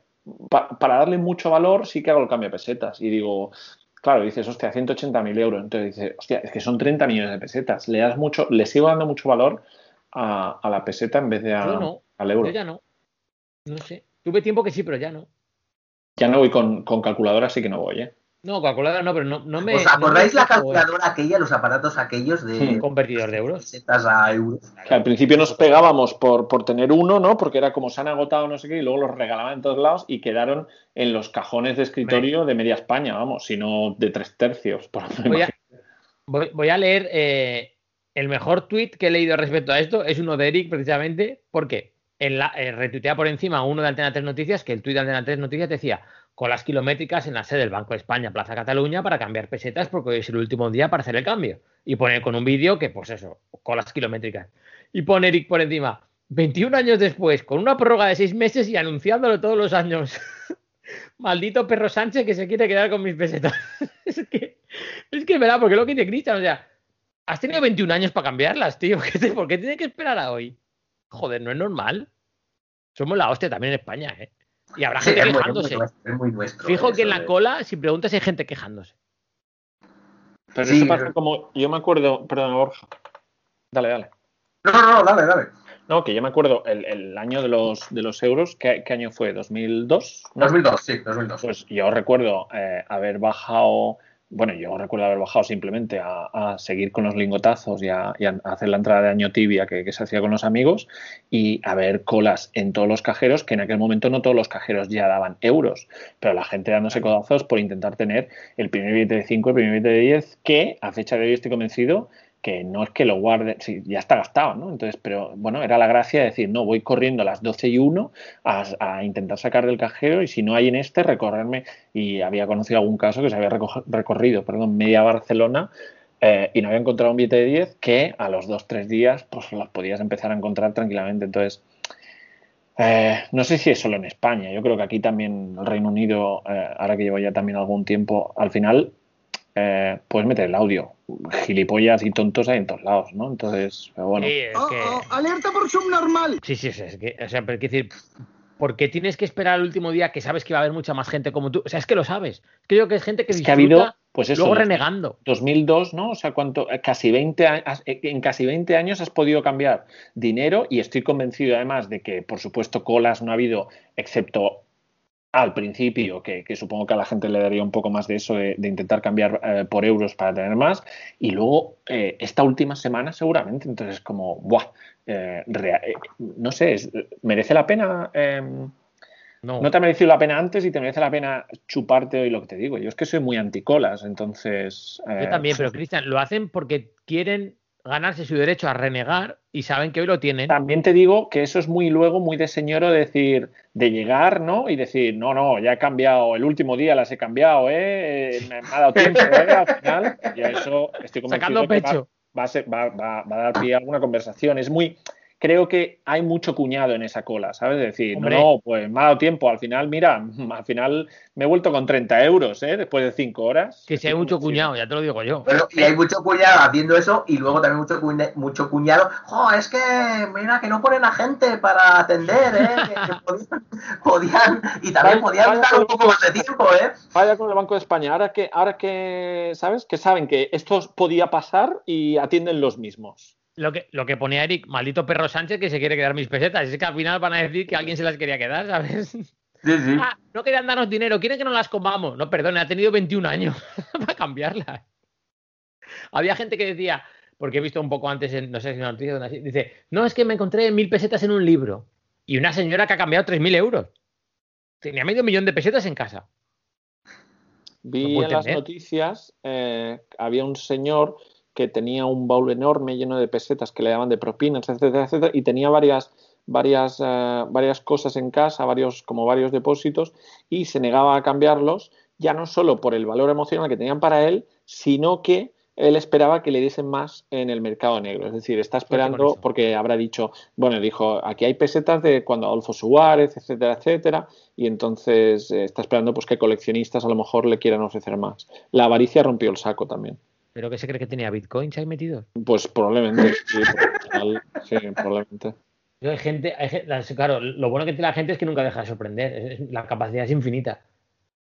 [SPEAKER 6] pa- para darle mucho valor, sí que hago el cambio de pesetas. Y digo, claro, dices, hostia, 180.000 euros. Entonces dices, hostia, es que son 30 millones de pesetas. Le das mucho, le sigo dando mucho valor a, a la peseta en vez de a-
[SPEAKER 5] Yo no,
[SPEAKER 6] al euro.
[SPEAKER 5] Yo ya no. No sé. Tuve tiempo que sí, pero ya no.
[SPEAKER 6] Ya no voy con, con calculadora, así que no voy, ¿eh?
[SPEAKER 5] No, calculadora no, pero no, no me.
[SPEAKER 7] ¿Os
[SPEAKER 5] no
[SPEAKER 7] acordáis
[SPEAKER 5] me
[SPEAKER 7] la
[SPEAKER 5] en
[SPEAKER 7] calculadora aquella, los aparatos aquellos de
[SPEAKER 5] Convertidor de euros.
[SPEAKER 7] a euros?
[SPEAKER 6] Que al principio nos pegábamos por, por tener uno, ¿no? Porque era como se han agotado no sé qué, y luego los regalaban en todos lados y quedaron en los cajones de escritorio de media España, vamos, sino de tres tercios. Por
[SPEAKER 5] Voy a, voy, voy a leer eh, el mejor tweet que he leído respecto a esto. Es uno de Eric, precisamente, porque en la, eh, retuitea por encima uno de Antena 3 Noticias, que el tweet de Antena 3 Noticias decía colas kilométricas en la sede del Banco de España, Plaza Cataluña, para cambiar pesetas, porque hoy es el último día para hacer el cambio. Y pone con un vídeo que, pues eso, colas kilométricas. Y pone Eric por encima, 21 años después, con una prórroga de seis meses y anunciándolo todos los años. *laughs* Maldito perro Sánchez que se quiere quedar con mis pesetas. *laughs* es que, es que, verá, porque lo que dice Cristian, o sea, has tenido 21 años para cambiarlas, tío. *laughs* ¿Qué te- ¿Por qué tiene que esperar a hoy? Joder, no es normal. Somos la hostia también en España, ¿eh? Y habrá gente
[SPEAKER 7] es
[SPEAKER 5] quejándose.
[SPEAKER 7] es muy nuestro
[SPEAKER 5] Fijo que en la
[SPEAKER 7] de-
[SPEAKER 5] cola, si preguntas, hay gente quejándose.
[SPEAKER 6] Pero
[SPEAKER 7] Sí,
[SPEAKER 6] eso pasa
[SPEAKER 7] pero-
[SPEAKER 6] como. Yo me acuerdo. Perdona, Borja. Dale, dale.
[SPEAKER 7] No, no, no, dale, dale.
[SPEAKER 6] No, que yo me acuerdo el, el año de los, de los euros. ¿Qué, qué año fue? ¿2002? ¿No?
[SPEAKER 7] 2002, sí, 2002.
[SPEAKER 6] Pues yo recuerdo eh, haber bajado, bueno, yo recuerdo haber bajado simplemente a, seguir con los lingotazos y a, y a hacer la entrada de año tibia que, que se hacía con los amigos y a ver colas en todos los cajeros, que en aquel momento no todos los cajeros ya daban euros, pero la gente dándose codazos por intentar tener el primer billete de 5, el primer billete de 10, que a fecha de hoy estoy convencido que no es que lo guarde, sí, ya está gastado, ¿no? Entonces, pero bueno, era la gracia de decir, no, voy corriendo a las 12 y 1 a, intentar sacar del cajero y si no hay en este, recorrerme. Y había conocido algún caso que se había reco- recorrido, perdón, media Barcelona eh, y no había encontrado un billete de 10 que a los 2-3 días pues los podías empezar a encontrar tranquilamente. Entonces, eh, no sé si es solo en España, yo creo que aquí también el Reino Unido, eh, ahora que llevo ya también algún tiempo, al final eh, puedes meter el audio. Gilipollas y tontos hay en todos lados, ¿no? Entonces, pero bueno.
[SPEAKER 5] Sí, es
[SPEAKER 8] Oh,
[SPEAKER 5] que-
[SPEAKER 8] oh, alerta por subnormal.
[SPEAKER 5] Sí, sí, sí, es que, o sea, pero hay que decir, ¿por qué tienes que esperar al último día que sabes que va a haber mucha más gente como tú? O sea, es que lo sabes. Es que yo creo que es gente que
[SPEAKER 6] Es que ha habido, pues eso,
[SPEAKER 5] luego renegando.
[SPEAKER 6] 2002, ¿no? O sea, cuánto, eh, casi 20 años, en casi 20 años has podido cambiar dinero y estoy convencido además de que, por supuesto, colas no ha habido, excepto al principio, que, que supongo que a la gente le daría un poco más de eso, de, de intentar cambiar eh, por euros para tener más, y luego eh, esta última semana seguramente, entonces como, ¡buah! eh, rea- eh, no sé, es- ¿merece la pena? em,
[SPEAKER 5] No,
[SPEAKER 6] no te ha merecido la pena antes y te merece la pena chuparte hoy lo que te digo. Yo es que soy muy anticolas, entonces.
[SPEAKER 5] yo también, pero Cristian, lo hacen porque quieren ganarse su derecho a renegar y saben que hoy lo tienen.
[SPEAKER 6] También te digo que eso es muy luego, muy de señoro decir, de llegar, ¿no? Y decir, no, no, ya he cambiado, el último día las he cambiado, ¿eh? Eh, Me, me ha dado tiempo, ¿eh? Al final, y a eso estoy *laughs* convencido
[SPEAKER 5] Sacando
[SPEAKER 6] de que va-
[SPEAKER 5] pecho.
[SPEAKER 6] Va, a ser- va- va- va a dar pie a alguna conversación. Es muy. Creo que hay mucho cuñado en esa cola, ¿sabes? Decir,
[SPEAKER 5] Hombre.
[SPEAKER 6] no, pues me ha dado tiempo. Al final, mira, *laughs* al final me he vuelto con 30 euros, ¿eh? Después de 5 horas.
[SPEAKER 5] Que si hay mucho cuñado, ya te lo digo yo.
[SPEAKER 7] Bueno, y hay mucho cuñado haciendo eso y luego también mucho, cuña- mucho cuñado. ¡Jo, es que mira que no ponen a gente para atender, ¿eh? Que, que *laughs* podían, podían- y también
[SPEAKER 6] Vaya-
[SPEAKER 7] podían dar un poco más de tiempo, ¿eh?
[SPEAKER 6] Vaya con el Banco de España, ahora que, ahora que, ¿sabes? Que saben que esto podía pasar y atienden los mismos.
[SPEAKER 5] Lo que, lo que ponía Eric, maldito perro Sánchez que se quiere quedar mis pesetas. Es que al final van a decir que alguien se las quería quedar, ¿sabes?
[SPEAKER 7] Sí, sí.
[SPEAKER 5] Ah, no querían darnos dinero, quieren que no las comamos. No, perdone, ha tenido 21 años *laughs* para cambiarlas. Había gente que decía, porque he visto un poco antes, en, no sé si una noticia, donde así, dice, no, es que me encontré mil pesetas en un libro. Y una señora que ha cambiado 3.000 euros. Tenía medio millón de pesetas en casa.
[SPEAKER 6] Vi
[SPEAKER 5] No
[SPEAKER 6] en las noticias, eh, había un señor que tenía un baúl enorme lleno de pesetas que le daban de propinas, etcétera, etcétera, y tenía varias, varias, eh, varias cosas en casa, varios, como varios depósitos, y se negaba a cambiarlos, ya no solo por el valor emocional que tenían para él, sino que él esperaba que le diesen más en el mercado negro. Es decir, está esperando, porque habrá dicho, bueno, dijo, aquí hay pesetas de cuando Adolfo Suárez, etcétera, etcétera, y entonces eh, está esperando pues que coleccionistas a lo mejor le quieran ofrecer más. La avaricia rompió el saco también.
[SPEAKER 5] ¿Pero que se cree que tenía bitcoins ahí metidos?
[SPEAKER 6] Pues probablemente, sí, final, sí, probablemente.
[SPEAKER 5] Yo, Hay gente, hay claro, lo bueno que tiene la gente es que nunca deja de sorprender. es- la capacidad es infinita.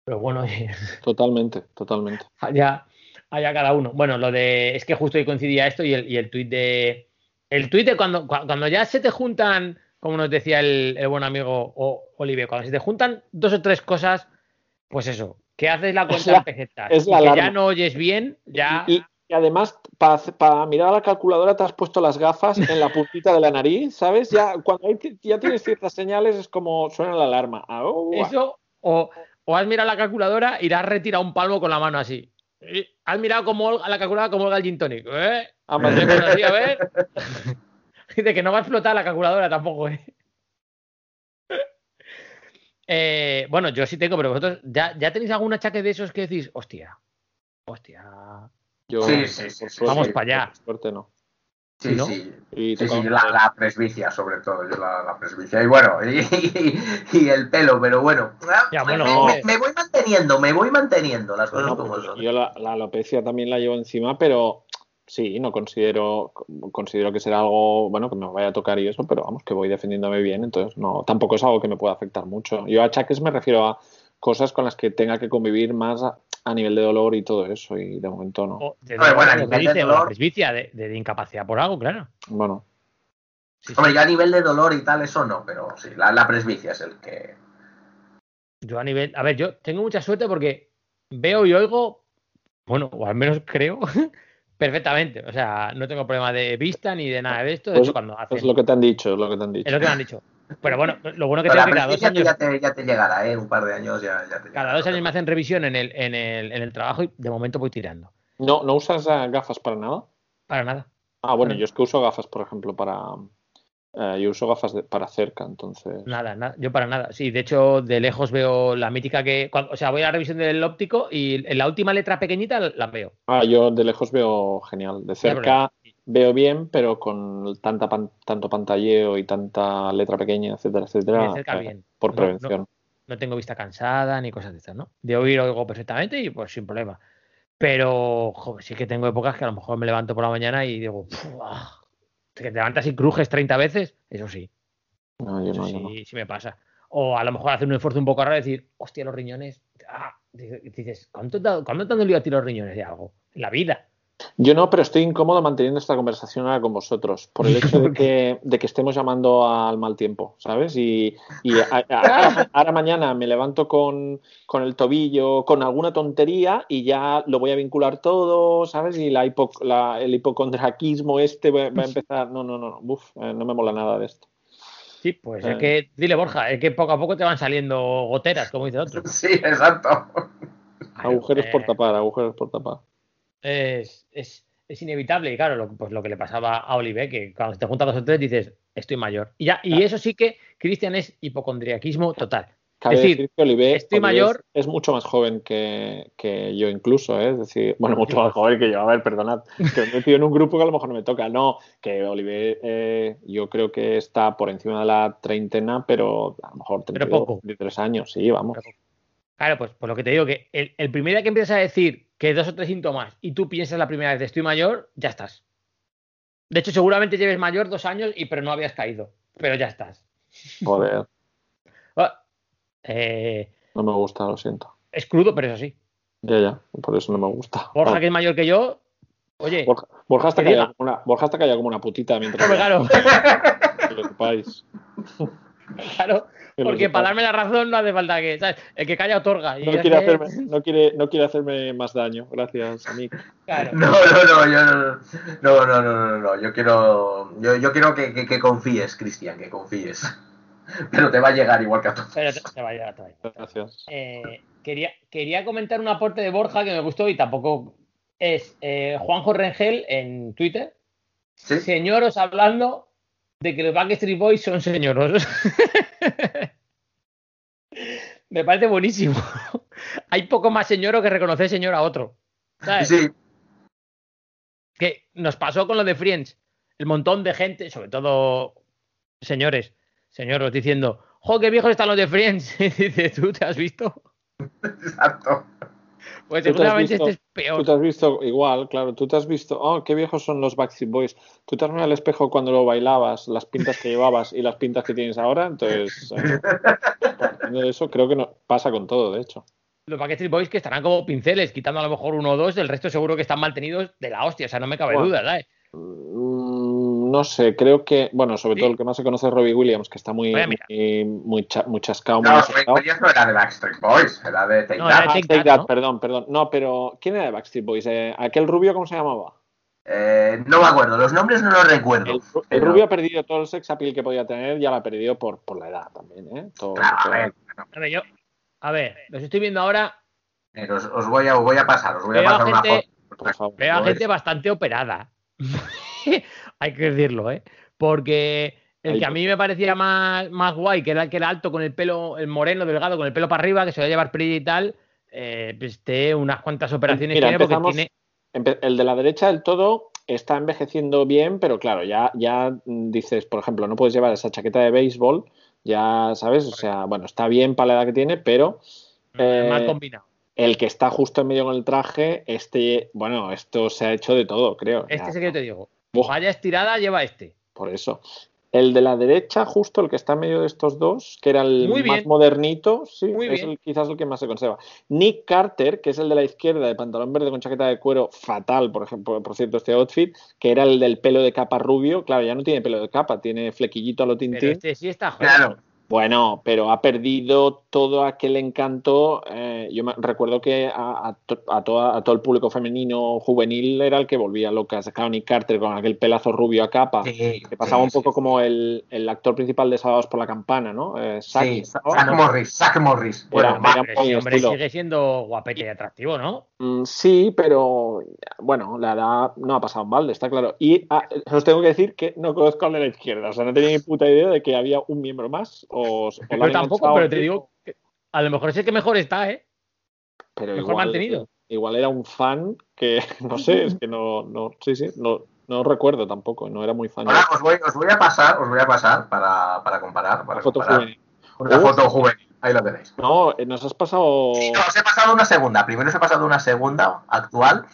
[SPEAKER 5] Pero bueno, oye,
[SPEAKER 6] Totalmente, totalmente.
[SPEAKER 5] allá, allá cada uno. Bueno, lo de. Es que justo hoy coincidía esto y el, y el tuit de. El tuit de cuando, cua- cuando ya se te juntan, como nos decía el, el buen amigo O- Olive, cuando se te juntan dos o tres cosas, pues eso, que haces la cuenta
[SPEAKER 6] la-
[SPEAKER 5] en pesetas
[SPEAKER 6] es
[SPEAKER 5] y
[SPEAKER 6] la
[SPEAKER 5] que ya no oyes bien, ya.
[SPEAKER 6] Y, y además, para mirar a la calculadora te has puesto las gafas en la puntita de la nariz, ¿sabes? Ya cuando hay- ya tienes ciertas señales es como suena la alarma. Ah, oh,
[SPEAKER 5] Eso, o, o has mirado la calculadora y le has retirado un palmo con la mano así. Y Has mirado como Olga- la calculadora como el gin tonic. ¿eh? Así, a ver. Dice que no va a explotar la calculadora tampoco, ¿eh? Eh, bueno, yo sí tengo, pero vosotros, ¿ya, ¿ya tenéis algún achaque de esos que decís, hostia, hostia,
[SPEAKER 6] Yo,
[SPEAKER 7] Sí, sí,
[SPEAKER 5] Vamos
[SPEAKER 7] sí.
[SPEAKER 5] para allá.
[SPEAKER 6] suerte no.
[SPEAKER 7] Sí,
[SPEAKER 5] ¿no?
[SPEAKER 7] sí.
[SPEAKER 6] Y
[SPEAKER 7] Sí, sí, yo la, la presbicia, sobre todo, yo la, la presbicia. Y bueno, y, *laughs* y- y el pelo, pero bueno. Ah,
[SPEAKER 5] Ya,
[SPEAKER 7] me-
[SPEAKER 5] bueno,
[SPEAKER 7] me,
[SPEAKER 5] no.
[SPEAKER 7] me- me voy manteniendo, me voy manteniendo las cosas como
[SPEAKER 6] pues
[SPEAKER 7] son.
[SPEAKER 6] yo la, la alopecia también la llevo encima, pero sí, no considero, considero que será algo, bueno, que me vaya a tocar y eso, pero vamos, que voy defendiéndome bien, entonces no, tampoco es algo que me pueda afectar mucho. Yo a achaques me refiero a cosas con las que tenga que convivir más a, a nivel de dolor y todo eso, y de momento no.
[SPEAKER 5] o de,
[SPEAKER 7] Hombre, bueno, a nivel
[SPEAKER 5] dice,
[SPEAKER 7] dolor-
[SPEAKER 5] presbicia, de, de- de incapacidad por algo, claro.
[SPEAKER 6] Bueno,
[SPEAKER 5] Sí, sí.
[SPEAKER 7] Hombre, yo a nivel de dolor y tal, eso no, pero sí, la, la presbicia es el que.
[SPEAKER 5] Yo a nivel. A ver, yo tengo mucha suerte porque veo y oigo, bueno, o al menos creo, *laughs* perfectamente. O sea, no tengo problema de vista ni de nada de esto. De
[SPEAKER 6] Pues-
[SPEAKER 5] hecho, cuando hacen.
[SPEAKER 6] es lo que te han dicho, es lo que te han dicho.
[SPEAKER 5] es lo que me han dicho. Pero bueno, lo bueno que tengo es que cada dos años.
[SPEAKER 7] ya, te, ya te llegará, ¿eh? Un par de años ya, ya te
[SPEAKER 5] Cada
[SPEAKER 7] llegará.
[SPEAKER 5] dos años me hacen revisión en el, en el, en el trabajo y de momento voy tirando.
[SPEAKER 6] ¿No, ¿No usas eh, gafas para nada?
[SPEAKER 5] Para nada.
[SPEAKER 6] Ah, bueno, yo es que uso gafas, por ejemplo, para. Eh, yo uso gafas de- para cerca, entonces.
[SPEAKER 5] Nada, nada, yo para nada. Sí, de hecho, de lejos veo la mítica que. cuando- o sea, voy a la revisión del óptico y en la última letra pequeñita la veo.
[SPEAKER 6] Ah, yo de lejos veo genial. De cerca veo bien, pero con tanta pan- tanto pantalleo y tanta letra pequeña, etcétera, etcétera.
[SPEAKER 5] De cerca
[SPEAKER 6] eh,
[SPEAKER 5] bien.
[SPEAKER 6] Por
[SPEAKER 5] No,
[SPEAKER 6] prevención.
[SPEAKER 5] No tengo vista cansada ni cosas de estas, ¿no? De oír oigo perfectamente y pues sin problema. Pero, joder, sí que tengo épocas que a lo mejor me levanto por la mañana y digo, que te levantas y crujes 30 veces, eso sí,
[SPEAKER 6] No, yo
[SPEAKER 5] eso
[SPEAKER 6] no,
[SPEAKER 5] sí,
[SPEAKER 6] no.
[SPEAKER 5] sí me pasa. O a lo mejor hacer un esfuerzo un poco raro y decir, hostia, los riñones. Ah, dices, ¿cuánto te, ha- ¿cuándo te han dolido a ti los riñones de algo? En la vida.
[SPEAKER 6] Yo no, pero estoy incómodo manteniendo esta conversación ahora con vosotros, por el hecho de que, de que estemos llamando al mal tiempo, ¿sabes? Y, y a- a- ahora, ahora mañana me levanto con, con el tobillo, con alguna tontería y ya lo voy a vincular todo, ¿sabes? Y la hipo- la- el hipocondraquismo este va, va a empezar. No, no, no, no, uf, eh, no me mola nada de esto.
[SPEAKER 5] Sí, pues
[SPEAKER 6] Eh.
[SPEAKER 5] es que, dile Borja, es que poco a poco te van saliendo goteras, como dice otro. *laughs*
[SPEAKER 7] Sí, exacto.
[SPEAKER 6] Agujeros
[SPEAKER 5] Eh,
[SPEAKER 6] por tapar, agujeros por tapar.
[SPEAKER 5] Es, es, es inevitable. Y claro, lo, pues lo que le pasaba a Olive, que cuando te juntas dos o tres dices, estoy mayor. Y, ya, y eso sí que, Cristian, es hipocondriaquismo total.
[SPEAKER 6] Cabe
[SPEAKER 5] decir,
[SPEAKER 6] decir que Oliver,
[SPEAKER 5] estoy mayor-
[SPEAKER 6] es, es mucho más joven que, que yo incluso, ¿eh? es decir, bueno, *laughs* mucho más joven que yo, a ver, perdonad, que me he metido en un grupo que a lo mejor no me toca, no, que Oliver eh, yo creo que está por encima de la treintena, pero a lo mejor
[SPEAKER 5] Pero
[SPEAKER 6] 32,
[SPEAKER 5] poco.
[SPEAKER 6] 33 años, sí, vamos.
[SPEAKER 5] Claro, pues, pues lo que te digo, que el, el primer día que empiezas a decir que dos o tres síntomas y tú piensas la primera vez de estoy mayor, ya estás. De hecho, seguramente lleves mayor dos años y pero no habías caído. Pero ya estás.
[SPEAKER 6] Joder, *laughs*
[SPEAKER 5] Ah, eh,
[SPEAKER 6] no me gusta, lo siento.
[SPEAKER 5] es crudo, pero eso sí.
[SPEAKER 6] Ya, ya, por eso no me gusta.
[SPEAKER 5] Borja, que es mayor que yo, oye,
[SPEAKER 6] Borja, Borja está
[SPEAKER 5] que
[SPEAKER 6] como una, Borja está callado como una putita mientras *laughs*
[SPEAKER 5] claro,
[SPEAKER 6] que sepáis. *laughs* *laughs*
[SPEAKER 5] claro, porque para darme la razón no hace falta que, ¿sabes? El que calla otorga. Y
[SPEAKER 6] No quiere,
[SPEAKER 5] que-
[SPEAKER 6] hacerme, no, quiere, no quiere hacerme más daño. Gracias, Nick.
[SPEAKER 5] claro.
[SPEAKER 7] No, no, no, yo no, no, no, no, no, no, yo quiero, yo, yo quiero que, que- que confíes, Cristian, que confíes. *laughs* Pero te va a llegar igual que a todos.
[SPEAKER 5] Pero te, te va a llegar, te va a llegar.
[SPEAKER 6] Gracias.
[SPEAKER 5] Eh, quería, quería comentar un aporte de Borja que me gustó y tampoco es eh, Juanjo Rengel en Twitter.
[SPEAKER 7] ¿Sí?
[SPEAKER 5] Señoros hablando de que los Backstreet Boys son señoros. *laughs* me parece buenísimo. *laughs* Hay poco más señoro que reconocer señor a otro. ¿sabes?
[SPEAKER 7] Sí,
[SPEAKER 5] Que nos pasó con lo de Friends. El montón de gente, sobre todo señores, señoros, diciendo, ¡jo, qué viejos están los de Friends! *laughs* Y dice, ¿tú te has visto?
[SPEAKER 7] exacto.
[SPEAKER 5] Pues
[SPEAKER 6] ¿Tú te has
[SPEAKER 5] seguramente
[SPEAKER 6] visto?
[SPEAKER 5] este es peor.
[SPEAKER 6] Tú te has visto igual, claro, tú te has visto, oh, qué viejos son los Backstreet Boys. Tú te has mirado al espejo cuando lo bailabas, las pintas que llevabas y las pintas que tienes ahora, entonces, eh, eso creo que no, pasa con todo, de hecho.
[SPEAKER 5] Los Backstreet Boys que estarán como pinceles, quitando a lo mejor uno o dos, el resto seguro que están mantenidos de la hostia, o sea, no me cabe
[SPEAKER 6] Bueno.
[SPEAKER 5] duda, ¿sabes?
[SPEAKER 6] No sé, creo que, bueno, sobre
[SPEAKER 5] Sí.
[SPEAKER 6] todo el que más se conoce es Robbie Williams, que está muy,
[SPEAKER 5] Oye,
[SPEAKER 6] muy, muy, cha- muy chascado, muy
[SPEAKER 7] No,
[SPEAKER 6] asustado.
[SPEAKER 7] Williams no era de Backstreet Boys, era de Take
[SPEAKER 5] No,
[SPEAKER 7] That.
[SPEAKER 5] era-
[SPEAKER 6] Ah,
[SPEAKER 5] Take
[SPEAKER 6] Take
[SPEAKER 5] That,
[SPEAKER 6] That,
[SPEAKER 5] ¿no?
[SPEAKER 6] perdón, perdón. No, pero ¿quién era de Backstreet Boys? Eh, ¿Aquel rubio cómo se llamaba?
[SPEAKER 7] Eh, no me acuerdo, los nombres no los recuerdo.
[SPEAKER 6] El, el
[SPEAKER 7] pero-
[SPEAKER 6] rubio ha perdido todo el sex appeal que podía tener, ya lo ha perdido por, por la edad también, ¿eh? Todo-
[SPEAKER 7] Claro, a ver,
[SPEAKER 5] A ver, yo, a ver, los estoy viendo ahora,
[SPEAKER 7] eh, os, os voy a, os voy a pasar, os voy a
[SPEAKER 5] Veo a
[SPEAKER 7] pasar una
[SPEAKER 5] gente-
[SPEAKER 7] foto.
[SPEAKER 6] por favor.
[SPEAKER 5] veo a gente bastante operada. *laughs* Hay que decirlo, ¿eh? Porque el
[SPEAKER 6] Ahí
[SPEAKER 5] que a mí me parecía más, más guay, que era el que era alto con el pelo, el moreno delgado, con el pelo para arriba, que se va a llevar perilla y tal, eh, pues unas cuantas operaciones
[SPEAKER 6] Mira,
[SPEAKER 5] tiene porque tiene.
[SPEAKER 6] El de la derecha del todo está envejeciendo bien, pero claro, ya, ya mm, dices, por ejemplo, no puedes llevar esa chaqueta de béisbol, ya sabes, o sea, bueno, está bien para la edad que tiene, pero eh,
[SPEAKER 5] mal combinado.
[SPEAKER 6] el que está justo en medio con el traje, este, bueno, esto se ha hecho de todo, creo.
[SPEAKER 5] Este
[SPEAKER 6] Ya,
[SPEAKER 5] es el que yo te digo.
[SPEAKER 6] Buah.
[SPEAKER 5] Vaya estirada lleva este.
[SPEAKER 6] Por eso. El de la derecha, justo el que está en medio de estos dos, que era el
[SPEAKER 5] Muy
[SPEAKER 6] más
[SPEAKER 5] bien.
[SPEAKER 6] modernito, sí,
[SPEAKER 5] Muy
[SPEAKER 6] es
[SPEAKER 5] bien.
[SPEAKER 6] el- quizás el que más se conserva. Nick Carter, que es el de la izquierda, de pantalón verde con chaqueta de cuero, fatal, por ejemplo, por cierto, este outfit, que era el del pelo de capa rubio, claro, ya no tiene pelo de capa, tiene flequillito a lo
[SPEAKER 5] Pero
[SPEAKER 6] tintín.
[SPEAKER 5] este sí está joven.
[SPEAKER 7] Claro,
[SPEAKER 6] Bueno, pero ha perdido todo aquel encanto. eh, yo me- recuerdo que a, a to- a toda- a todo el público femenino juvenil era el que volvía locas. Claro, Nick Carter con aquel pelazo rubio a capa.
[SPEAKER 7] Sí,
[SPEAKER 6] que pasaba
[SPEAKER 7] sí,
[SPEAKER 6] un poco
[SPEAKER 7] sí.
[SPEAKER 6] como el, el actor principal de Sábados por la Campana, ¿no? Eh, Saki,
[SPEAKER 7] Sí,
[SPEAKER 6] ¿no?
[SPEAKER 7] Morris, Zack Morris. Bueno,
[SPEAKER 5] hombre sigue siendo guapete y atractivo, ¿no?
[SPEAKER 6] Mm, sí, pero bueno, la edad no ha pasado balde, está claro. Y ah, os tengo que decir que no conozco al de la izquierda, o sea, no tenía ni puta idea de que había un miembro más. O, o lo
[SPEAKER 5] Yo
[SPEAKER 6] han
[SPEAKER 5] tampoco, pero te digo que a lo mejor es el que mejor está, ¿eh?
[SPEAKER 6] pero
[SPEAKER 5] mejor
[SPEAKER 6] igual,
[SPEAKER 5] mantenido.
[SPEAKER 6] Igual era un fan que, *laughs* no sé, es que no, no sí, sí, no, no recuerdo tampoco, no era muy fan.
[SPEAKER 7] Ahora os voy, os voy a pasar, os voy a pasar para, para comparar, para
[SPEAKER 6] La foto
[SPEAKER 7] comparar.
[SPEAKER 6] juvenil.
[SPEAKER 7] Una
[SPEAKER 6] Uf.
[SPEAKER 7] foto juvenil, ahí la tenéis.
[SPEAKER 6] No, eh, nos has pasado.
[SPEAKER 7] Sí, no, os he pasado una segunda. Primero os he pasado una segunda actual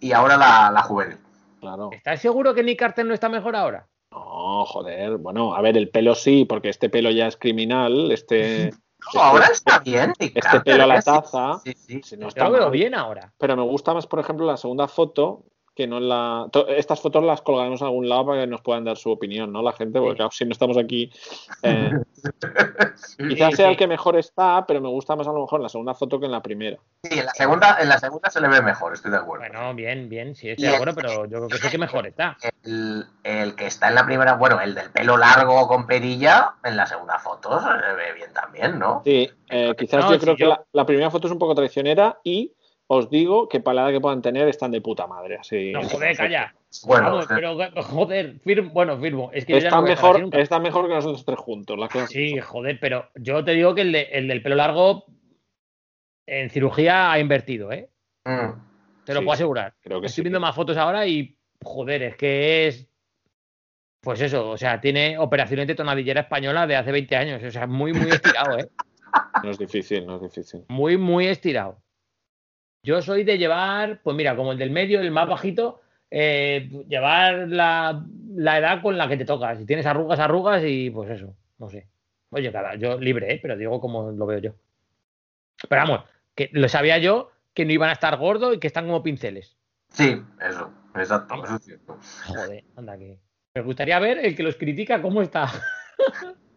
[SPEAKER 7] y ahora la, la juvenil.
[SPEAKER 6] Claro.
[SPEAKER 5] ¿Estás seguro que Nick Carter no está mejor ahora?
[SPEAKER 6] No, joder. Bueno, a ver, el pelo sí, porque este pelo ya es criminal. Este, *laughs*
[SPEAKER 7] No, ahora está bien.
[SPEAKER 6] Este pelo a la.
[SPEAKER 7] Sí,
[SPEAKER 6] taza.
[SPEAKER 7] Sí, sí.
[SPEAKER 6] no
[SPEAKER 5] Yo
[SPEAKER 6] está
[SPEAKER 5] lo veo
[SPEAKER 6] mal.
[SPEAKER 5] bien ahora.
[SPEAKER 6] Pero me gusta más, por ejemplo, la segunda foto que no en la. Estas fotos las colgaremos en algún lado para que nos puedan dar su opinión, ¿no? La gente, porque
[SPEAKER 5] Sí.
[SPEAKER 6] claro, si no estamos aquí. eh, *laughs*
[SPEAKER 7] Sí,
[SPEAKER 6] quizás
[SPEAKER 5] sí,
[SPEAKER 6] sea
[SPEAKER 5] sí.
[SPEAKER 6] el que mejor está, pero me gusta más a lo mejor en la segunda foto que en la primera.
[SPEAKER 7] Sí, en la segunda, en la segunda se le ve mejor, estoy de acuerdo.
[SPEAKER 5] Bueno, bien, bien, sí, estoy de acuerdo, pero yo creo que el que mejor está.
[SPEAKER 7] El, el que está en la primera, bueno, el del pelo largo con perilla, en la segunda foto se le ve bien también, ¿no?
[SPEAKER 6] Sí, eh, quizás
[SPEAKER 5] No,
[SPEAKER 6] yo
[SPEAKER 5] si
[SPEAKER 6] creo que la, la primera foto es un poco traicionera y os digo que para la edad que puedan tener están de puta madre. Así,
[SPEAKER 5] No, joder, calla.
[SPEAKER 7] Bueno,
[SPEAKER 5] Vamos,
[SPEAKER 7] eh,
[SPEAKER 5] pero joder, firmo, bueno, firmo. Es que así
[SPEAKER 6] mejor,
[SPEAKER 5] nunca.
[SPEAKER 6] están mejor que nosotros tres juntos. La
[SPEAKER 5] Sí, joder, pero yo te digo que el, de- el del pelo largo en cirugía ha invertido, ¿eh?
[SPEAKER 7] mm,
[SPEAKER 5] Te lo
[SPEAKER 6] Sí,
[SPEAKER 5] puedo asegurar.
[SPEAKER 6] Creo que
[SPEAKER 5] Estoy
[SPEAKER 6] sí.
[SPEAKER 5] viendo más fotos ahora y, joder, es que es. Pues eso, o sea, tiene operaciones de tonadillera española de hace 20 años. O sea, muy, muy estirado, ¿eh? *laughs*
[SPEAKER 6] No es difícil, no es difícil.
[SPEAKER 5] Muy, muy estirado. Yo soy de llevar, pues mira, como el del medio, el más bajito, eh, llevar la, la edad con la que te toca. Si tienes arrugas, arrugas y pues eso, no sé. Oye, cada, yo libre, ¿eh? pero digo como lo veo yo. Pero vamos, que lo sabía yo que no iban a estar gordos y que están como pinceles.
[SPEAKER 7] sí, eso, exacto, eso es cierto.
[SPEAKER 5] Joder, anda que. Me gustaría ver el que los critica cómo está. *laughs*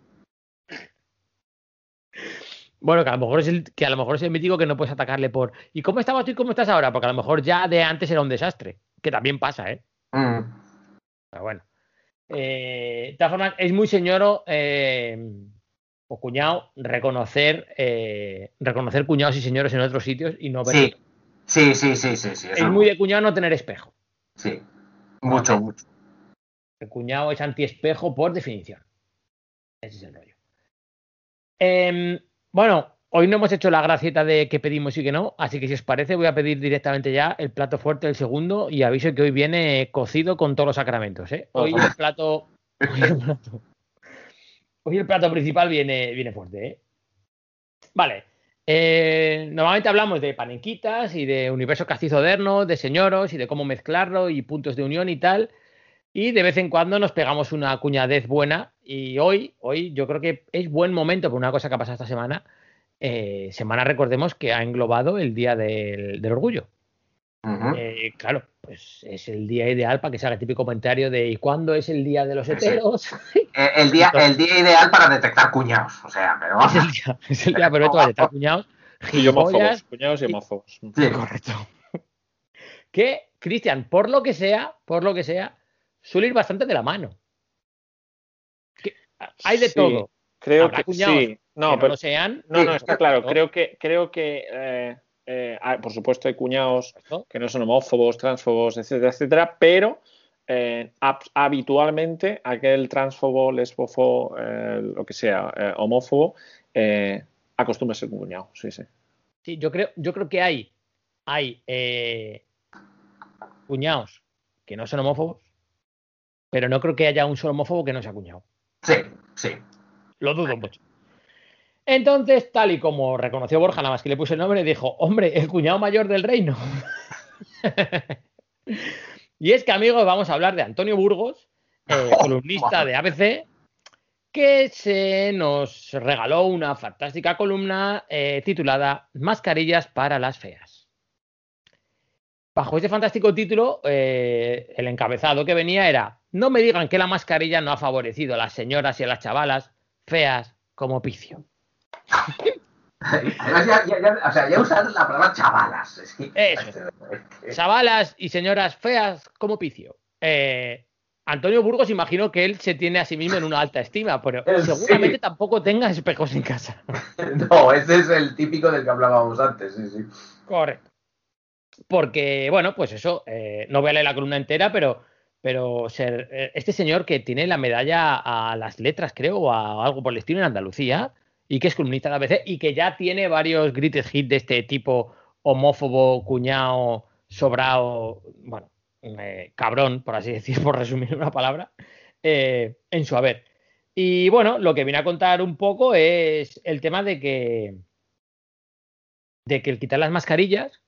[SPEAKER 5] bueno, que a lo mejor es el que a lo mejor es el mítico que no puedes atacarle por ¿y cómo estabas tú y cómo estás ahora? Porque a lo mejor ya de antes era un desastre. Que también pasa, ¿eh?
[SPEAKER 7] Mm,
[SPEAKER 5] Pero bueno. Eh, de todas formas, es muy señoro eh, o cuñado reconocer eh, reconocer cuñados y señores en otros sitios y no ver.
[SPEAKER 7] sí, sí, sí, sí, sí,
[SPEAKER 5] Es muy de cuñado no tener espejo.
[SPEAKER 7] Sí, mucho, mucho.
[SPEAKER 5] El cuñado es antiespejo por definición. Ese es el rollo. Bueno, hoy no hemos hecho la gracieta de que pedimos y que no, así que si os parece voy a pedir directamente ya el plato fuerte del segundo y aviso que hoy viene cocido con todos los sacramentos. ¿eh? Hoy el plato, *laughs* hoy el plato, hoy el plato principal viene, viene fuerte. ¿eh? Vale. eh, normalmente hablamos de panenquitas y de universo castizoderno, de señoros y de cómo mezclarlo y puntos de unión y tal. Y de vez en cuando nos pegamos una cuñadez buena. Y hoy, hoy yo creo que es buen momento por una cosa que ha pasado esta semana. Eh, semana, recordemos, que ha englobado el Día del, del Orgullo. Eh, claro, pues es el día ideal para que se haga el típico comentario de ¿y cuándo es el Día de los heteros?
[SPEAKER 7] Eh, el, día, el día ideal para detectar cuñados, o sea, pero
[SPEAKER 5] es el
[SPEAKER 7] vamos.
[SPEAKER 5] día, es el día perfecto para estar cuñados.
[SPEAKER 6] Y homófobos, cuñados y homófobos.
[SPEAKER 7] Sí.
[SPEAKER 5] Correcto. *laughs* Que, Cristian, por lo que sea, por lo que sea, suele ir bastante de la mano. Que hay de
[SPEAKER 6] Sí,
[SPEAKER 5] todo.
[SPEAKER 6] Creo
[SPEAKER 5] Habrá
[SPEAKER 6] que sí. No,
[SPEAKER 5] que
[SPEAKER 6] pero
[SPEAKER 5] no sean.
[SPEAKER 6] No, no, está claro. Creo que, creo que eh, eh, hay- por supuesto, hay cuñados
[SPEAKER 5] ¿no?
[SPEAKER 6] que no son homófobos, transfobos, etcétera, etcétera, pero eh, hab- habitualmente aquel transfobo, lesbofo, eh, lo que sea, homófobo, eh, acostumbra a ser cuñado. Sí, sí.
[SPEAKER 5] Sí, yo creo, yo creo que hay, hay eh, cuñados que no son homófobos, pero no creo que haya un solo homófobo que no sea cuñado.
[SPEAKER 7] Sí, sí.
[SPEAKER 5] Lo dudo mucho. Entonces, tal y como reconoció Borja, nada más que le puse el nombre, dijo, hombre, el cuñado mayor del reino. *laughs* y es que, amigos, vamos a hablar de Antonio Burgos, eh, *laughs* columnista de ABC, que se nos regaló una fantástica columna eh, titulada Mascarillas para las feas. Bajo este fantástico título, eh, el encabezado que venía era, no me digan que la mascarilla no ha favorecido a las señoras y a las chavalas feas, como picio. *laughs*
[SPEAKER 7] Además, ya, ya, ya, o sea, ya usar la palabra chavalas. Es que,
[SPEAKER 5] Eso. Chavalas y señoras feas como picio. Eh, Antonio Burgos imagino que él se tiene a sí mismo en una alta estima, pero *laughs* seguramente
[SPEAKER 7] sí.
[SPEAKER 5] tampoco tenga espejos en casa. *laughs*
[SPEAKER 7] No, ese es el típico del que hablábamos antes, sí, sí.
[SPEAKER 5] Correcto. Porque, bueno, pues eso, eh, no voy a leer la columna entera, pero, pero ser, eh, este señor que tiene la medalla a las letras, creo, o a algo por el estilo en Andalucía, y que es columnista de ABC, y que ya tiene varios greatest hits de este tipo homófobo, cuñado, sobrado, bueno, eh, cabrón, por así *laughs* decir, por resumir una palabra, eh, en su haber. Y bueno, lo que viene a contar un poco es el tema de que, de que el quitar las mascarillas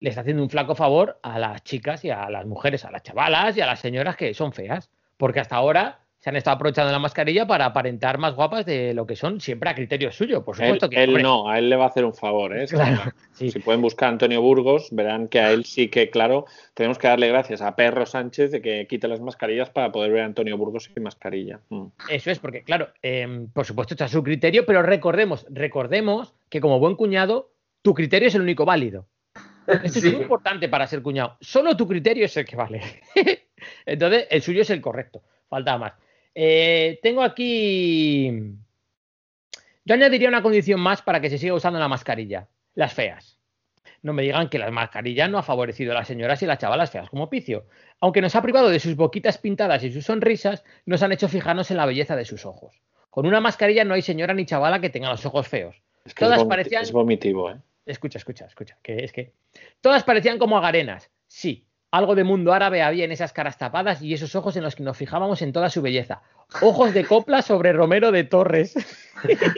[SPEAKER 5] le está haciendo un flaco favor a las chicas y a las mujeres, a las chavalas y a las señoras que son feas. Porque hasta ahora se han estado aprovechando la mascarilla para aparentar más guapas de lo que son, siempre a criterio suyo, por
[SPEAKER 6] Él,
[SPEAKER 5] supuesto que
[SPEAKER 6] él no, a él le va a hacer un favor. ¿eh? *laughs*
[SPEAKER 5] Claro, sí.
[SPEAKER 6] Si pueden buscar a Antonio Burgos, verán que a él sí que, claro, tenemos que darle gracias a Perro Sánchez de que quite las mascarillas para poder ver a Antonio Burgos sin mascarilla. Mm.
[SPEAKER 5] Eso es, porque, claro, em, por supuesto está a su criterio, pero recordemos, recordemos que como buen cuñado, tu criterio es el único válido. Esto
[SPEAKER 7] Sí.
[SPEAKER 5] es muy importante para ser cuñado. Solo tu criterio es el que vale. *laughs* Entonces, el suyo es el correcto. Falta más. Eh, tengo aquí. Yo añadiría una condición más para que se siga usando la mascarilla: las feas. No me digan que la mascarilla no ha favorecido a las señoras y las chavalas feas como picio. Aunque nos ha privado de sus boquitas pintadas y sus sonrisas, nos han hecho fijarnos en la belleza de sus ojos. Con una mascarilla no hay señora ni chavala que tenga los ojos feos.
[SPEAKER 6] Es que
[SPEAKER 5] Todas
[SPEAKER 6] es,
[SPEAKER 5] parecían
[SPEAKER 6] es vomitivo, ¿eh?
[SPEAKER 5] Escucha, escucha, escucha. Que es que. Todas parecían como agarenas. Sí, algo de mundo árabe había en esas caras tapadas y esos ojos en los que nos fijábamos en toda su belleza. Ojos de copla sobre Romero de Torres. *laughs*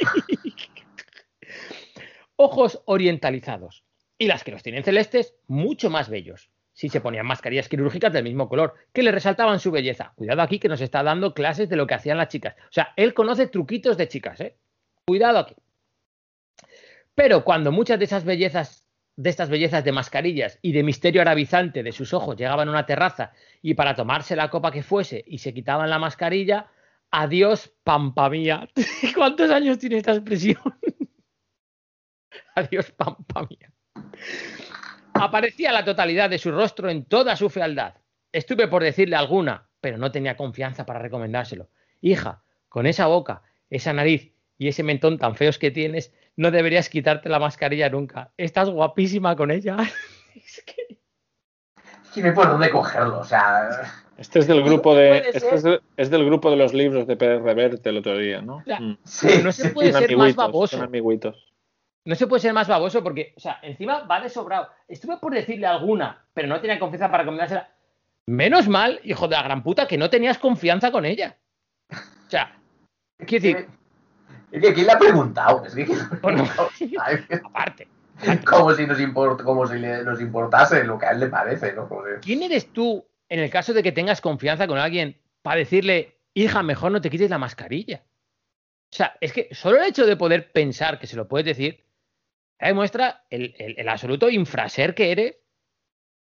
[SPEAKER 5] ojos orientalizados. Y las que los tienen celestes, mucho más bellos. Si se ponían mascarillas quirúrgicas del mismo color, que le resaltaban su belleza. Cuidado aquí que nos está dando clases de lo que hacían las chicas. O sea, él conoce truquitos de chicas, ¿eh? Cuidado aquí. Pero cuando muchas de esas bellezas, de estas bellezas de mascarillas y de misterio arabizante de sus ojos llegaban a una terraza y para tomarse la copa que fuese y se quitaban la mascarilla, adiós, pampa mía. *laughs* ¿Cuántos años tiene esta expresión? *laughs* adiós, pampa mía. Aparecía la totalidad de su rostro en toda su fealdad. Estuve por decirle alguna, pero no tenía confianza para recomendárselo. Hija, con esa boca, esa nariz y ese mentón tan feos que tienes, no deberías quitarte la mascarilla nunca. Estás guapísima con ella. *laughs* es que...
[SPEAKER 7] Es que no hay por dónde cogerlo, o sea.
[SPEAKER 6] Este es del grupo de, este es, de- es del grupo de los libros de Pérez Reverte el otro día, ¿no? Mm.
[SPEAKER 7] Sí,
[SPEAKER 5] No se puede ser más
[SPEAKER 6] amiguitos,
[SPEAKER 5] baboso.
[SPEAKER 6] son amiguitos.
[SPEAKER 5] No se puede ser más baboso porque, o sea, encima va de sobrado. Estuve por decirle alguna, pero no tenía confianza para recomendársela. Menos mal, hijo de la gran puta, que no tenías confianza con ella. O sea, quiero decir,
[SPEAKER 7] Es que ¿quién le ha preguntado? Es que ¿quién le ha
[SPEAKER 5] Bueno. *laughs*
[SPEAKER 7] preguntado? *laughs* ¿Sabes?
[SPEAKER 5] aparte,
[SPEAKER 7] Como si nos, import- como si le- nos importase lo que a él le parece, ¿no? Como si-
[SPEAKER 5] ¿quién eres tú en el caso de que tengas confianza con alguien para decirle, hija, mejor no te quites la mascarilla? O sea, es que solo el hecho de poder pensar que se lo puedes decir demuestra el, el- el absoluto infraser que eres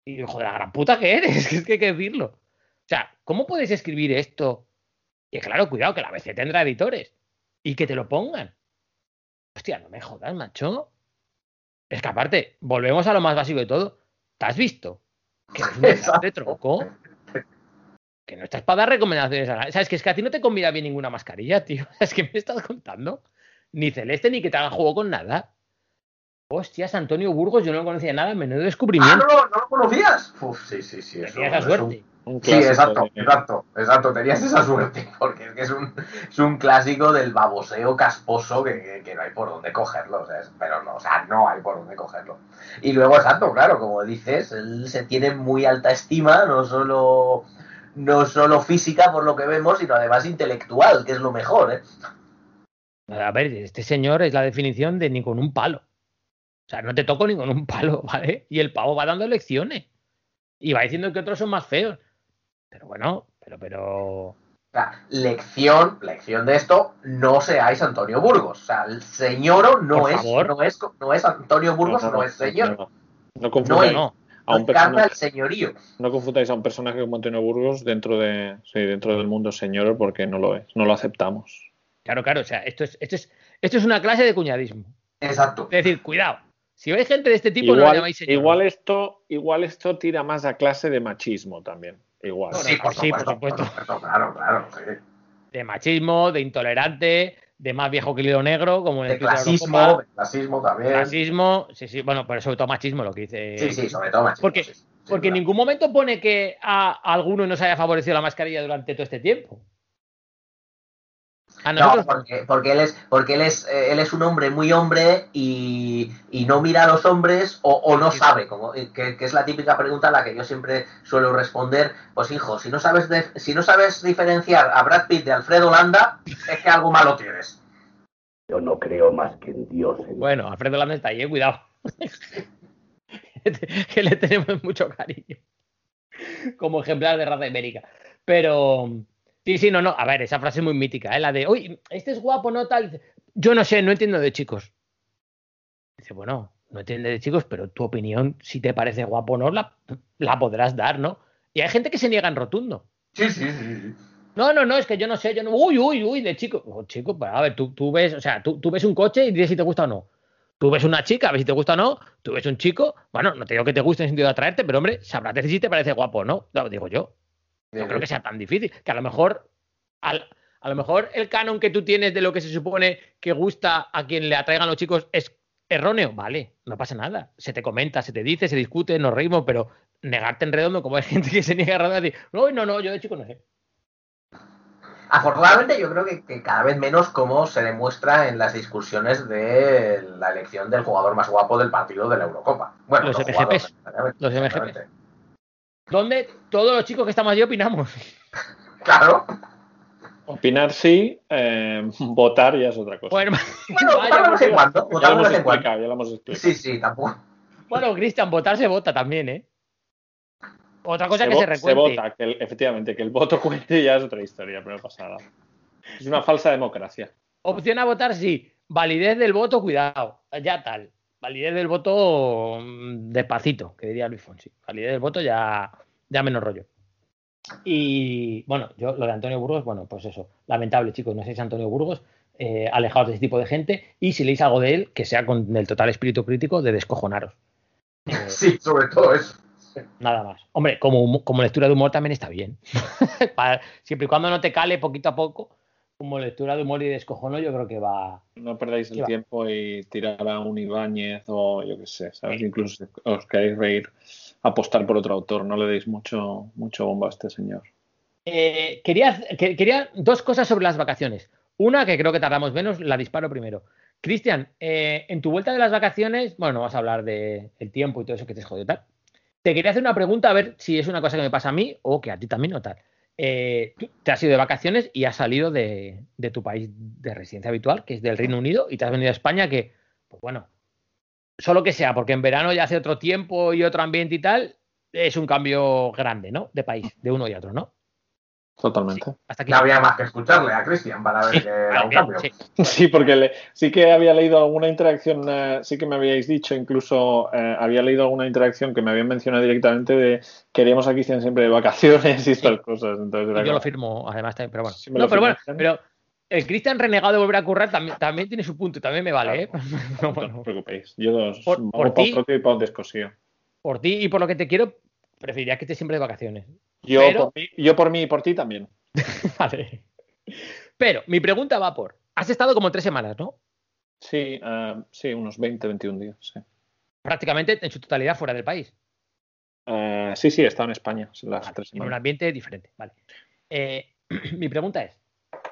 [SPEAKER 5] y hijo de la gran puta que eres, *laughs* que es que hay que decirlo. O sea, ¿cómo puedes escribir esto? Y claro, cuidado, que la ABC tendrá editores y que te lo pongan. Hostia, no me jodas, macho. Es que aparte, volvemos a lo más básico de todo. ¿Te has visto? Que eres un *laughs* de tronco. Que no estás para dar recomendaciones a nadie. ¿Sabes? Que es que a ti no te combina bien ninguna mascarilla, tío. *laughs* Es que me estás contando. Ni celeste ni que te hagan juego con nada. Hostias, Antonio Burgos, yo no conocía nada, menudo
[SPEAKER 7] Ah, no,
[SPEAKER 5] descubrimiento.
[SPEAKER 7] lo- no lo conocías. Uf, sí, sí, sí. eso-
[SPEAKER 5] Tenía esa suerte.
[SPEAKER 6] Un
[SPEAKER 7] Sí, exacto,
[SPEAKER 6] de-
[SPEAKER 7] exacto, exacto. Tenías esa suerte, *laughs* porque es que es un, es un clásico del baboseo casposo que, que- que no hay por dónde cogerlo. o sea, es- pero no, o sea, no hay por dónde cogerlo. Y luego, exacto, claro, como dices, él se tiene muy alta estima, no solo, no solo física por lo que vemos, sino además intelectual, que es lo mejor, ¿eh?
[SPEAKER 5] A ver, este señor es la definición de ni con un palo. O sea, no te toco ni con un palo, *laughs* ¿vale? Y el pavo va dando lecciones. Y va diciendo que otros son más feos. Pero bueno, pero, pero.
[SPEAKER 7] O sea, lección, lección de esto, no seáis Antonio Burgos. O sea, el señoro no es, no es, no es Antonio Burgos, no, es señor.
[SPEAKER 6] No, no. No
[SPEAKER 7] No
[SPEAKER 6] confundáis,
[SPEAKER 7] es-
[SPEAKER 5] No,
[SPEAKER 6] a un
[SPEAKER 7] No
[SPEAKER 6] personaje,
[SPEAKER 7] el señorío.
[SPEAKER 6] no confundáis a un personaje como Antonio Burgos dentro de sí, dentro del mundo señor porque no lo es, no lo aceptamos.
[SPEAKER 5] Claro, claro, o sea, esto es, esto es, Esto es una clase de cuñadismo.
[SPEAKER 7] Exacto.
[SPEAKER 5] Es decir, cuidado. Si veis gente de este tipo, no la llamáis señor.
[SPEAKER 6] igual esto, igual esto tira más a clase de machismo también. Igual.
[SPEAKER 7] Sí, por
[SPEAKER 5] sí, por
[SPEAKER 7] supuesto.
[SPEAKER 5] supuesto.
[SPEAKER 7] por supuesto, Claro, claro. sí.
[SPEAKER 5] De machismo, de intolerante, de más viejo que el hilo negro, como en el
[SPEAKER 7] De clasismo, de clasismo también.
[SPEAKER 5] Clasismo, sí, sí, bueno, pero sobre todo machismo lo que dice.
[SPEAKER 7] Sí, sí, sobre todo machismo.
[SPEAKER 5] Porque,
[SPEAKER 7] sí, sí, sin
[SPEAKER 5] porque en ningún momento pone que a alguno nos haya favorecido la mascarilla durante todo este tiempo. A
[SPEAKER 7] No, porque, porque él es, porque él es, eh, él es un hombre muy hombre y, y no mira a los hombres o, o no
[SPEAKER 5] Sí.
[SPEAKER 7] sabe, como, eh, que, que es la típica pregunta a la que yo siempre suelo responder, pues hijo, si no sabes de- si no sabes diferenciar a Brad Pitt de Alfredo Landa, es que algo malo tienes.
[SPEAKER 2] Yo no creo más que en Dios.
[SPEAKER 5] Bueno, Alfredo Landa está ahí, eh, cuidado. *laughs* que le tenemos mucho cariño. Como ejemplar de raza ibérica. Pero. Sí, sí, no, no. A ver, esa frase es muy mítica, ¿eh? La de, uy, este es guapo, ¿no? Tal. Yo no sé, no entiendo de chicos. Dice, bueno, no entiende de chicos, pero tu opinión, si te parece guapo o no, la, la podrás dar, ¿no? Y hay gente que se niega en rotundo.
[SPEAKER 7] Sí, sí, sí. sí.
[SPEAKER 5] No, no, no, es que yo no sé, yo no. Uy, uy, uy, de chico. Oh, chico, pues, a ver, tú, tú ves, o sea, tú, tú ves un coche y dices si te gusta o no. Tú ves una chica, a ver si te gusta o no. Tú ves un chico, bueno, no te digo que te guste en el sentido de atraerte, pero hombre, sabrás decir si te parece guapo o no. Lo digo yo. No creo que sea tan difícil. Que a lo mejor, al- a lo mejor el canon que tú tienes de lo que se supone que gusta a quien le atraigan los chicos es erróneo. Vale, no pasa nada. Se te comenta, se te dice, se discute, nos reímos, pero negarte en redondo, como hay *laughs* gente que se niega en redondo, decir, no, no, no, yo de chico no sé.
[SPEAKER 7] Afortunadamente yo creo que, que cada vez menos como se demuestra en las discusiones de la elección del jugador más guapo del partido de la Eurocopa. Bueno,
[SPEAKER 5] Los
[SPEAKER 7] los
[SPEAKER 5] MGPs,
[SPEAKER 7] jugadores,
[SPEAKER 5] los MGPs. Donde todos los chicos que estamos allí opinamos.
[SPEAKER 7] Claro.
[SPEAKER 6] Opinar sí, eh, votar ya es otra cosa.
[SPEAKER 5] Bueno, *laughs* vaya,
[SPEAKER 7] en cuando.
[SPEAKER 6] ya lo hemos explicado, ya lo hemos explicado.
[SPEAKER 7] Sí, sí, tampoco.
[SPEAKER 5] Bueno, Cristian, votar se vota también, ¿eh? Otra cosa
[SPEAKER 6] se,
[SPEAKER 5] que se recuente.
[SPEAKER 6] vota, que el- efectivamente, que el voto cuente ya es otra historia, pero no pasa nada. Es una falsa democracia.
[SPEAKER 5] Opción a votar, sí. Validez del voto, cuidado. Ya tal. Validez del voto mm, despacito, que diría Luis Fonsi. Validez del voto ya, ya menos rollo. Y bueno, yo lo de Antonio Burgos, bueno, pues eso. Lamentable, chicos, no seáis Antonio Burgos, eh, alejados de ese tipo de gente. Y si leéis algo de él, que sea con el total espíritu crítico de descojonaros. Eh, *laughs*
[SPEAKER 7] Sí, sobre todo eso.
[SPEAKER 5] Nada más. Hombre, como, como lectura de humor también está bien. *laughs* Para- siempre y cuando no te cale poquito a poco, como lectura de humor y descojono, yo creo que va.
[SPEAKER 6] No perdáis el
[SPEAKER 5] Sí, va.
[SPEAKER 6] tiempo y tirar a un Ibáñez o yo qué sé, ¿sabes? Incluso si os queréis reír, apostar por otro autor, no le deis mucho, mucho bombo a este señor.
[SPEAKER 5] Eh, quería, que- quería dos cosas sobre las vacaciones. Una que creo que tardamos menos, la disparo primero. Cristian, eh, en tu vuelta de las vacaciones, bueno, no vas a hablar del tiempo y todo eso que te jodido y tal. Te quería hacer una pregunta a ver si es una cosa que me pasa a mí o que a ti también o tal. Eh, te has ido de vacaciones y has salido de, de tu país de residencia habitual, que es del Reino Unido, y te has venido a España, que, pues bueno, solo que sea, porque en verano ya hace otro tiempo y otro ambiente y tal, es un cambio grande, ¿no? De país, de uno y otro, ¿no?
[SPEAKER 6] Totalmente.
[SPEAKER 5] Hasta aquí.
[SPEAKER 7] No había más que escucharle a Cristian para ver
[SPEAKER 5] Sí,
[SPEAKER 7] que era un cambio.
[SPEAKER 5] sí.
[SPEAKER 6] Sí, porque le- sí que había leído alguna interacción, eh, sí que me habíais dicho, incluso eh, había leído alguna interacción que me habían mencionado directamente de queríamos a Cristian siempre de vacaciones y estas cosas. Entonces
[SPEAKER 5] Y yo lo firmo, además, también, pero bueno. No, pero bueno, pero el Cristian renegado de volver a currar también, también tiene su punto, y también me vale, ¿eh? No, *laughs*
[SPEAKER 6] No
[SPEAKER 5] bueno,
[SPEAKER 6] os preocupéis. Yo os
[SPEAKER 5] Por- por ti-
[SPEAKER 6] propio y para un descosío.
[SPEAKER 5] por ti y por lo que te quiero, preferiría que estés siempre de vacaciones.
[SPEAKER 6] Yo,
[SPEAKER 5] Pero-
[SPEAKER 6] por mí, yo por mí y por ti también. *laughs*
[SPEAKER 5] Vale. Pero mi pregunta va por. Has estado como tres semanas, ¿no?
[SPEAKER 6] Sí, eh, sí, unos 20, 21 días. Sí,
[SPEAKER 5] Prácticamente en su totalidad fuera del país.
[SPEAKER 6] Eh, sí, sí, he estado en España las
[SPEAKER 5] Vale,
[SPEAKER 6] tres
[SPEAKER 5] en un
[SPEAKER 6] semanas.
[SPEAKER 5] ambiente diferente. Vale. Eh, *clears throat* mi pregunta es,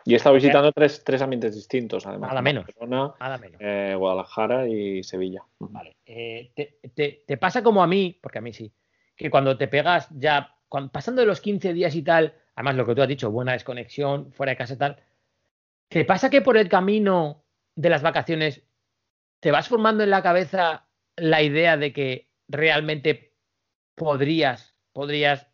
[SPEAKER 6] Y he estado visitando tres, tres ambientes distintos, además.
[SPEAKER 5] Nada menos.
[SPEAKER 6] Barcelona,
[SPEAKER 5] nada menos.
[SPEAKER 6] eh, Guadalajara y Sevilla.
[SPEAKER 5] Vale. eh, te, te- te pasa como a mí, porque a mí sí, que cuando te pegas ya, cuan- pasando de los 15 días y tal, además lo que tú has dicho, buena desconexión, fuera de casa y tal, ¿te pasa que por el camino de las vacaciones te vas formando en la cabeza la idea de que realmente podrías, podrías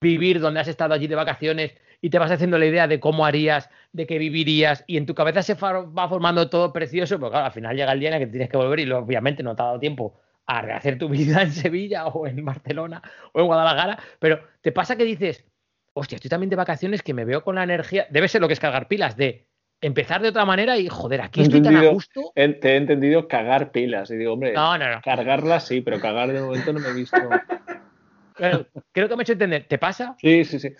[SPEAKER 5] vivir donde has estado allí de vacaciones y te vas haciendo la idea de cómo harías, de qué vivirías y en tu cabeza se va formando todo precioso, claro, al final llega el día en el que tienes que volver y obviamente no te ha dado tiempo a rehacer tu vida en Sevilla o en Barcelona o en Guadalajara, pero te pasa que dices, hostia, estoy también de vacaciones que me veo con la energía, debe ser lo que es cargar pilas de empezar de otra manera y joder, aquí estoy tan a gusto.
[SPEAKER 6] He- Te he entendido cagar pilas. Y digo, hombre,
[SPEAKER 5] No, no, no.
[SPEAKER 6] cargarlas sí, pero cagar de momento no me he visto. *laughs*
[SPEAKER 5] Creo que me he hecho entender. ¿Te pasa?
[SPEAKER 6] Sí, sí, sí.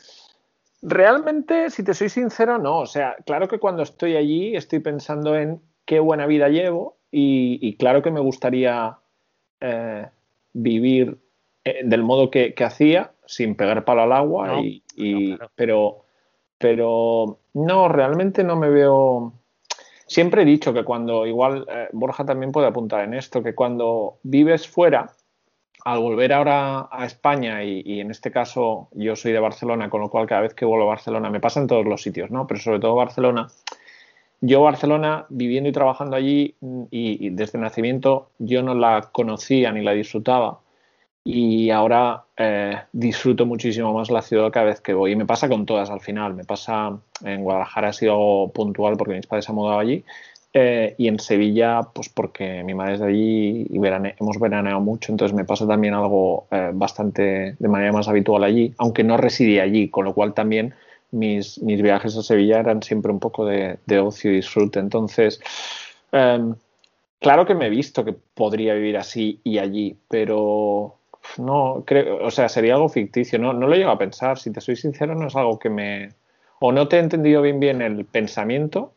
[SPEAKER 6] Realmente, si te soy sincero, no. O sea, claro que cuando estoy allí estoy pensando en qué buena vida llevo y, y claro que me gustaría eh, vivir eh, del modo que, que hacía, sin pegar palo al agua.
[SPEAKER 5] No,
[SPEAKER 6] y, y-
[SPEAKER 5] no, claro.
[SPEAKER 6] pero, pero no, realmente no me veo. Siempre he dicho que cuando, igual eh, Borja también puede apuntar en esto, que cuando vives fuera, al volver ahora a España, y, y en este caso yo soy de Barcelona, con lo cual cada vez que vuelvo a Barcelona, me pasa en todos los sitios, ¿no? Pero sobre todo Barcelona. Yo Barcelona, viviendo y trabajando allí, mm, y, desde nacimiento, yo no la conocía ni la disfrutaba. Y ahora eh, disfruto muchísimo más la ciudad cada vez que voy. Y me pasa con todas al final. Me pasa en Guadalajara ha sido puntual porque mis padres se han mudado allí. Eh, y en Sevilla, pues porque mi madre es de allí y verane- hemos veraneado mucho, entonces me pasa también algo eh, bastante de manera más habitual allí, aunque no residí allí, con lo cual también mis, mis viajes a Sevilla eran siempre un poco de, de ocio y disfrute. Entonces, em, claro que me he visto que podría vivir así y allí, pero no creo, o sea, sería algo ficticio, no, no lo llego a pensar, si te soy sincero, no es algo que me... O no te he entendido bien bien el pensamiento.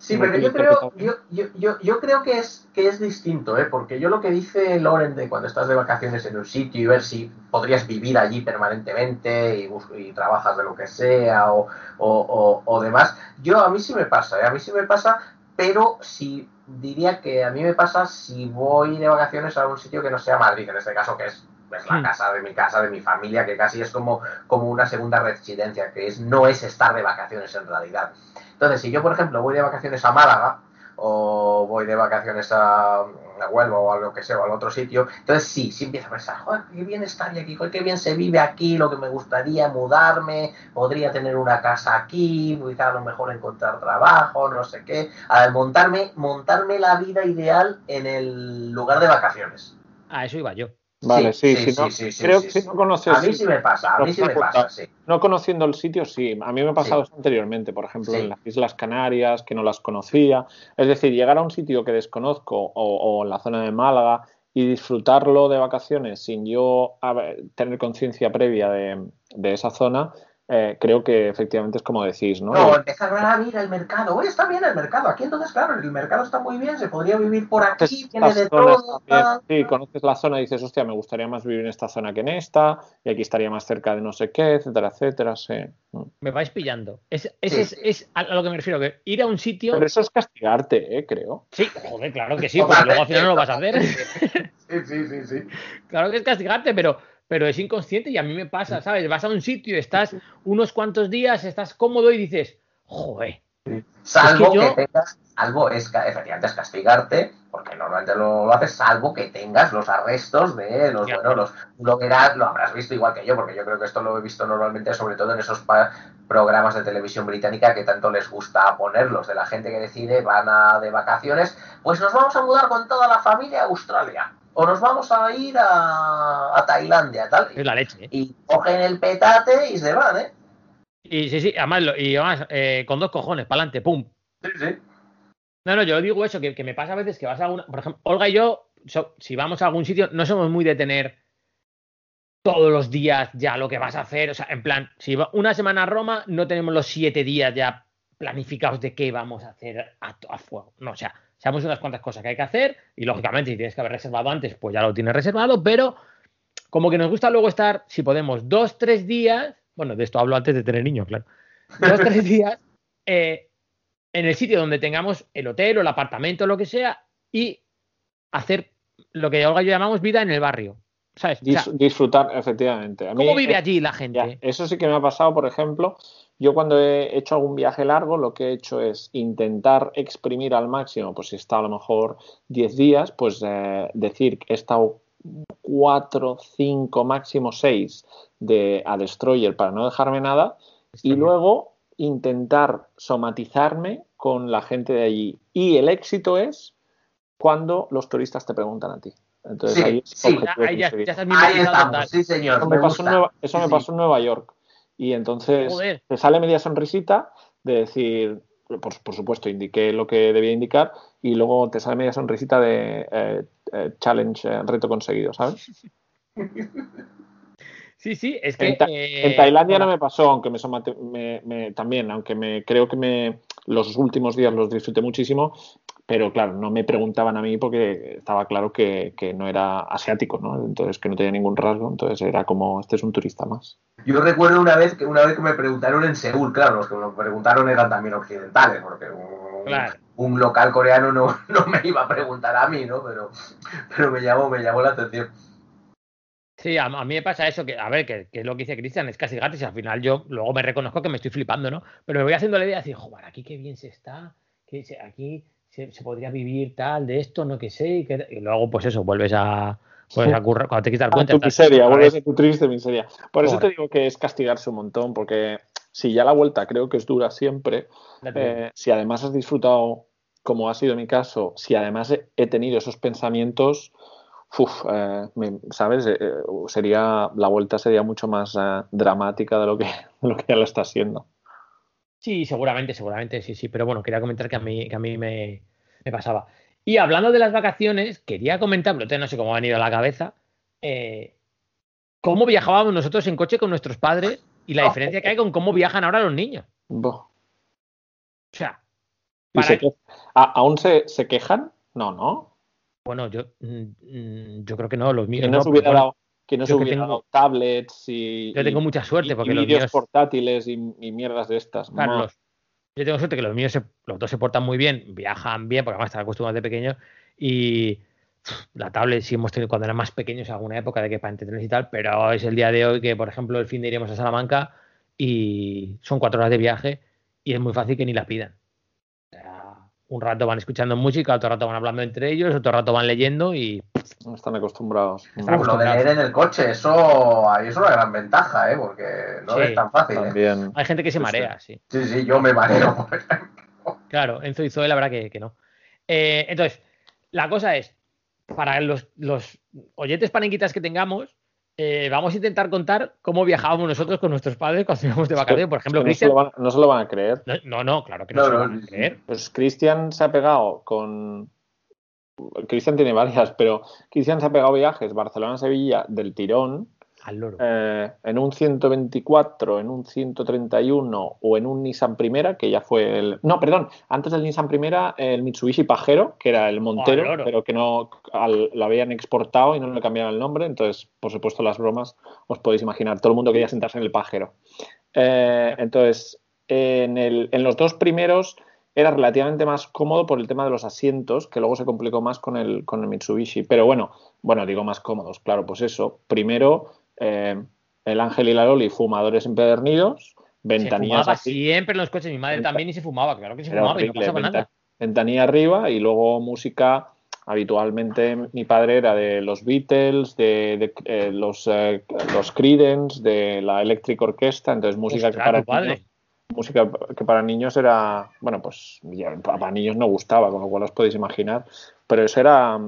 [SPEAKER 7] Sí, pero yo creo, yo, yo, yo, creo que es, que es distinto, ¿eh? porque yo lo que dice Loren de cuando estás de vacaciones en un sitio y ver si podrías vivir allí permanentemente y, y trabajas de lo que sea o, o, o- o demás, yo a mí sí me pasa, ¿eh? a mí sí me pasa, pero sí diría que a mí me pasa si voy de vacaciones a un sitio que no sea Madrid, en este caso que es, es la
[SPEAKER 5] Hmm.
[SPEAKER 7] casa de mi casa, de mi familia, que casi es como, como una segunda residencia, que es, no es estar de vacaciones en realidad. Entonces, si yo, por ejemplo, voy de vacaciones a Málaga o voy de vacaciones a, Huelva o a lo que sea, o al otro sitio, entonces sí, sí empiezo a pensar, joder, qué bien estaría aquí, qué bien se vive aquí, lo que me gustaría mudarme, podría tener una casa aquí, quizá a lo mejor encontrar trabajo, no sé qué, a montarme, montarme la vida ideal en el lugar de vacaciones.
[SPEAKER 5] A eso iba yo.
[SPEAKER 6] Vale, sí,
[SPEAKER 7] sí,
[SPEAKER 6] si no,
[SPEAKER 7] sí, sí, sí,
[SPEAKER 6] creo que si
[SPEAKER 7] sí.
[SPEAKER 6] no conoces...
[SPEAKER 7] A mí sí me pasa, a mí sí me pasa, sí.
[SPEAKER 6] No conociendo el sitio, sí. A mí me ha pasado eso anteriormente, por ejemplo, en las Islas Canarias, que no las conocía. Es decir, llegar a un sitio que desconozco o, o en la zona de Málaga y disfrutarlo de vacaciones sin yo haber- tener conciencia previa de, de esa zona, eh, creo que efectivamente es como decís, ¿no?
[SPEAKER 7] No, empezar a mira el mercado. Oye, está bien el mercado. Aquí entonces, claro, el mercado está muy bien, se podría vivir por aquí, tiene de todo.
[SPEAKER 6] sí, conoces la zona y dices, hostia, me gustaría más vivir en esta zona que en esta, y aquí estaría más cerca de no sé qué, etcétera, etcétera, sí.
[SPEAKER 5] Me vais pillando. Es,
[SPEAKER 7] Sí,
[SPEAKER 5] es, es a lo que me refiero, que ir a un sitio.
[SPEAKER 6] Pero eso es castigarte, ¿eh? Creo.
[SPEAKER 5] Sí, joder, claro que sí, porque luego al final no lo vas a hacer.
[SPEAKER 7] Sí, sí, sí, sí. *laughs*
[SPEAKER 5] Claro que es castigarte, pero, pero es inconsciente y a mí me pasa, ¿sabes? Vas a un sitio, estás unos cuantos días, estás cómodo y dices, joder,
[SPEAKER 7] Salvo
[SPEAKER 5] Es que yo-
[SPEAKER 7] que tengas, salvo es efectivamente es castigarte, porque normalmente lo, lo haces, salvo que tengas los arrestos de los,
[SPEAKER 5] Ya.
[SPEAKER 7] bueno, los, lo verás, lo habrás visto igual que yo, porque yo creo que esto lo he visto normalmente, sobre todo en esos pa- programas de televisión británica que tanto les gusta ponerlos, de la gente que decide, van a, de vacaciones, pues nos vamos a mudar con toda la familia a Australia, o nos vamos a ir a, a Tailandia, tal,
[SPEAKER 5] es la leche. ¿eh?
[SPEAKER 7] y cogen el petate y se van, ¿eh?
[SPEAKER 5] Y sí, sí, además, y además eh, con dos cojones, para adelante, pum.
[SPEAKER 7] Sí, sí.
[SPEAKER 5] No, no, yo digo eso, que, que me pasa a veces que vas a alguna. Por ejemplo, Olga y yo, so- si vamos a algún sitio, no somos muy de tener todos los días ya lo que vas a hacer. O sea, en plan, si va una semana a Roma, no tenemos los siete días ya planificados de qué vamos a hacer a, a fuego. No, o sea, sabemos unas cuantas cosas que hay que hacer y lógicamente si tienes que haber reservado antes, pues ya lo tienes reservado, pero como que nos gusta luego estar, si podemos, dos, tres días, bueno, de esto hablo antes de tener niños, claro, dos, tres *laughs* días eh, en el sitio donde tengamos el hotel o el apartamento o lo que sea y hacer lo que Olga y yo llamamos vida en el barrio. ¿Sabes? O sea,
[SPEAKER 6] Dis- disfrutar, efectivamente. A mí,
[SPEAKER 5] ¿Cómo vive
[SPEAKER 6] eh,
[SPEAKER 5] allí la
[SPEAKER 6] ya,
[SPEAKER 5] gente?
[SPEAKER 6] eso sí que me ha pasado, por ejemplo, yo cuando he hecho algún viaje largo, lo que he hecho es intentar exprimir al máximo, pues si está a lo mejor 10 días, pues eh, decir que he estado 4, 5, máximo 6 de, a Destroyer para no dejarme nada y luego intentar somatizarme con la gente de allí. Y el éxito es cuando los turistas te preguntan a ti. Entonces
[SPEAKER 7] Sí,
[SPEAKER 6] ahí es
[SPEAKER 7] sí,
[SPEAKER 6] objetivo
[SPEAKER 5] Ahí ya, ya estás
[SPEAKER 7] Ahí estamos,
[SPEAKER 5] total.
[SPEAKER 7] sí señor.
[SPEAKER 6] Eso me,
[SPEAKER 7] me
[SPEAKER 6] pasó en. Nueva, eso me
[SPEAKER 7] sí.
[SPEAKER 6] pasó en Nueva York. Y entonces
[SPEAKER 5] Joder.
[SPEAKER 6] te sale media sonrisita de decir, por, por supuesto, indiqué lo que debía indicar y luego te sale media sonrisita de eh, eh, challenge, eh, reto conseguido, ¿sabes? *laughs*
[SPEAKER 5] Sí, sí, es que.
[SPEAKER 6] En, Ta- en Tailandia no me pasó, aunque me, somate- me- me- también, aunque me creo que me los últimos días los disfruté muchísimo, pero claro, no me preguntaban a mí porque estaba claro que, que no era asiático, ¿no? Entonces que no tenía ningún rasgo, entonces era como este es un turista más.
[SPEAKER 7] Yo recuerdo una vez que una vez que me preguntaron en Seúl, claro, los que me preguntaron eran también occidentales, porque un,
[SPEAKER 5] Claro.
[SPEAKER 7] un local coreano no, *laughs* no me iba a preguntar a mí, ¿no? Pero, pero me llamó, me llamó la atención.
[SPEAKER 5] Sí, a, a mí me pasa eso, que a ver, que, que es lo que dice Cristian, es casi gratis. Al final yo luego me reconozco que me estoy flipando, ¿no? Pero me voy haciendo la idea de decir, joder, aquí qué bien se está, que se- aquí se, se podría vivir tal, de esto, no que sé. Y, que- y luego, pues eso, vuelves a, vuelves a currar, cuando te quieres dar
[SPEAKER 6] A
[SPEAKER 5] cuenta.
[SPEAKER 6] tu
[SPEAKER 5] estás
[SPEAKER 6] miseria, vuelves a tu triste miseria. Por eso te digo que es castigarse un montón, porque si ya la vuelta creo que es dura siempre, eh, si además has disfrutado, como ha sido mi caso, si además he, he tenido esos pensamientos, uf, eh, me- ¿sabes? Eh, eh, sería, la vuelta sería mucho más eh, dramática de lo que, *laughs* de lo que ya lo está siendo.
[SPEAKER 5] Sí, seguramente, seguramente, sí, sí. Pero bueno, quería comentar que a mí, que a mí me, me pasaba. Y hablando de las vacaciones, quería comentar, pero no sé cómo me ha venido a la cabeza, eh, cómo viajábamos nosotros en coche con nuestros padres y la diferencia que hay con cómo viajan ahora los niños. O sea,
[SPEAKER 6] ¿Y
[SPEAKER 5] para-
[SPEAKER 6] se que- ¿Aún se, se quejan? No, no.
[SPEAKER 5] bueno, yo, mm, yo creo que no, los míos
[SPEAKER 6] Que
[SPEAKER 5] no,
[SPEAKER 6] se hubiera dado, que no
[SPEAKER 5] yo
[SPEAKER 6] se
[SPEAKER 5] que
[SPEAKER 6] hubiera
[SPEAKER 5] tengo-
[SPEAKER 6] dado tablets y,
[SPEAKER 5] yo tengo mucha suerte
[SPEAKER 6] y-
[SPEAKER 5] porque
[SPEAKER 6] y
[SPEAKER 5] los
[SPEAKER 6] vídeos
[SPEAKER 5] míos,
[SPEAKER 6] portátiles y, y mierdas de estas.
[SPEAKER 5] claro, los- yo tengo suerte que los míos, se- los dos se portan muy bien, viajan bien, porque además están acostumbrados de pequeños y la tablet sí hemos tenido cuando eran más pequeños alguna época de que para entretenerse y tal, pero es el día de hoy que, por ejemplo, el fin de iremos a Salamanca y son cuatro horas de viaje y es muy fácil que ni la pidan. O sea, un rato van escuchando música, otro rato van hablando entre ellos, otro rato van leyendo y
[SPEAKER 6] No están acostumbrados.
[SPEAKER 5] Están
[SPEAKER 7] lo de leer en el coche, eso ahí es una gran ventaja, ¿eh? Porque no
[SPEAKER 5] Sí,
[SPEAKER 7] es tan fácil. ¿eh?
[SPEAKER 6] También.
[SPEAKER 5] hay gente que se marea, sí.
[SPEAKER 7] Sí, sí, yo me mareo. por ejemplo.
[SPEAKER 5] Claro, Enzo y Zoe, la verdad que, que no. Eh, entonces, la cosa es, para los, los oyentes panenquitas que tengamos, eh, vamos a intentar contar cómo viajábamos nosotros con nuestros padres cuando íbamos de vacaciones. Por ejemplo,
[SPEAKER 6] no, se
[SPEAKER 5] Cristian.
[SPEAKER 6] lo van, no se lo van a creer.
[SPEAKER 5] No, no, no, claro que no,
[SPEAKER 7] No,
[SPEAKER 5] se lo van a creer.
[SPEAKER 6] Pues Cristian se ha pegado con. Cristian tiene varias, pero Cristian se ha pegado viajes Barcelona-Sevilla del tirón
[SPEAKER 5] Al loro.
[SPEAKER 6] eh, en un 124, en un 131 o en un Nissan Primera, que ya fue el. No, perdón, antes del Nissan Primera, el Mitsubishi Pajero, que era el Montero, pero que no al- lo habían exportado y no le cambiaron el nombre. Entonces, por supuesto, las bromas os podéis imaginar. Todo el mundo quería sentarse en el Pajero. Eh, entonces, en, el- en los dos primeros era relativamente más cómodo por el tema de los asientos, que luego se complicó más con el, con el Mitsubishi. Pero bueno, bueno, digo más cómodos, claro, pues eso. Primero, eh, el Ángel y la Loli, fumadores empedernidos,
[SPEAKER 5] se
[SPEAKER 6] ventanillas
[SPEAKER 5] fumaba
[SPEAKER 6] así,
[SPEAKER 5] siempre en los coches. Mi madre
[SPEAKER 6] Venta-
[SPEAKER 5] también y se fumaba, claro que se
[SPEAKER 6] era
[SPEAKER 5] fumaba y no
[SPEAKER 6] horrible,
[SPEAKER 5] pasaba
[SPEAKER 6] venta-
[SPEAKER 5] nada.
[SPEAKER 6] ventanilla arriba y luego música. Habitualmente mi padre era de los Beatles, de, de, eh, los, eh, los Creedence, de la Electric Orchestra, entonces música
[SPEAKER 5] Ostras,
[SPEAKER 6] que para
[SPEAKER 5] padre.
[SPEAKER 6] niños- música que para niños era, bueno, pues ya, para niños no gustaba, con lo cual os podéis imaginar, pero eso era,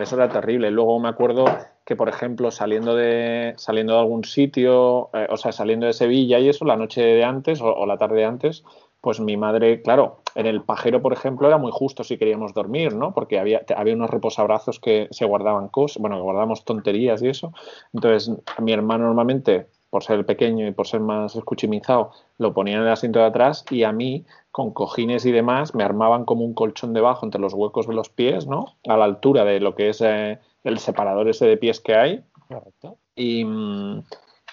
[SPEAKER 6] eso era terrible. Luego me acuerdo que, por ejemplo, saliendo de, saliendo de algún sitio, eh, o sea, saliendo de Sevilla y eso, la noche de antes o, o la tarde de antes, pues mi madre, claro, en el pajero, por ejemplo, era muy justo si queríamos dormir, ¿no? Porque había, había unos reposabrazos que se guardaban cosas, bueno, que guardábamos tonterías y eso. Entonces, mi hermano normalmente, por ser pequeño y por ser más escuchimizado, lo ponía en el asiento de atrás y a mí, con cojines y demás, me armaban como un colchón debajo entre los huecos de los pies, ¿no? A la altura de lo que es eh, el separador ese de pies que hay.
[SPEAKER 5] Correcto.
[SPEAKER 6] Y, mm,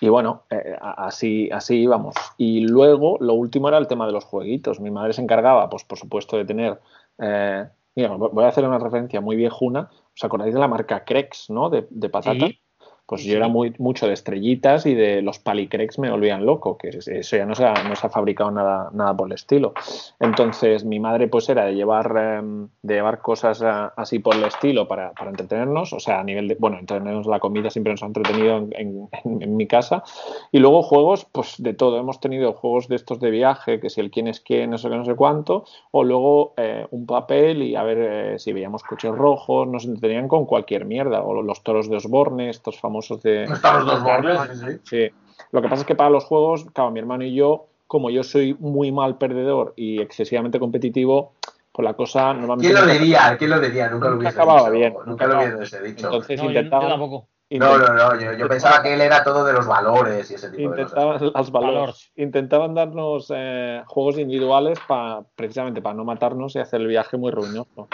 [SPEAKER 6] y bueno, eh, así, así íbamos. Y luego, lo último era el tema de los jueguitos. Mi madre se encargaba, pues por supuesto, de tener. eh, mira, voy a hacer una referencia muy viejuna. ¿Os acordáis de la marca Crex, no? De, de patatas.
[SPEAKER 5] Sí.
[SPEAKER 6] Pues
[SPEAKER 5] Sí,
[SPEAKER 6] yo era muy, mucho de estrellitas y de los palicrex me volvían loco, que es- eso ya no se ha, no se ha fabricado nada, nada por el estilo. Entonces mi madre pues era de llevar, em, de llevar cosas ah, así por el estilo para, para entretenernos, o sea, a nivel de, bueno, entretenernos la comida siempre nos ha entretenido en, en- en- en mi casa. Y luego juegos, pues de todo, hemos tenido juegos de estos de viaje, que si el quién es quién, no sé qué, no sé cuánto, o luego eh, un papel y a ver eh, si veíamos coches rojos, nos entretenían con cualquier mierda, o los toros de Osborne, estos famosos de...
[SPEAKER 7] Están los dos bordes, sí, sí.
[SPEAKER 6] Sí. Lo que pasa es que para los juegos, claro, mi hermano y yo como yo soy muy mal perdedor y excesivamente competitivo, pues la cosa normalmente...
[SPEAKER 7] ¿Quién lo diría? ¿Quién lo diría? Nunca lo hubiese
[SPEAKER 6] acababa
[SPEAKER 7] dicho.
[SPEAKER 6] bien,
[SPEAKER 7] Nunca
[SPEAKER 6] nunca
[SPEAKER 7] lo hubiese dicho.
[SPEAKER 6] Entonces
[SPEAKER 5] No, yo tampoco.
[SPEAKER 7] No, no, no. Yo, yo pensaba que él era todo de los valores y ese tipo de cosas.
[SPEAKER 6] intentaban las valores, intentaban darnos eh, juegos individuales para precisamente para no matarnos y hacer el viaje muy ruinoso.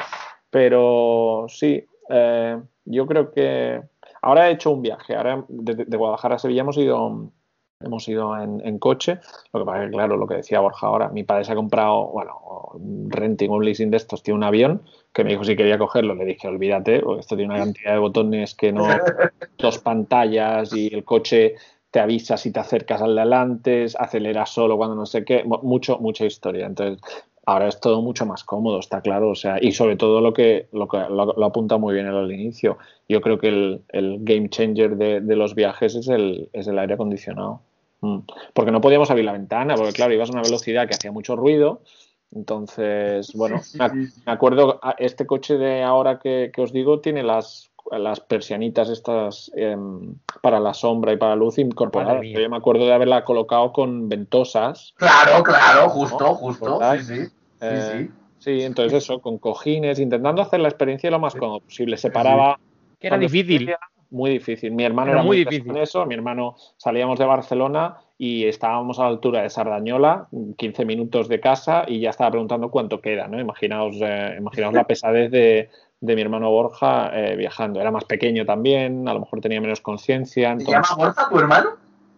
[SPEAKER 6] Pero sí, eh, yo creo que ahora he hecho un viaje. Ahora de, de Guadalajara a Sevilla hemos ido hemos ido en, en coche. Lo que pasa es que, claro, lo que decía Borja ahora, mi padre se ha comprado, bueno, un renting un leasing de estos, tiene un avión que me dijo si quería cogerlo. Le dije, olvídate, porque esto tiene una cantidad de botones que no, *laughs* dos pantallas y el coche te avisa si te acercas al delante, acelera solo cuando no sé qué, mu- mucho, mucha historia. Entonces, ahora es todo mucho más cómodo, está claro. O sea, y sobre todo lo que lo, que, lo, lo apunta muy bien él al inicio. Yo creo que el, el game changer de, de los viajes es el, es el aire acondicionado. Mm. Porque no podíamos abrir la ventana, porque claro, ibas a una velocidad que hacía mucho ruido. Entonces, bueno, me, ac- me acuerdo, a- este coche de ahora que, que os digo tiene las, las persianitas estas em, para la sombra y para la luz incorporadas. Yo me acuerdo de haberla colocado con ventosas.
[SPEAKER 7] Claro, claro, justo,
[SPEAKER 6] ¿No?
[SPEAKER 7] justo. Sí, sí.
[SPEAKER 6] eh,
[SPEAKER 7] sí.
[SPEAKER 6] sí, entonces eso, con cojines, intentando hacer la experiencia lo más cómodo posible. Separaba
[SPEAKER 5] Que era difícil.
[SPEAKER 6] salía, Muy difícil. Mi hermano
[SPEAKER 5] Era
[SPEAKER 6] era
[SPEAKER 5] muy
[SPEAKER 6] muy
[SPEAKER 5] difícil.
[SPEAKER 6] difícil. en eso. Mi hermano salíamos de Barcelona y estábamos a la altura de Sardañola, 15 minutos de casa, y ya estaba preguntando cuánto queda, ¿no? Imaginaos, eh, imaginaos la *laughs* pesadez de, de mi hermano Borja eh, viajando. Era más pequeño también, a lo mejor tenía menos conciencia.
[SPEAKER 7] ¿Te llama
[SPEAKER 6] entonces-
[SPEAKER 7] Borja tu hermano?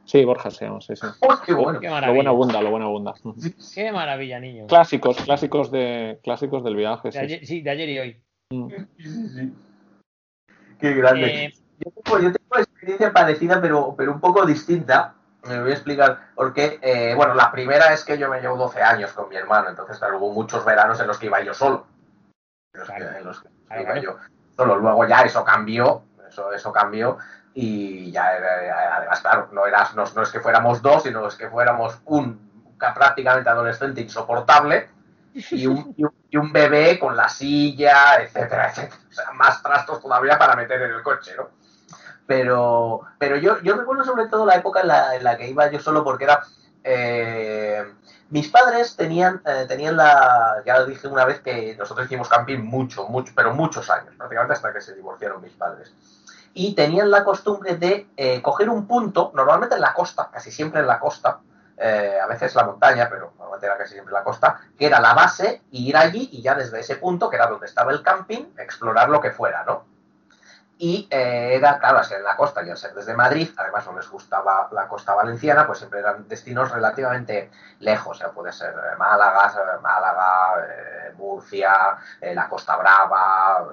[SPEAKER 6] Sí, Borja se llama, sí, sí.
[SPEAKER 7] ¡Oh, qué bueno!
[SPEAKER 5] Qué
[SPEAKER 6] Lo
[SPEAKER 5] maravilla.
[SPEAKER 6] buena abunda, lo buena abunda.
[SPEAKER 5] Qué maravilla, niño.
[SPEAKER 6] Clásicos, clásicos de, clásicos del viaje.
[SPEAKER 5] De
[SPEAKER 6] sí,
[SPEAKER 5] ayer, sí, de ayer y hoy.
[SPEAKER 6] Mm.
[SPEAKER 7] Sí, sí, sí. Qué grande.
[SPEAKER 5] Eh,
[SPEAKER 7] Yo tengo, yo tengo experiencia parecida, pero, pero un poco distinta. Me voy a explicar por qué. Eh, bueno, la primera es que yo me llevo 12 años con mi hermano, entonces claro, hubo muchos veranos en los que iba yo solo. En los que,
[SPEAKER 5] Claro.
[SPEAKER 7] en los que
[SPEAKER 5] Claro,
[SPEAKER 7] iba
[SPEAKER 5] claro.
[SPEAKER 7] yo solo. Luego ya eso cambió, eso, eso cambió, y ya era- además, claro, no, eras, no, no es que fuéramos dos, sino es que fuéramos un ca- prácticamente adolescente insoportable y un, y un- y un bebé con la silla, etcétera, etcétera. O sea, más trastos todavía para meter en el coche, ¿no? Pero, pero yo, yo recuerdo sobre todo la época en la, en la que iba yo solo porque era... eh, mis padres tenían, eh, tenían la... Ya lo dije una vez que nosotros hicimos camping mucho, mucho, pero muchos años, prácticamente hasta que se divorciaron mis padres. Y tenían la costumbre de eh, coger un punto, normalmente en la costa, casi siempre en la costa, eh, a veces la montaña, pero normalmente era casi siempre la costa, que era la base, y ir allí y ya desde ese punto, que era donde estaba el camping, explorar lo que fuera, ¿no? Y eh, era, claro, al ser en la costa y al ser desde Madrid, además no les gustaba la costa valenciana, pues siempre eran destinos relativamente lejos, o sea, puede ser eh, Málaga, eh, Málaga, eh, Murcia, eh, la Costa Brava,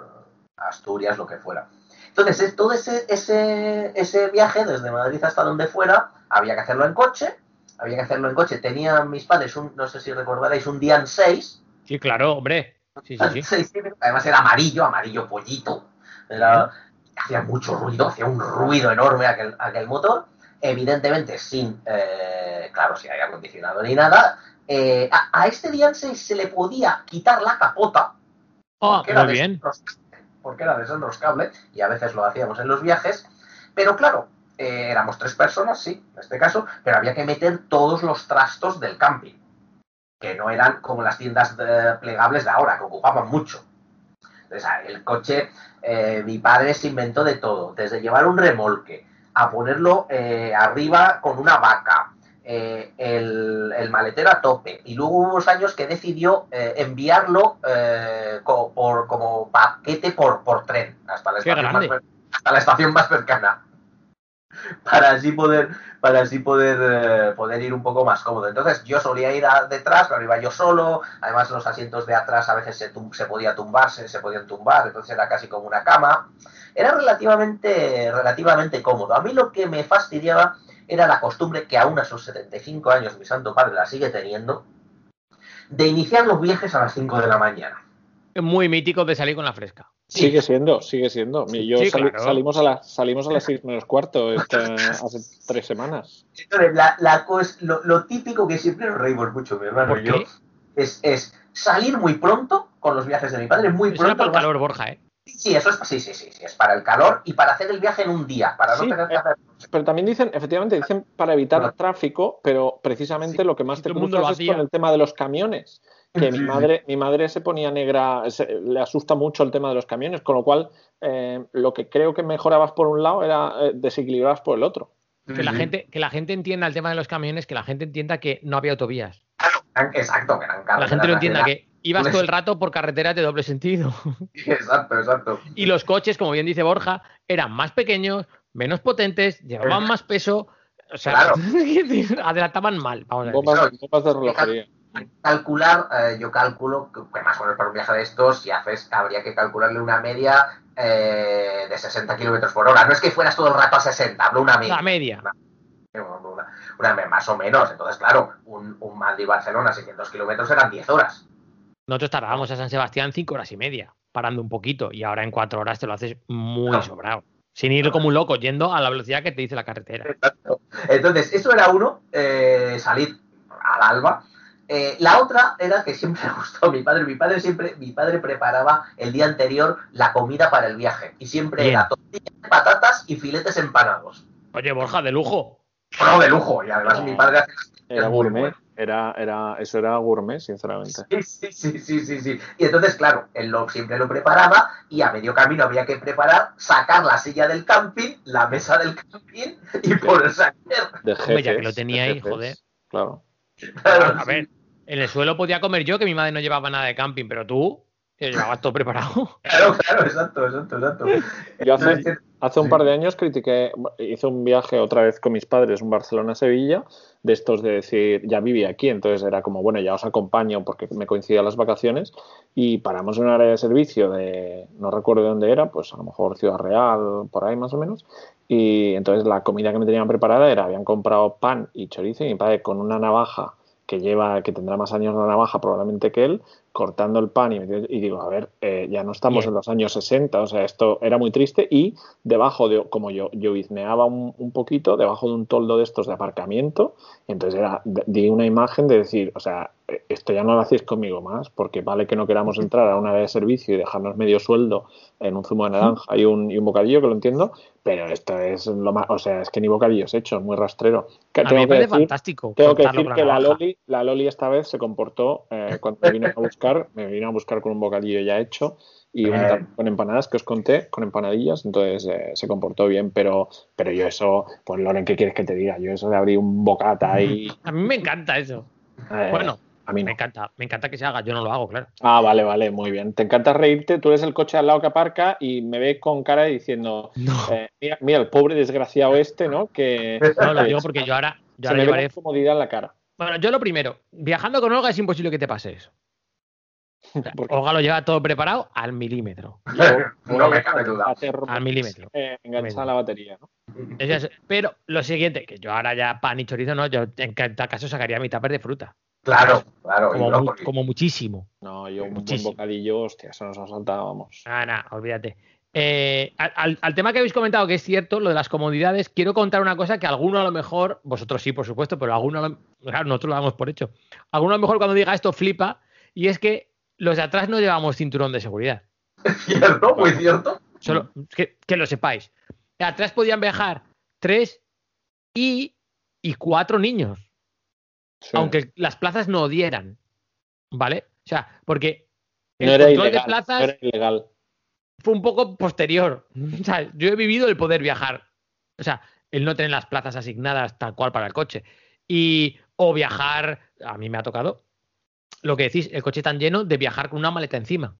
[SPEAKER 7] Asturias, lo que fuera. Entonces, es- todo ese, ese, ese viaje desde Madrid hasta donde fuera, había que hacerlo en coche, había que hacerlo en coche. Tenían mis padres, un, no sé si recordaréis, un Dian 6,
[SPEAKER 5] sí, claro, hombre. Sí, sí, sí. *laughs*
[SPEAKER 7] Sí, sí, además era amarillo, amarillo pollito. Era- hacía mucho ruido, hacía un ruido enorme aquel, aquel motor. Evidentemente sin, eh, claro, sin aire acondicionado ni nada. Eh, a, a este Dian 6 se le podía quitar la capota.
[SPEAKER 5] Ah,
[SPEAKER 7] porque era
[SPEAKER 5] bien.
[SPEAKER 7] Porque era desenroscable y a veces lo hacíamos en los viajes. Pero claro, eh, éramos tres personas, sí, en este caso, pero había que meter todos los trastos del camping que no eran como las tiendas eh, plegables de ahora, que ocupaban mucho. Entonces, ah, el coche, eh, mi padre se inventó de todo, desde llevar un remolque, a ponerlo eh, arriba con una vaca, eh, el, el maletero a tope, y luego hubo unos años que decidió eh, enviarlo eh, por, como paquete por, por tren hasta la, estación más, hasta la estación más cercana *laughs* para así poder para así poder eh, poder ir un poco más cómodo. Entonces yo solía ir detrás, pero iba yo solo, además los asientos de atrás a veces se, se podía tumbarse, se podían tumbar, entonces era casi como una cama. Era relativamente relativamente cómodo. A mí lo que me fastidiaba era la costumbre que aún a sus 75 años mi santo padre la sigue teniendo de iniciar los viajes a las 5 de la mañana.
[SPEAKER 5] Muy mítico de salir con la fresca.
[SPEAKER 6] Sigue siendo, sigue siendo. Yo
[SPEAKER 5] Sí,
[SPEAKER 6] sali-
[SPEAKER 5] claro.
[SPEAKER 6] salimos a las salimos a las seis menos cuarto esta- hace tres semanas.
[SPEAKER 7] Entonces, la, la cos- lo, lo típico que siempre nos reímos mucho, mi hermano
[SPEAKER 5] ¿Por
[SPEAKER 7] y yo, es, es salir muy pronto con los viajes de mi padre, muy
[SPEAKER 5] Es una
[SPEAKER 7] pronto.
[SPEAKER 5] por calor, Borja, ¿eh?
[SPEAKER 7] Sí, eso es, sí, sí, sí, sí, es para el calor y para hacer el viaje en un día, para no
[SPEAKER 5] Sí,
[SPEAKER 7] tener que
[SPEAKER 6] eh,
[SPEAKER 7] hacer
[SPEAKER 6] pero también dicen, efectivamente, dicen para evitar tráfico, pero precisamente lo que más te
[SPEAKER 5] el
[SPEAKER 6] cruzas es con el tema de los camiones. Que mi madre, mi madre se ponía negra, se- le asusta mucho el tema de los camiones, con lo cual eh, lo que creo que mejorabas por un lado era eh, desequilibrabas por el otro.
[SPEAKER 5] Que la, gente, que la gente entienda el tema de los camiones, que la gente entienda que no había autovías.
[SPEAKER 7] Exacto, que eran
[SPEAKER 5] Que la gente lo entienda, que ibas todo el rato por carreteras de doble sentido. *laughs*
[SPEAKER 7] Exacto, exacto.
[SPEAKER 5] Y los coches, como bien dice Borja, eran más pequeños, menos potentes, llevaban más peso. O sea,
[SPEAKER 7] Claro. *laughs*
[SPEAKER 5] adelantaban mal. Vamos a decir.
[SPEAKER 6] Bombas,
[SPEAKER 7] Claro.
[SPEAKER 6] bombas de relojería.
[SPEAKER 7] Calcular, eh, yo calculo que, más o menos para un viaje de estos, si haces, habría que calcularle una media eh, de 60 kilómetros por hora. No es que fueras todo el rato a 60, hablo una media.
[SPEAKER 5] La media.
[SPEAKER 7] Una, una más o menos. Entonces, claro, un, un Madrid-Barcelona, 600 kilómetros eran 10 horas.
[SPEAKER 5] Nosotros tardábamos a San Sebastián cinco horas y media, parando un poquito, y ahora en cuatro horas te lo haces muy sobrado. Sin ir como un loco, yendo a la velocidad que te dice la carretera.
[SPEAKER 7] Exacto. Entonces, eso era uno, eh, salir al alba. Eh, la otra era que siempre *laughs* me gustó a mi padre. Mi padre siempre, mi padre preparaba el día anterior la comida para el viaje. Y siempre
[SPEAKER 5] Bien.
[SPEAKER 7] era tortillas, patatas y filetes empanados.
[SPEAKER 5] Oye, Borja, de lujo.
[SPEAKER 7] No, de lujo. Y además mi padre hacía
[SPEAKER 6] Era gourmet, era, era, eso era gourmet, sinceramente.
[SPEAKER 7] Sí, sí, sí, sí, sí, sí. Y entonces, claro, él lo, siempre lo preparaba y a medio camino había que preparar, sacar la silla del camping, la mesa del camping y ponerse a comer.
[SPEAKER 5] Ya que lo tenía ahí,
[SPEAKER 6] jefes,
[SPEAKER 5] joder.
[SPEAKER 6] Claro.
[SPEAKER 7] Claro,
[SPEAKER 5] A ver, en el suelo podía comer yo, que mi madre no llevaba nada de camping, pero tú, que llevabas todo preparado. *laughs*
[SPEAKER 7] Claro, claro, exacto, exacto, exacto.
[SPEAKER 6] Yo hace, un par de años critiqué, hice un viaje otra vez con mis padres, un Barcelona-Sevilla, de estos de decir, ya vivía aquí, entonces era como, bueno, ya os acompaño porque me coincidían las vacaciones y paramos en un área de servicio de, no recuerdo de dónde era, pues a lo mejor Ciudad Real, por ahí más o menos, y entonces la comida que me tenían preparada era, habían comprado pan y chorizo y mi padre con una navaja que lleva, que tendrá más años la navaja probablemente que él, cortando el pan y, y digo, a ver, eh, ya no estamos
[SPEAKER 5] Bien.
[SPEAKER 6] en los años 60, o sea, esto era muy triste y debajo de, como yo, yo bizneaba un, un poquito, debajo de un toldo de estos de aparcamiento, entonces era, di una imagen de decir, o sea, eh, esto ya no lo hacéis conmigo más, porque vale que no queramos entrar a una área de servicio y dejarnos medio sueldo en un zumo de naranja y un, y un bocadillo, que lo entiendo, pero esto es lo más, o sea, es que ni bocadillos hechos, muy rastrero. Que
[SPEAKER 5] A mí
[SPEAKER 6] tengo
[SPEAKER 5] me
[SPEAKER 6] que
[SPEAKER 5] parece
[SPEAKER 6] decir-
[SPEAKER 5] fantástico.
[SPEAKER 6] tengo que decir que la. Loli, la Loli esta vez se comportó eh, cuando me vino *laughs* a buscar, me vino a buscar con un bocadillo ya hecho y un con empanadas que os conté, con empanadillas, entonces eh, se comportó bien, pero, pero yo eso, pues Loren, ¿qué quieres que te diga? Yo eso de abrir un bocata y...
[SPEAKER 5] A mí me encanta eso.
[SPEAKER 6] eh,
[SPEAKER 5] Bueno,
[SPEAKER 6] a mí
[SPEAKER 5] me encanta, me encanta que se haga, yo no lo hago, claro.
[SPEAKER 6] Ah, vale, vale, muy bien. Te encanta reírte, tú eres el coche al lado que aparca y me ves con cara diciendo,
[SPEAKER 5] No,
[SPEAKER 6] eh, mira, mira, el pobre desgraciado este, ¿no? Que
[SPEAKER 5] no lo digo porque yo ahora, yo
[SPEAKER 6] se
[SPEAKER 5] ahora
[SPEAKER 6] me ve
[SPEAKER 5] llevaré.
[SPEAKER 6] comodidad en la cara.
[SPEAKER 5] Bueno, yo lo primero, viajando con Olga es imposible que te pase eso. O sea,
[SPEAKER 6] Porque-
[SPEAKER 5] Olga lo lleva todo preparado al milímetro. *laughs*
[SPEAKER 7] no me cabe duda.
[SPEAKER 5] Al milímetro.
[SPEAKER 6] eh, enganchada la batería, ¿no?
[SPEAKER 5] Es- pero lo siguiente, que yo ahora ya pan y chorizo no, yo en cada caso sacaría mi tupper de fruta.
[SPEAKER 7] Claro, claro.
[SPEAKER 5] Como, mu-
[SPEAKER 7] brócoli.
[SPEAKER 5] como muchísimo.
[SPEAKER 6] No, yo un
[SPEAKER 5] Muchísimo.
[SPEAKER 6] buen bocadillo, hostia, eso nos ha saltado, vamos.
[SPEAKER 5] Ah, nada, olvídate. Eh, al- al, al tema que habéis comentado, que es cierto, lo de las comodidades, quiero contar una cosa que alguno a lo mejor, vosotros sí, por supuesto, pero alguno, a lo- claro, nosotros lo damos por hecho. Alguno a lo mejor cuando diga esto flipa, y es que los de atrás no llevamos cinturón de seguridad. *laughs*
[SPEAKER 7] Cierto, muy cierto.
[SPEAKER 5] Solo que, que lo sepáis. Atrás podían viajar tres y, y cuatro niños,
[SPEAKER 6] Sí.
[SPEAKER 5] aunque las plazas no dieran. ¿Vale? O sea, porque el
[SPEAKER 6] no era
[SPEAKER 5] control
[SPEAKER 6] ilegal,
[SPEAKER 5] de plazas
[SPEAKER 6] no era ilegal.
[SPEAKER 5] fue un poco posterior. *laughs* O sea, yo he vivido el poder viajar. O sea, el no tener las plazas asignadas tal cual para el coche. Y, o viajar, a mí me ha tocado, lo que decís, el coche tan lleno de viajar con una maleta encima.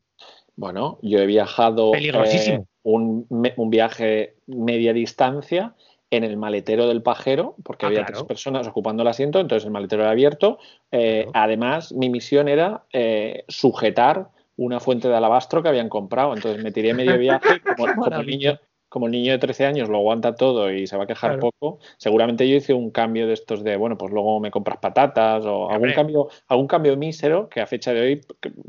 [SPEAKER 6] Bueno, yo he viajado
[SPEAKER 5] Peligrosísimo.
[SPEAKER 6] eh, un, me- un viaje media distancia en el maletero del pajero, porque
[SPEAKER 5] Ah,
[SPEAKER 6] había
[SPEAKER 5] claro.
[SPEAKER 6] tres personas ocupando el asiento, entonces el maletero era abierto. Eh,
[SPEAKER 5] Claro.
[SPEAKER 6] Además, mi misión era eh, sujetar una fuente de alabastro que habían comprado. Entonces me tiré medio viaje, *laughs* como, como niño, como el niño de 13 años lo aguanta todo y se va a quejar
[SPEAKER 5] Claro.
[SPEAKER 6] poco, seguramente yo hice un cambio de estos de, bueno, pues luego me compras patatas o algún
[SPEAKER 5] Hombre.
[SPEAKER 6] cambio, algún cambio mísero que a fecha de hoy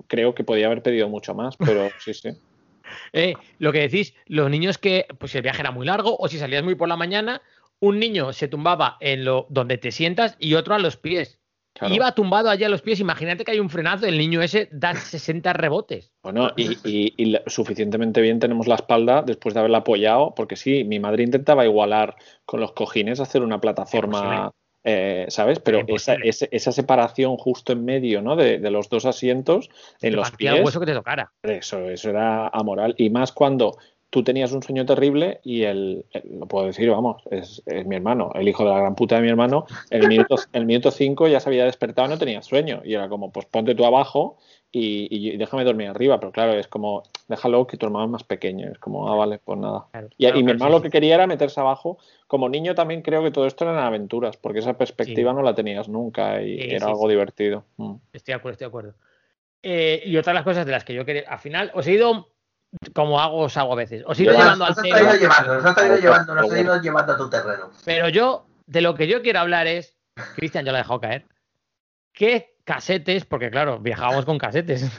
[SPEAKER 6] creo que podía haber pedido mucho más, pero *laughs* sí, sí.
[SPEAKER 5] Eh, lo que decís, los niños que, pues si el viaje era muy largo o si salías muy por la mañana, un niño se tumbaba en lo donde te sientas y otro a los pies.
[SPEAKER 6] Claro.
[SPEAKER 5] Iba tumbado allí a los pies. Imagínate que hay un frenazo. El niño ese da 60 rebotes.
[SPEAKER 6] Bueno, y, y- suficientemente bien tenemos la espalda después de haberla apoyado, porque sí, mi madre intentaba igualar con los cojines, hacer una plataforma, eh, ¿sabes? Pero esa, esa separación justo en medio, ¿no? De, de los dos asientos en
[SPEAKER 5] Te
[SPEAKER 6] los
[SPEAKER 5] el
[SPEAKER 6] pies,
[SPEAKER 5] hueso que te tocara.
[SPEAKER 6] eso, eso era amoral. Y más cuando tú tenías un sueño terrible y el, el- lo puedo decir, vamos, es, es mi hermano, el hijo de la gran puta de mi hermano, el minuto, *laughs* el minuto cinco ya se había despertado y no tenía sueño. Y era como, pues ponte tú abajo y, y déjame dormir arriba. Pero claro, es como, déjalo que tu hermano es más pequeño. Es como, ah, vale, pues nada.
[SPEAKER 5] Claro,
[SPEAKER 6] Y,
[SPEAKER 5] claro,
[SPEAKER 6] y mi hermano
[SPEAKER 5] sí,
[SPEAKER 6] lo que quería era meterse abajo. Como niño también creo que todo esto eran aventuras, porque esa perspectiva
[SPEAKER 5] Sí.
[SPEAKER 6] no la tenías nunca y
[SPEAKER 5] Sí,
[SPEAKER 6] era
[SPEAKER 5] sí,
[SPEAKER 6] algo
[SPEAKER 5] sí.
[SPEAKER 6] divertido. Mm.
[SPEAKER 5] Estoy de acuerdo, estoy de acuerdo. Eh, y otra de las cosas de las que yo quería. Al final, os he ido. Como hago, os hago a veces. Os he ido llevando al
[SPEAKER 7] nos has llevando, nos has
[SPEAKER 6] Ojo,
[SPEAKER 7] llevando, nos has ido llevando a tu terreno.
[SPEAKER 5] Pero yo, de lo que yo quiero hablar es, Cristian, yo lo he dejado caer. ¿Qué casetes, porque claro, viajábamos con casetes.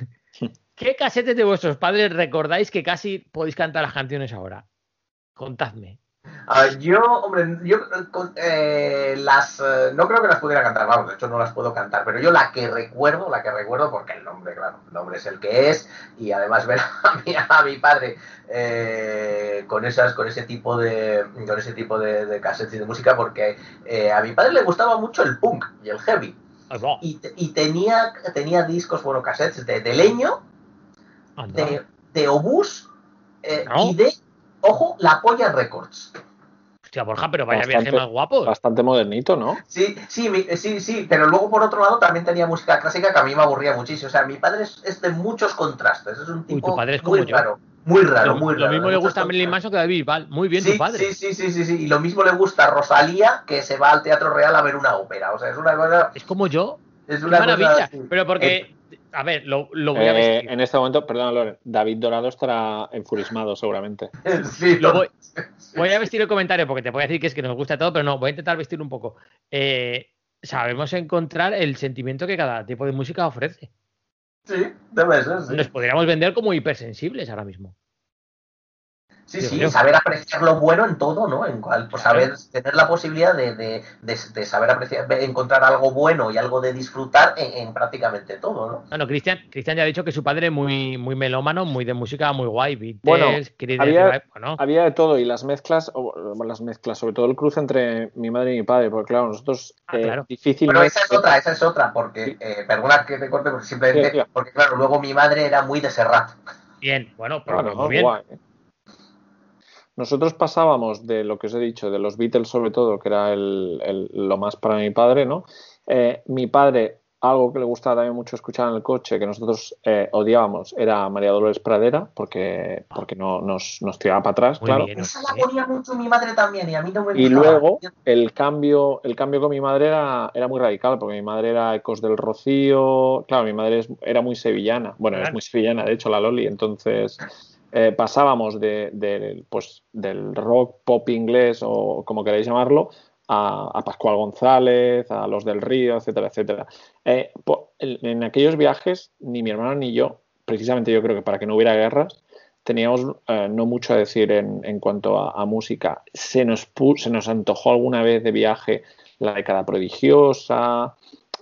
[SPEAKER 5] *laughs* ¿Qué casetes de vuestros padres recordáis que casi podéis cantar las canciones ahora? Contadme.
[SPEAKER 7] Ah, yo, hombre, yo eh, eh, las eh, no creo que las pudiera cantar, vamos, de hecho no las puedo cantar, pero yo la que recuerdo, la que recuerdo, porque el nombre, claro, el nombre es el que es, y además ver a *laughs* mi, a mi padre eh, con esas, con ese tipo de, con ese tipo de, de cassettes y de música, porque a mi padre le gustaba mucho el punk y el heavy,
[SPEAKER 5] va,
[SPEAKER 7] y, te- y tenía, tenía discos, bueno, cassettes de, de leño,
[SPEAKER 5] anda.
[SPEAKER 7] de, de obús eh,
[SPEAKER 5] ¿No?
[SPEAKER 7] y de, ojo, la polla records.
[SPEAKER 5] Hostia, Borja, pero vaya
[SPEAKER 6] Bastante-
[SPEAKER 5] viaje más guapo.
[SPEAKER 6] Bastante modernito, ¿no?
[SPEAKER 7] Sí, sí, mi- sí, sí, pero luego por otro lado también tenía música clásica que a mí me aburría muchísimo. O sea, mi padre es, es de muchos contrastes, es un tipo
[SPEAKER 5] tu padre es
[SPEAKER 7] muy
[SPEAKER 5] yo.
[SPEAKER 7] raro, muy raro,
[SPEAKER 5] Lo,
[SPEAKER 7] muy
[SPEAKER 5] lo
[SPEAKER 7] raro.
[SPEAKER 5] mismo
[SPEAKER 7] de
[SPEAKER 5] le gusta a Marilyn. Manson que a David Bisbal. Muy bien
[SPEAKER 7] sí,
[SPEAKER 5] tu padre.
[SPEAKER 7] Sí, sí, sí, sí, sí, y lo mismo le gusta a Rosalía que se va al Teatro Real a ver una ópera. O sea, es una cosa,
[SPEAKER 5] Es como yo.
[SPEAKER 7] es
[SPEAKER 5] Qué
[SPEAKER 7] una
[SPEAKER 5] maravilla.
[SPEAKER 7] así.
[SPEAKER 5] Pero porque, a ver, lo, lo voy a
[SPEAKER 6] Eh,
[SPEAKER 5] vestir.
[SPEAKER 6] en este momento, perdón, Loren, David Dorado estará enfurismado seguramente. *laughs*
[SPEAKER 7] Sí,
[SPEAKER 5] Lo voy, voy a vestir el comentario porque te voy a decir que es que nos gusta todo, pero no, voy a intentar vestir un poco. Eh, sabemos encontrar el sentimiento que cada tipo de música ofrece.
[SPEAKER 7] sí, debe ser, sí.
[SPEAKER 5] Nos podríamos vender como hipersensibles ahora mismo.
[SPEAKER 7] Sí, sí, saber apreciar lo bueno en todo, ¿no? En cual, pues saber tener la posibilidad de, de, de, de saber apreciar, de encontrar algo bueno y algo de disfrutar en, en prácticamente todo, ¿no?
[SPEAKER 5] Bueno, Cristian, Cristian ya ha dicho que su padre es muy, muy melómano, muy de música muy guay. Beatles,
[SPEAKER 6] Bueno, había- Había de todo y las mezclas, o, las mezclas, sobre todo el cruce entre mi madre y mi padre, porque claro, nosotros
[SPEAKER 5] Ah,
[SPEAKER 6] eh,
[SPEAKER 5] claro.
[SPEAKER 6] difícilmente...
[SPEAKER 7] Pero esa es otra, esa es otra, porque, eh, perdona que te corte, porque simplemente,
[SPEAKER 6] Sí, sí.
[SPEAKER 7] porque claro, luego mi madre era muy de Serrat.
[SPEAKER 5] bien, bueno, pero
[SPEAKER 6] Claro,
[SPEAKER 5] muy bien.
[SPEAKER 6] guay. Nosotros pasábamos de lo que os he dicho, de los Beatles sobre todo, que era el- el- lo más para mi padre, ¿no? Eh, mi padre, algo que le gustaba también mucho escuchar en el coche, que nosotros eh, odiábamos, era María Dolores Pradera, porque, porque no, nos, nos tiraba para atrás,
[SPEAKER 5] Muy
[SPEAKER 6] claro.
[SPEAKER 5] bien.
[SPEAKER 7] La ponía mucho mi madre también y a mí no me
[SPEAKER 6] Y
[SPEAKER 7] gustaba.
[SPEAKER 6] luego el cambio, el cambio con mi madre era, era muy radical, porque mi madre era Ecos del Rocío, claro, mi madre es- era muy sevillana, bueno, es muy sevillana, de hecho, la Loli, entonces eh, pasábamos de, pues, del rock pop inglés o como queráis llamarlo, a, a Pascual González, a los del Río, etcétera, etcétera. Eh, en, aquellos viajes, ni mi hermano ni yo, precisamente yo creo que para que no hubiera guerras, teníamos eh, no mucho a decir en, en cuanto a, a música. Se nos, se nos antojó alguna vez de viaje la década prodigiosa,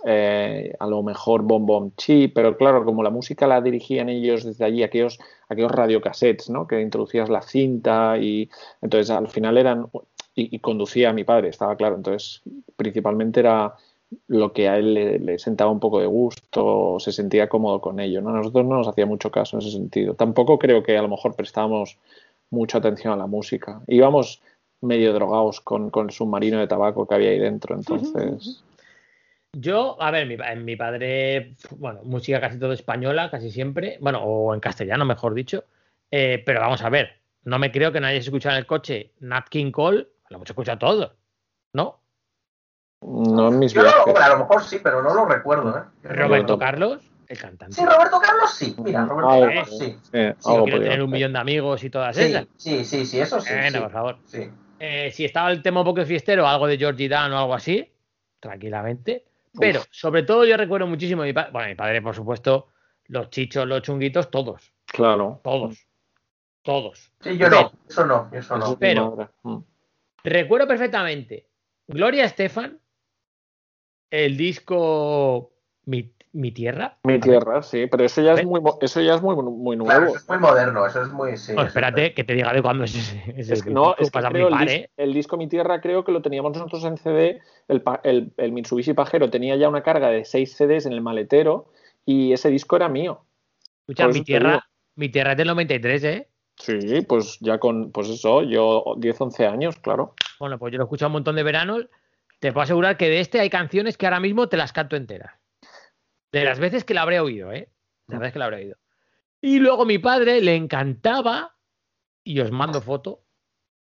[SPEAKER 6] eh, a lo mejor Bom Bom Chi, pero claro, como la música la dirigían ellos desde allí, aquellos, aquellos radiocassettes, ¿no? Que introducías la cinta y entonces al final eran y, y conducía a mi padre, estaba claro. Entonces, principalmente era lo que a él le, le sentaba un poco de gusto, se sentía cómodo con ello. ¿no? Nosotros no nos hacía mucho caso en ese sentido. Tampoco creo que a lo mejor prestábamos mucha atención a la música. Íbamos medio drogados con, con el submarino de tabaco que había ahí dentro, entonces...
[SPEAKER 5] Yo, a ver, mi, mi padre, bueno, música casi todo española, casi siempre, bueno, o en castellano, mejor dicho. Eh, pero vamos a ver, no me creo que no hayáis escuchado en el coche Nat King Cole, lo hemos escuchado todo, ¿no?
[SPEAKER 6] No en mis
[SPEAKER 7] Yo no,
[SPEAKER 6] viajes.
[SPEAKER 7] hombre, a lo mejor sí, pero no lo recuerdo, ¿eh?
[SPEAKER 5] Roberto Carlos, el cantante.
[SPEAKER 7] Sí, Roberto Carlos sí. Mira, Roberto
[SPEAKER 6] Algo,
[SPEAKER 7] Carlos sí.
[SPEAKER 6] sí,
[SPEAKER 5] Si
[SPEAKER 6] algo
[SPEAKER 5] no quiero
[SPEAKER 6] podría
[SPEAKER 5] tener un millón de amigos y todas
[SPEAKER 7] Sí,
[SPEAKER 5] esas.
[SPEAKER 7] sí, sí, sí, eso sí.
[SPEAKER 5] Bueno,
[SPEAKER 7] sí,
[SPEAKER 5] por favor.
[SPEAKER 7] sí.
[SPEAKER 5] Eh, si estaba el tema un poco fiestero, algo de Georgie Dan o algo así, tranquilamente. Pero sobre todo yo recuerdo muchísimo a mi padre, bueno, mi padre, por supuesto, los chichos, los chunguitos, todos,
[SPEAKER 6] Claro.
[SPEAKER 5] todos, todos.
[SPEAKER 7] Sí, yo no, eso no, eso no.
[SPEAKER 5] Pero-.
[SPEAKER 6] Mm.
[SPEAKER 5] Recuerdo perfectamente Gloria Estefan el disco Mi, Mi Tierra.
[SPEAKER 6] Mi tierra, sí, pero eso ya es muy, eso ya es muy, muy
[SPEAKER 7] Claro,
[SPEAKER 6] nuevo.
[SPEAKER 7] eso es muy moderno, eso es muy. Sí,
[SPEAKER 5] No,
[SPEAKER 7] eso
[SPEAKER 5] espérate, que te diga de cuándo es ese. ese
[SPEAKER 6] Es que no, es que el, dis-
[SPEAKER 5] ¿eh?
[SPEAKER 6] el disco Mi Tierra creo que lo teníamos nosotros en CD. El, el- el Mitsubishi Pajero tenía ya una carga de 6 CDs en el maletero y ese disco era mío.
[SPEAKER 5] Escucha, Mi. Tierra, Mi Tierra es del 93, ¿eh?
[SPEAKER 6] Sí, pues ya con, pues eso, yo 10, 11 años, claro.
[SPEAKER 5] Bueno, pues yo lo he escuchado un montón de veranos. Te puedo asegurar que de este hay canciones que ahora mismo te las canto enteras. De las veces que la habré oído, ¿eh? De las veces que la habré oído. Y luego mi padre le encantaba, y os mando foto,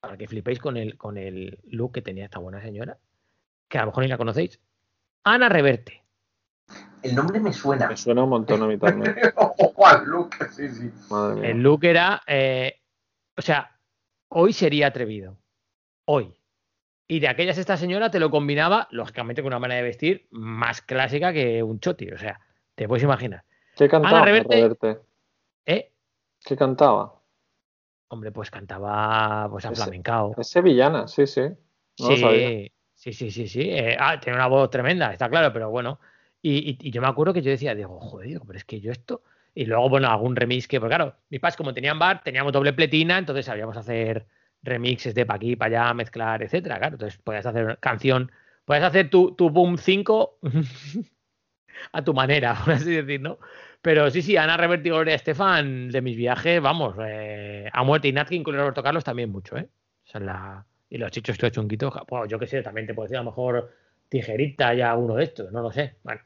[SPEAKER 5] para que flipéis con el, con el look que tenía esta buena señora, que a lo mejor ni la conocéis. Ana Reverte.
[SPEAKER 7] El nombre me suena.
[SPEAKER 6] Me suena un montón a mí también. *laughs*
[SPEAKER 7] Ojo al look, sí, sí.
[SPEAKER 6] Madre mía.
[SPEAKER 5] El look era, eh, o sea, hoy sería atrevido. Hoy. Y de aquellas esta señora te lo combinaba, lógicamente, con una manera de vestir más clásica que un choti. O sea, te puedes imaginar.
[SPEAKER 6] ¿Qué cantaba?
[SPEAKER 5] Ana Reverte.
[SPEAKER 6] Reverte?
[SPEAKER 5] ¿Eh?
[SPEAKER 6] ¿Qué cantaba?
[SPEAKER 5] Hombre, pues cantaba pues a flamencao.
[SPEAKER 6] Es sevillana, sí, sí. No lo sabía.
[SPEAKER 5] Sí, sí, sí, sí. Eh, ah, tiene una voz tremenda, está claro, pero bueno. Y, y- y yo me acuerdo que yo decía, digo, joder, pero es que yo esto. Y luego, bueno, algún remix que, pues claro, mis padres, como tenían bar, teníamos doble pletina, entonces sabíamos hacer remixes de pa' aquí, para allá, mezclar, etcétera. Claro, entonces podías hacer canción, podías hacer tu, tu Boom 5 *laughs* a tu manera, *laughs* por así decir, ¿no? Pero sí, sí, Ana Reverte y Gloria Estefan de mis viajes, vamos, eh, a muerte y Natkin con Roberto Carlos también mucho, ¿eh? O sea, la... Y los chichos estos chunguitos, bueno, yo qué sé, también te puedo decir a lo mejor tijerita ya uno de estos, no lo sé. Bueno,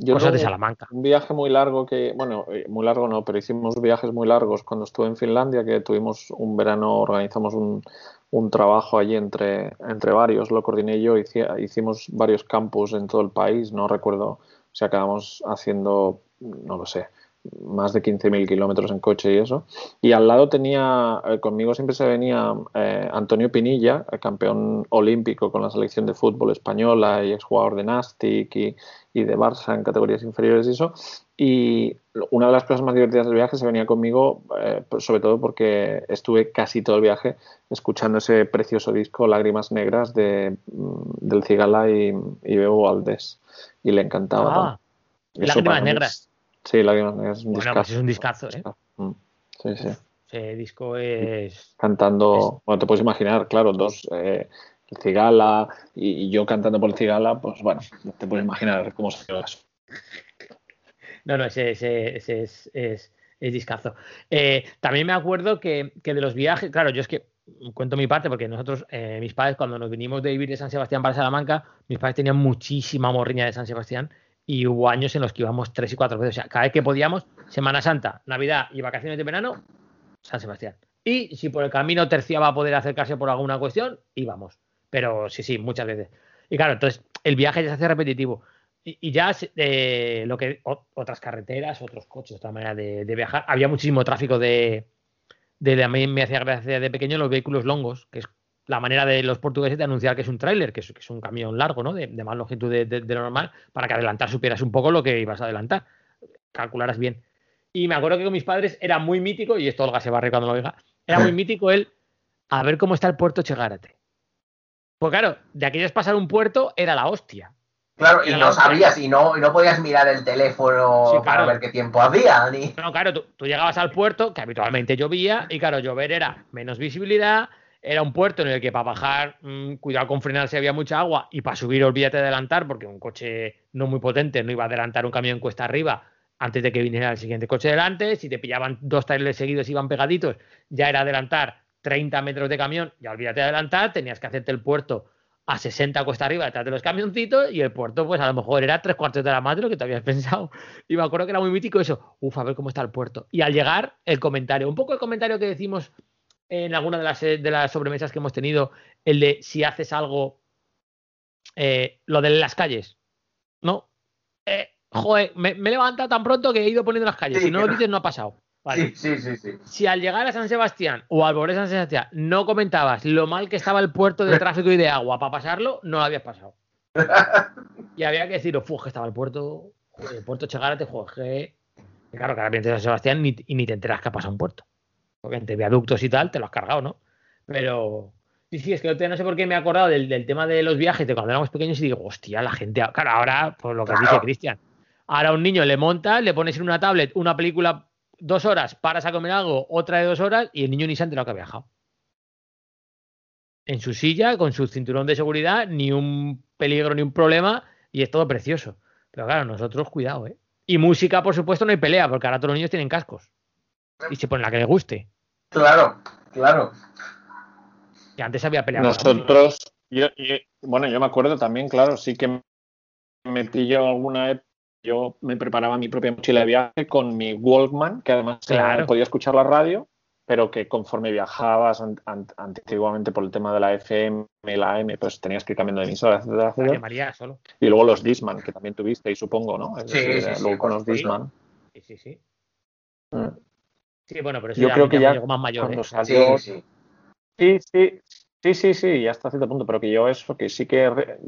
[SPEAKER 6] Yo
[SPEAKER 5] cosas de Salamanca.
[SPEAKER 6] Un viaje muy largo que, bueno, eh, muy largo no, pero hicimos viajes muy largos cuando estuve en Finlandia, que tuvimos un verano, organizamos un, un trabajo allí entre, entre varios, lo coordiné yo, hici- hicimos varios campus en todo el país, no recuerdo, o sea, acabamos haciendo, no lo sé, más de 15.000 kilómetros en coche y eso. Y al lado tenía, eh, conmigo siempre se venía eh, Antonio Pinilla, eh, campeón olímpico con la selección de fútbol española y exjugador de Nastic y, y de Barça en categorías inferiores y eso. Y una de las cosas más divertidas del viaje se venía conmigo, eh, pues sobre todo porque estuve casi todo el viaje escuchando ese precioso disco Lágrimas Negras de, mm, del Cigala y, y Bebo Valdés. Y le encantaba.
[SPEAKER 5] Ah, Lágrimas Negras.
[SPEAKER 6] Sí, Lágrimas Negras es un
[SPEAKER 5] Bueno,
[SPEAKER 6] discazo.
[SPEAKER 5] pues es un discazo, ¿eh?
[SPEAKER 6] Mm, Sí, sí.
[SPEAKER 5] Ese disco es.
[SPEAKER 6] Cantando, bueno, te puedes imaginar, claro, dos, eh, el Cigala y, y yo cantando por el Cigala, pues bueno, te puedes imaginar cómo se eso.
[SPEAKER 5] No, no, ese, ese- ese es, es, es discazo. Eh, también me acuerdo que, que de los viajes, claro, yo es que cuento mi parte, porque nosotros, eh, mis padres, cuando nos vinimos de vivir de San Sebastián para Salamanca, mis padres tenían muchísima morriña de San Sebastián y hubo años en los que íbamos tres y cuatro veces. O sea, cada vez que podíamos, Semana Santa, Navidad y vacaciones de verano, San Sebastián. Y si por el camino terciaba a poder acercarse por alguna cuestión, íbamos. Pero sí, sí, muchas veces. Y claro, entonces el viaje ya se hace repetitivo. Y, ya eh, lo que otras carreteras, otros coches, otra manera de, de viajar. Había muchísimo tráfico de, de, a mí me hacía gracia de pequeño los vehículos longos, que es la manera de los portugueses de anunciar que es un tráiler, que es, que es un camión largo, ¿no? De, de más longitud de, de- de lo normal, para que adelantar supieras un poco lo que ibas a adelantar, calcularas bien. Y me acuerdo que con mis padres era muy mítico, y esto Olga se reír cuando lo oiga, era muy mítico el a ver cómo está el puerto Chegárate. Pues claro, de aquellos pasar un puerto era la hostia.
[SPEAKER 7] Claro, y no sabías, y no, y no podías mirar el teléfono
[SPEAKER 5] Sí,
[SPEAKER 7] para ver qué tiempo hacía, ni.
[SPEAKER 5] No, claro, tú, tú llegabas al puerto, que habitualmente llovía, y claro, llover era menos visibilidad, era un puerto en el que para bajar, mm, cuidado con frenar si había mucha agua, y para subir, olvídate de adelantar, porque un coche no muy potente no iba a adelantar un camión cuesta arriba antes de que viniera el siguiente coche delante. Si te pillaban dos trailers seguidos y iban pegaditos, ya era adelantar 30 metros de camión, ya olvídate de adelantar, tenías que hacerte el puerto a 60 cuesta arriba detrás de los camioncitos y el puerto pues a lo mejor era tres cuartos de la más de lo que te habías *laughs* pensado. Y me acuerdo que era muy mítico eso, uf, a ver cómo está el puerto. Y al llegar, el comentario, un poco el comentario que decimos en alguna de las, de las sobremesas que hemos tenido, el de si haces algo, eh, lo de las calles, ¿no? Eh, joder, me, me he levantado tan pronto que he ido poniendo las calles.
[SPEAKER 7] Sí,
[SPEAKER 5] si no lo dices, no ha pasado. Vale.
[SPEAKER 7] Sí, sí, sí, sí.
[SPEAKER 5] Si al llegar a San Sebastián o al volver a San Sebastián no comentabas lo mal que estaba el puerto de tráfico y de agua para pasarlo, no lo habías pasado. *laughs* Y había que decir, uf, que estaba el puerto, joder, el puerto Chegárate, joder, Claro, que ahora vienes de San Sebastián ni- y ni te enteras que ha pasado un puerto. Porque entre viaductos y tal te lo has cargado, ¿no? Pero Sí, sí, es que no sé por qué me he acordado del, del, tema de los viajes de cuando éramos pequeños y digo, hostia, la gente. Claro, ahora, por lo que
[SPEAKER 7] Claro.
[SPEAKER 5] dice Cristian, ahora a un niño le monta, le pones en una tablet una película dos horas, paras a comer algo, otra de dos horas y el niño ni se enterado que ha viajado. En su silla, con su cinturón de seguridad, ni un peligro ni un problema y es todo precioso. Pero claro, nosotros, cuidado, ¿eh? Y música, por supuesto, no hay pelea, porque ahora todos los niños tienen cascos. Y se ponen la que les guste.
[SPEAKER 7] Claro, claro.
[SPEAKER 5] Que antes había pelea. con la música.
[SPEAKER 6] Nosotros, yo, yo- bueno, yo me acuerdo también, claro, sí que me pilló alguna época. Yo me preparaba mi propia mochila de viaje con mi Walkman, que además eh,
[SPEAKER 5] Claro.
[SPEAKER 6] podía escuchar la radio, pero que conforme viajabas an- an- antiguamente por el tema de la FM y la AM, pues tenías que ir cambiando de emisora, etcétera,
[SPEAKER 5] La
[SPEAKER 6] etcétera.
[SPEAKER 5] que María solo.
[SPEAKER 6] Y luego los Disman, que también tuviste, y supongo, ¿no? Es
[SPEAKER 7] Sí,
[SPEAKER 6] decir,
[SPEAKER 7] sí,
[SPEAKER 6] eh,
[SPEAKER 7] sí,
[SPEAKER 6] luego con los. Disman.
[SPEAKER 5] Sí, sí, sí.
[SPEAKER 6] Mm.
[SPEAKER 5] Sí, bueno, pero eso
[SPEAKER 6] Yo
[SPEAKER 5] ya,
[SPEAKER 6] creo que
[SPEAKER 5] ya más mayor.
[SPEAKER 6] cuando
[SPEAKER 5] ¿eh?
[SPEAKER 6] salió
[SPEAKER 7] Sí, sí.
[SPEAKER 6] Sí, sí, sí, sí, sí, ya hasta cierto punto, pero que yo eso, que sí que re-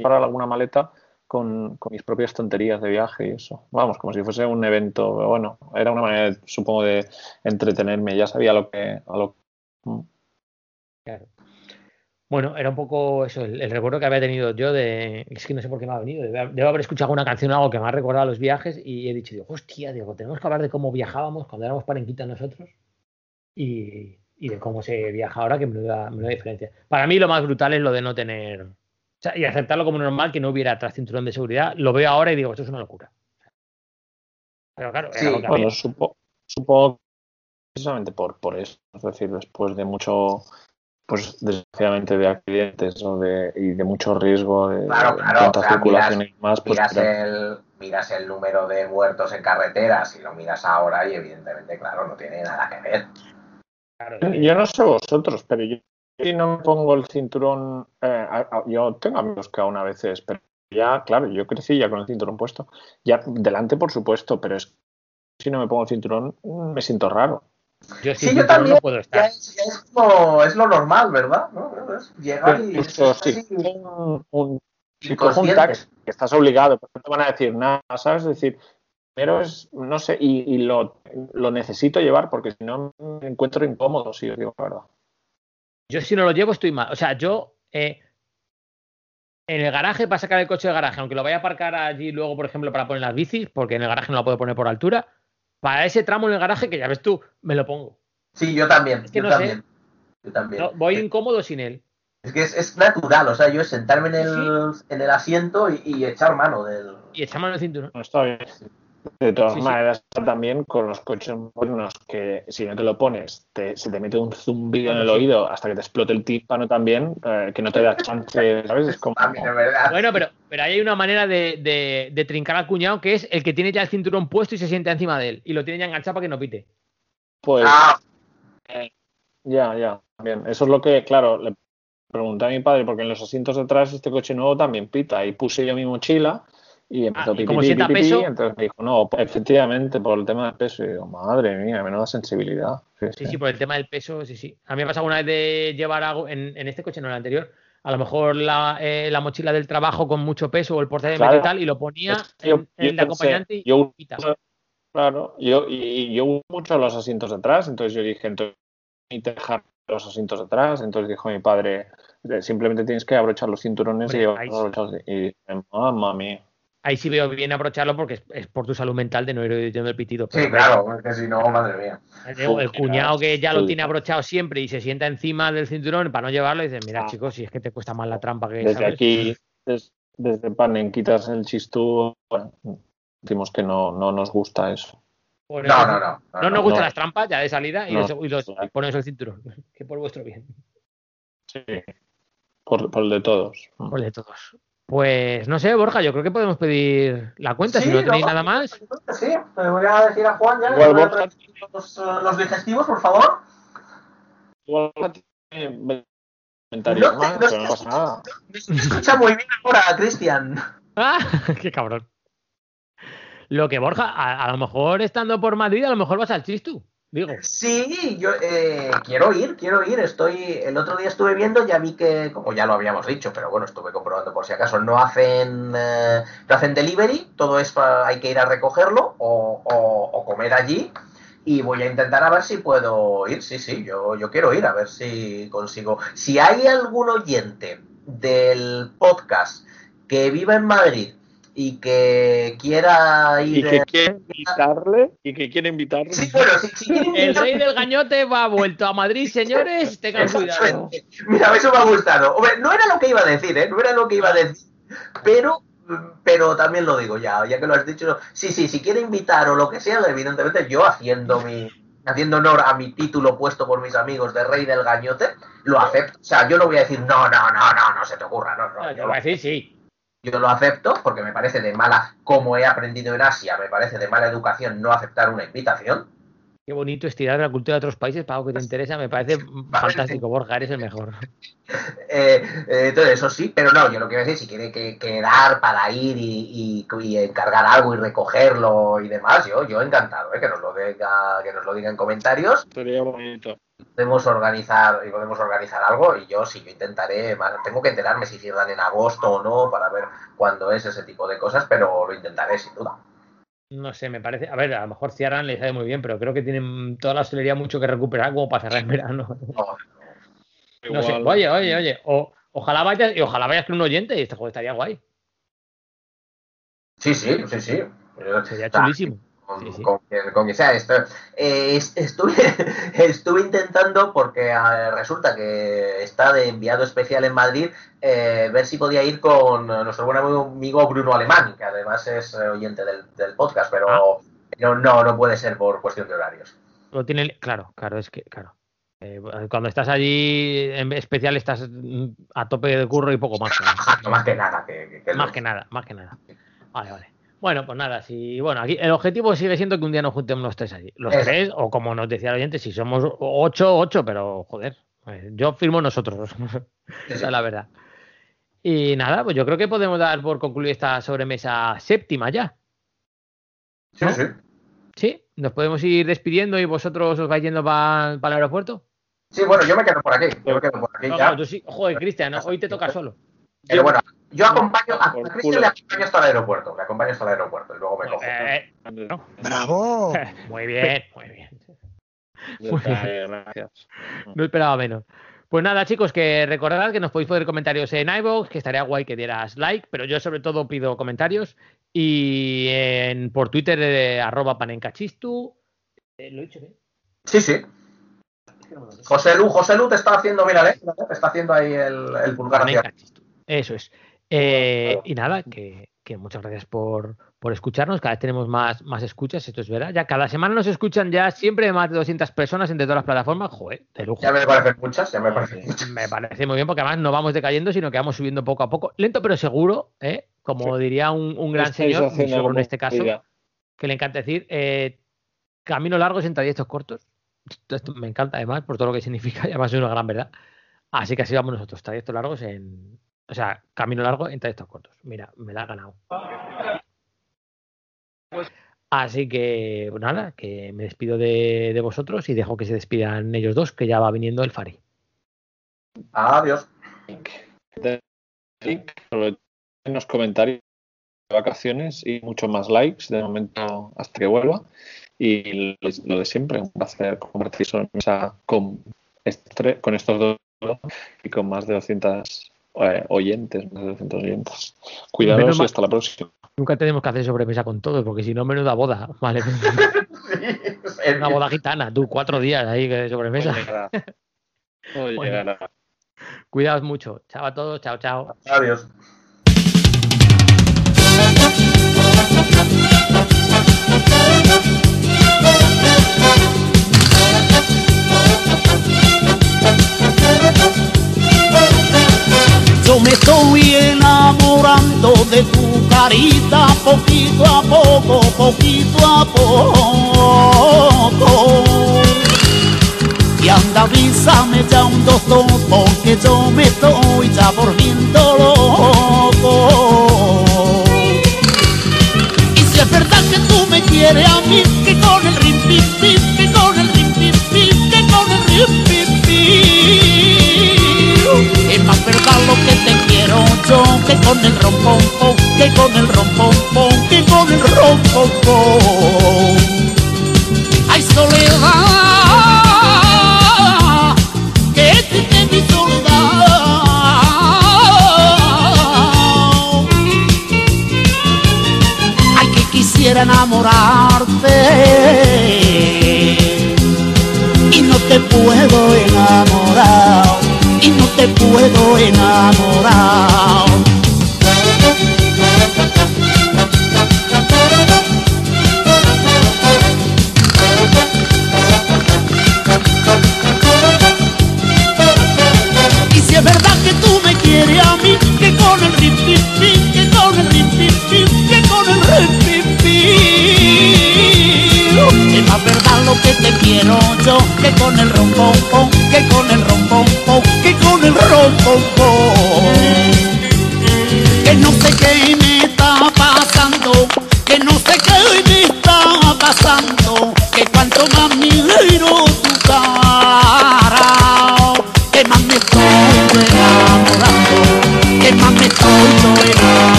[SPEAKER 6] para alguna maleta con, con mis propias tonterías de viaje y eso. Vamos, como si fuese un evento, bueno, era una manera, supongo, de entretenerme, ya sabía lo que, a lo.
[SPEAKER 5] Claro. Bueno, era un poco eso, el, el recuerdo que había tenido yo de. Es que no sé por qué me ha venido. Debo, debo haber escuchado alguna canción o algo que me ha recordado los viajes y he dicho, digo, hostia, digo, tenemos que hablar de cómo viajábamos cuando éramos parenquitas nosotros y, y de cómo se viaja ahora, que menuda, menuda diferencia. Para mí lo más brutal es lo de no tener. O sea, y aceptarlo como normal que no hubiera atrás cinturón de seguridad. Lo veo ahora y digo, esto es una locura. Pero claro, era
[SPEAKER 7] Sí,
[SPEAKER 5] lo que.
[SPEAKER 6] Bueno, supo- supongo precisamente por, por eso, es decir, después de mucho, pues desgraciadamente de accidentes o de, y de mucho riesgo de,
[SPEAKER 7] Claro,
[SPEAKER 6] de tanta
[SPEAKER 7] o sea,
[SPEAKER 6] circulación
[SPEAKER 7] miras-
[SPEAKER 6] y más, pues
[SPEAKER 7] Miras el, miras el número de muertos en carreteras y lo miras ahora y evidentemente, claro, no tiene nada que ver.
[SPEAKER 5] Claro,
[SPEAKER 6] Yo no sé vosotros, pero yo si no me pongo el cinturón, eh, a- a- yo tengo amigos que aún a veces, pero ya, claro, yo crecí ya con el cinturón puesto. Ya delante, por supuesto, pero es si no me pongo el cinturón, me siento raro.
[SPEAKER 5] Yo
[SPEAKER 7] Sí, yo también.
[SPEAKER 5] no puedo
[SPEAKER 7] Ya
[SPEAKER 5] estar.
[SPEAKER 7] es, ya es como, es lo normal, ¿verdad? Llegar y
[SPEAKER 6] si
[SPEAKER 7] así,
[SPEAKER 6] un, un- si cojo un
[SPEAKER 7] inconsciente.
[SPEAKER 6] taxi, que estás obligado, pero no te van a decir nada, ¿sabes? Es decir, primero es, no sé, y, y lo, lo necesito llevar porque si no me encuentro incómodo, si os digo la verdad.
[SPEAKER 5] Yo si no lo llevo estoy mal. O sea, yo eh, en el garaje para sacar el coche del garaje, aunque lo vaya a aparcar allí luego, por ejemplo, para poner las bicis, porque en el garaje no la puedo poner por altura, para ese tramo en el garaje, que ya ves tú, me lo pongo.
[SPEAKER 7] Sí, yo también.
[SPEAKER 5] Es que
[SPEAKER 7] yo
[SPEAKER 5] no sé.
[SPEAKER 7] también. Yo también.
[SPEAKER 5] No, voy incómodo sin él.
[SPEAKER 7] Es que es, es natural, o sea, yo es sentarme en el, en el asiento y, y echar mano del.
[SPEAKER 5] Y echamos el cinturón.
[SPEAKER 6] No está bien. De todas
[SPEAKER 5] Sí, sí.
[SPEAKER 6] maneras, también con los coches modernos que si no te lo pones, te- se te mete un zumbido en el
[SPEAKER 5] Sí.
[SPEAKER 6] oído hasta que te explote el tímpano también, eh, que no te da chance, ¿sabes? Es como...
[SPEAKER 5] Bueno, pero, pero ahí hay una manera de, de- de trincar al cuñado que es el que tiene ya el cinturón puesto y se sienta encima de él. Y lo tiene ya enganchado para que no pite.
[SPEAKER 6] Pues
[SPEAKER 7] Ah,
[SPEAKER 6] ya, ya, bien. Eso es lo que, claro, le pregunté a mi padre, porque en los asientos de atrás este coche nuevo también pita. Y puse yo mi mochila y empezó
[SPEAKER 5] Ah, ¿y como sienta peso?
[SPEAKER 6] Entonces me dijo, no, pues, efectivamente, por el tema del peso. Y digo, madre mía, menuda sensibilidad. Sí,
[SPEAKER 5] Sí,
[SPEAKER 6] sí.
[SPEAKER 5] sí, por el tema del peso, sí, sí. A mí me ha pasado una vez de llevar algo en, en este coche, no en el anterior, a lo mejor la, eh, la mochila del trabajo con mucho peso o el de
[SPEAKER 6] Claro.
[SPEAKER 5] metal y lo ponía
[SPEAKER 6] Es que yo-
[SPEAKER 5] en, en
[SPEAKER 6] yo
[SPEAKER 5] el de
[SPEAKER 6] pensé,
[SPEAKER 5] acompañante y
[SPEAKER 6] yo uso- Claro, yo, y, y yo mucho los asientos de atrás, entonces yo dije, entonces, y dejar los asientos de atrás, entonces dijo mi padre, simplemente tienes que abrochar los cinturones
[SPEAKER 5] Hombre,
[SPEAKER 6] y abrochados. Y dije, mamma mía.
[SPEAKER 5] Ahí sí veo bien abrocharlo porque es, es por tu salud mental de no ir oyendo el pitido.
[SPEAKER 7] sí, claro, es que si no, madre mía.
[SPEAKER 5] El, el cuñado que ya lo tiene abrochado siempre y se sienta encima del cinturón para no llevarlo, dice, mira
[SPEAKER 6] Ah.
[SPEAKER 5] chicos, si es que te cuesta más la trampa que
[SPEAKER 6] Desde
[SPEAKER 5] ¿sabes?
[SPEAKER 6] aquí, des- desde Panenquitas el chistú, bueno, decimos que no, no nos gusta eso.
[SPEAKER 5] Por
[SPEAKER 7] No,
[SPEAKER 5] eso-
[SPEAKER 7] no, no.
[SPEAKER 5] No nos gustan
[SPEAKER 6] no.
[SPEAKER 5] las trampas ya de salida y,
[SPEAKER 6] No,
[SPEAKER 5] los, y los- y el cinturón. *laughs* Que por vuestro bien.
[SPEAKER 6] Sí. Por, por el de todos.
[SPEAKER 5] Por el de todos. Pues no sé, Borja, yo creo que podemos pedir la cuenta si no tenéis
[SPEAKER 7] ¿no?
[SPEAKER 5] nada más.
[SPEAKER 7] Sí, le voy a decir a Juan ya que
[SPEAKER 6] Igual
[SPEAKER 7] voy a
[SPEAKER 6] Borja-
[SPEAKER 7] traer los, eh, los digestivos, por favor.
[SPEAKER 6] Igual tiene comentarios
[SPEAKER 7] No te-
[SPEAKER 6] más,
[SPEAKER 7] no
[SPEAKER 6] pero no pasa nada.
[SPEAKER 7] Me escucha muy bien ahora, Cristian.
[SPEAKER 5] ¡Ah! *laughs* ¡Qué cabrón! Lo que Borja, a, a lo mejor estando por Madrid, a lo mejor vas al Chistu. Digo,
[SPEAKER 7] Sí, yo eh, quiero ir, quiero ir. Estoy, el otro día estuve viendo, ya vi que, como ya lo habíamos dicho, pero bueno, estuve comprobando por si acaso, no hacen, eh, no hacen delivery, todo es hay que ir a recogerlo o, o- o comer allí. y voy a intentar a ver si puedo ir. Sí, sí, yo, yo quiero ir a ver si consigo. Si hay algún oyente del podcast que viva en Madrid y que quiera ir.
[SPEAKER 6] Y que quiere invitarle. Y que quiere invitarle.
[SPEAKER 7] Sí, bueno, si, si quiere *laughs*
[SPEAKER 5] El rey del gañote va vuelto a Madrid, señores. *laughs* Tengan cuidado.
[SPEAKER 7] Mira, eso me ha gustado. Hombre, no era lo que iba a decir, ¿eh? No era lo que iba a decir. Pero, pero también lo digo ya, ya que lo has dicho. Sí, sí, si quiere invitar o lo que sea, evidentemente yo haciendo mi haciendo honor a mi título puesto por mis amigos de rey del gañote, lo acepto. O sea, yo no voy a decir, no, no, no, no, no se te ocurra, no, no.
[SPEAKER 5] No,
[SPEAKER 7] yo
[SPEAKER 5] voy a decir sí.
[SPEAKER 7] Yo lo acepto porque me parece de mala, como he aprendido en Asia, me parece de mala educación no aceptar una invitación.
[SPEAKER 5] Qué bonito estirar la cultura de otros países para algo que te interesa. Me parece *laughs* fantástico, Borja, eres el mejor. *laughs*
[SPEAKER 7] Eh, eh, entonces, eso sí, pero no, yo lo que voy a decir, si quiere que, quedar para ir y, y- y encargar algo y recogerlo y demás, yo, yo encantado, ¿eh? que, nos lo diga, que nos lo diga en comentarios.
[SPEAKER 6] Sería bonito.
[SPEAKER 7] Podemos organizar y podemos organizar algo y yo sí, yo intentaré, tengo que enterarme si cierran en agosto o no para ver cuándo es ese tipo de cosas, pero lo intentaré sin duda.
[SPEAKER 5] No sé, me parece. A ver, a lo mejor cierran, les sale muy bien, pero creo que tienen toda la hostelería mucho que recuperar como para cerrar en verano.
[SPEAKER 7] No, *laughs*
[SPEAKER 5] No sé. Oye, oye, oye. O, ojalá vayas y ojalá vayas con un oyente y este juego estaría guay.
[SPEAKER 7] Sí, sí, sí, sí.
[SPEAKER 5] Sería chulísimo.
[SPEAKER 7] Con,
[SPEAKER 5] Sí, sí.
[SPEAKER 7] con quien, con quien sea. Esto, eh, es- estuve, *laughs* estuve intentando, porque eh, resulta que está de enviado especial en Madrid, eh, ver si podía ir con nuestro buen amigo, Bruno Alemán, que además es eh, oyente del, del podcast, pero,
[SPEAKER 5] Ah.
[SPEAKER 7] pero no, no puede ser por cuestión de horarios.
[SPEAKER 5] Lo tiene, claro, claro, es que, claro. Eh, cuando estás allí en especial estás mm, a tope de curro y poco más. *laughs*
[SPEAKER 7] más que nada. Que, que- que-
[SPEAKER 5] Más que nada, más que nada. Vale, vale. Bueno, pues nada, si bueno, aquí el objetivo sigue siendo que un día nos juntemos los tres allí. Los
[SPEAKER 7] Eso.
[SPEAKER 5] tres, o como nos decía el oyente, si somos ocho, ocho, pero joder, eh, yo firmo nosotros. *laughs* Esa es la verdad. Y nada, pues yo creo que podemos dar por concluir esta sobremesa séptima ya.
[SPEAKER 7] Sí, sí.
[SPEAKER 5] ¿Sí? ¿Nos podemos ir despidiendo y vosotros os vais yendo para el aeropuerto?
[SPEAKER 7] Sí, bueno, yo me quedo por aquí. Yo me quedo por aquí
[SPEAKER 5] No,
[SPEAKER 7] ya.
[SPEAKER 5] no, tú sí. Joder, Cristian, hoy te toca solo.
[SPEAKER 7] Pero bueno, yo acompaño a, Cristian le acompaño hasta el aeropuerto. Le acompaño hasta el aeropuerto y luego me cojo.
[SPEAKER 5] Eh,
[SPEAKER 8] ¡Bravo! *laughs*
[SPEAKER 5] muy bien, muy bien.
[SPEAKER 6] Eh, Gracias.
[SPEAKER 5] No esperaba menos. Pues nada, chicos, que recordad que nos podéis poner comentarios en iVoox, que estaría guay que dieras like, pero yo sobre todo pido comentarios. Y en, por Twitter, eh, arroba panencachistu. Eh, ¿Lo he dicho bien?
[SPEAKER 7] Sí, sí. José Lu, José Lu te está haciendo, mira, ¿eh? te está haciendo ahí el, el pulgar hacia
[SPEAKER 5] Panencachistu. Eso es. Eh, y nada, que, que muchas gracias por, por escucharnos. Cada vez tenemos más, más escuchas, esto es verdad. Ya cada semana nos escuchan ya siempre más de 200 personas entre todas las plataformas. Joder, de lujo.
[SPEAKER 7] Ya me parecen muchas, ya me parecen muchas.
[SPEAKER 5] Me parece muy bien porque además no vamos decayendo, sino que vamos subiendo poco a poco, lento pero seguro, ¿eh? como diría un, un gran señor, en este caso, que le encanta decir, eh, camino largo en trayectos cortos. Esto, esto me encanta además por todo lo que significa y además es una gran verdad. Así que así vamos nosotros, trayectos largos en... O sea, camino largo en trayectos cortos. Mira, me la ha ganado. Así que, pues nada, que me despido de, de vosotros y dejo que se despidan ellos dos, que ya va viniendo el Fari.
[SPEAKER 7] Adiós.
[SPEAKER 6] sobre los comentarios de vacaciones y muchos más likes de momento hasta que vuelva. Y lo, de siempre, un placer compartir sobre mesa con, este- con estos dos y con más de 200 eh, oyentes, más de 200 oyentes. Cuidados y hasta la próxima.
[SPEAKER 5] Nunca tenemos que hacer sobremesa con todos, porque si no, menuda boda. Vale. *laughs* *laughs* Una boda gitana, tú, cuatro días ahí de sobremesa.
[SPEAKER 6] Todo. Todo
[SPEAKER 5] Bueno.
[SPEAKER 6] llegará.
[SPEAKER 5] Cuidaos mucho. Chao a todos, chao, chao.
[SPEAKER 7] Adiós.
[SPEAKER 9] Yo me estoy enamorando de tu carita poquito a poco, poquito a poco. Y anda, avísame ya un doctor porque yo me estoy ya volviendo loco. Y si es verdad que tú me quieres a mí, que con el rim pim pim, que con el rim que con el rim que con el rom pom pom, que con el rom pom pom, que con el rom pom pom. Ay, soledad, que triste mi soledad. Ay, que quisiera enamorarte y no te puedo enamorar, te puedo enamorar. Y si es verdad que tú me quieres a mí, que con el rip, pip, pip, que con el rip, pip, pip, que con el rip. Es más verdad lo que te quiero yo, que con el rom, pom, que con el rom, pom, pom, que con el rom, pom, pom. Que no sé qué me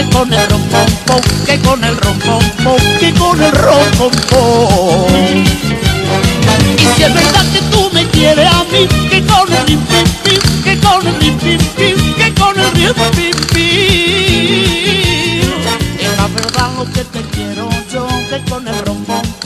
[SPEAKER 9] que con el rompón, que con el rompón, que con el rompón. Y si es verdad que tú me quieres a mí, que con el rim, pim, pim, que con el rim, pim, pim, que con el rim, pim, pim. Es la verdad lo que te quiero yo, que con el rompón.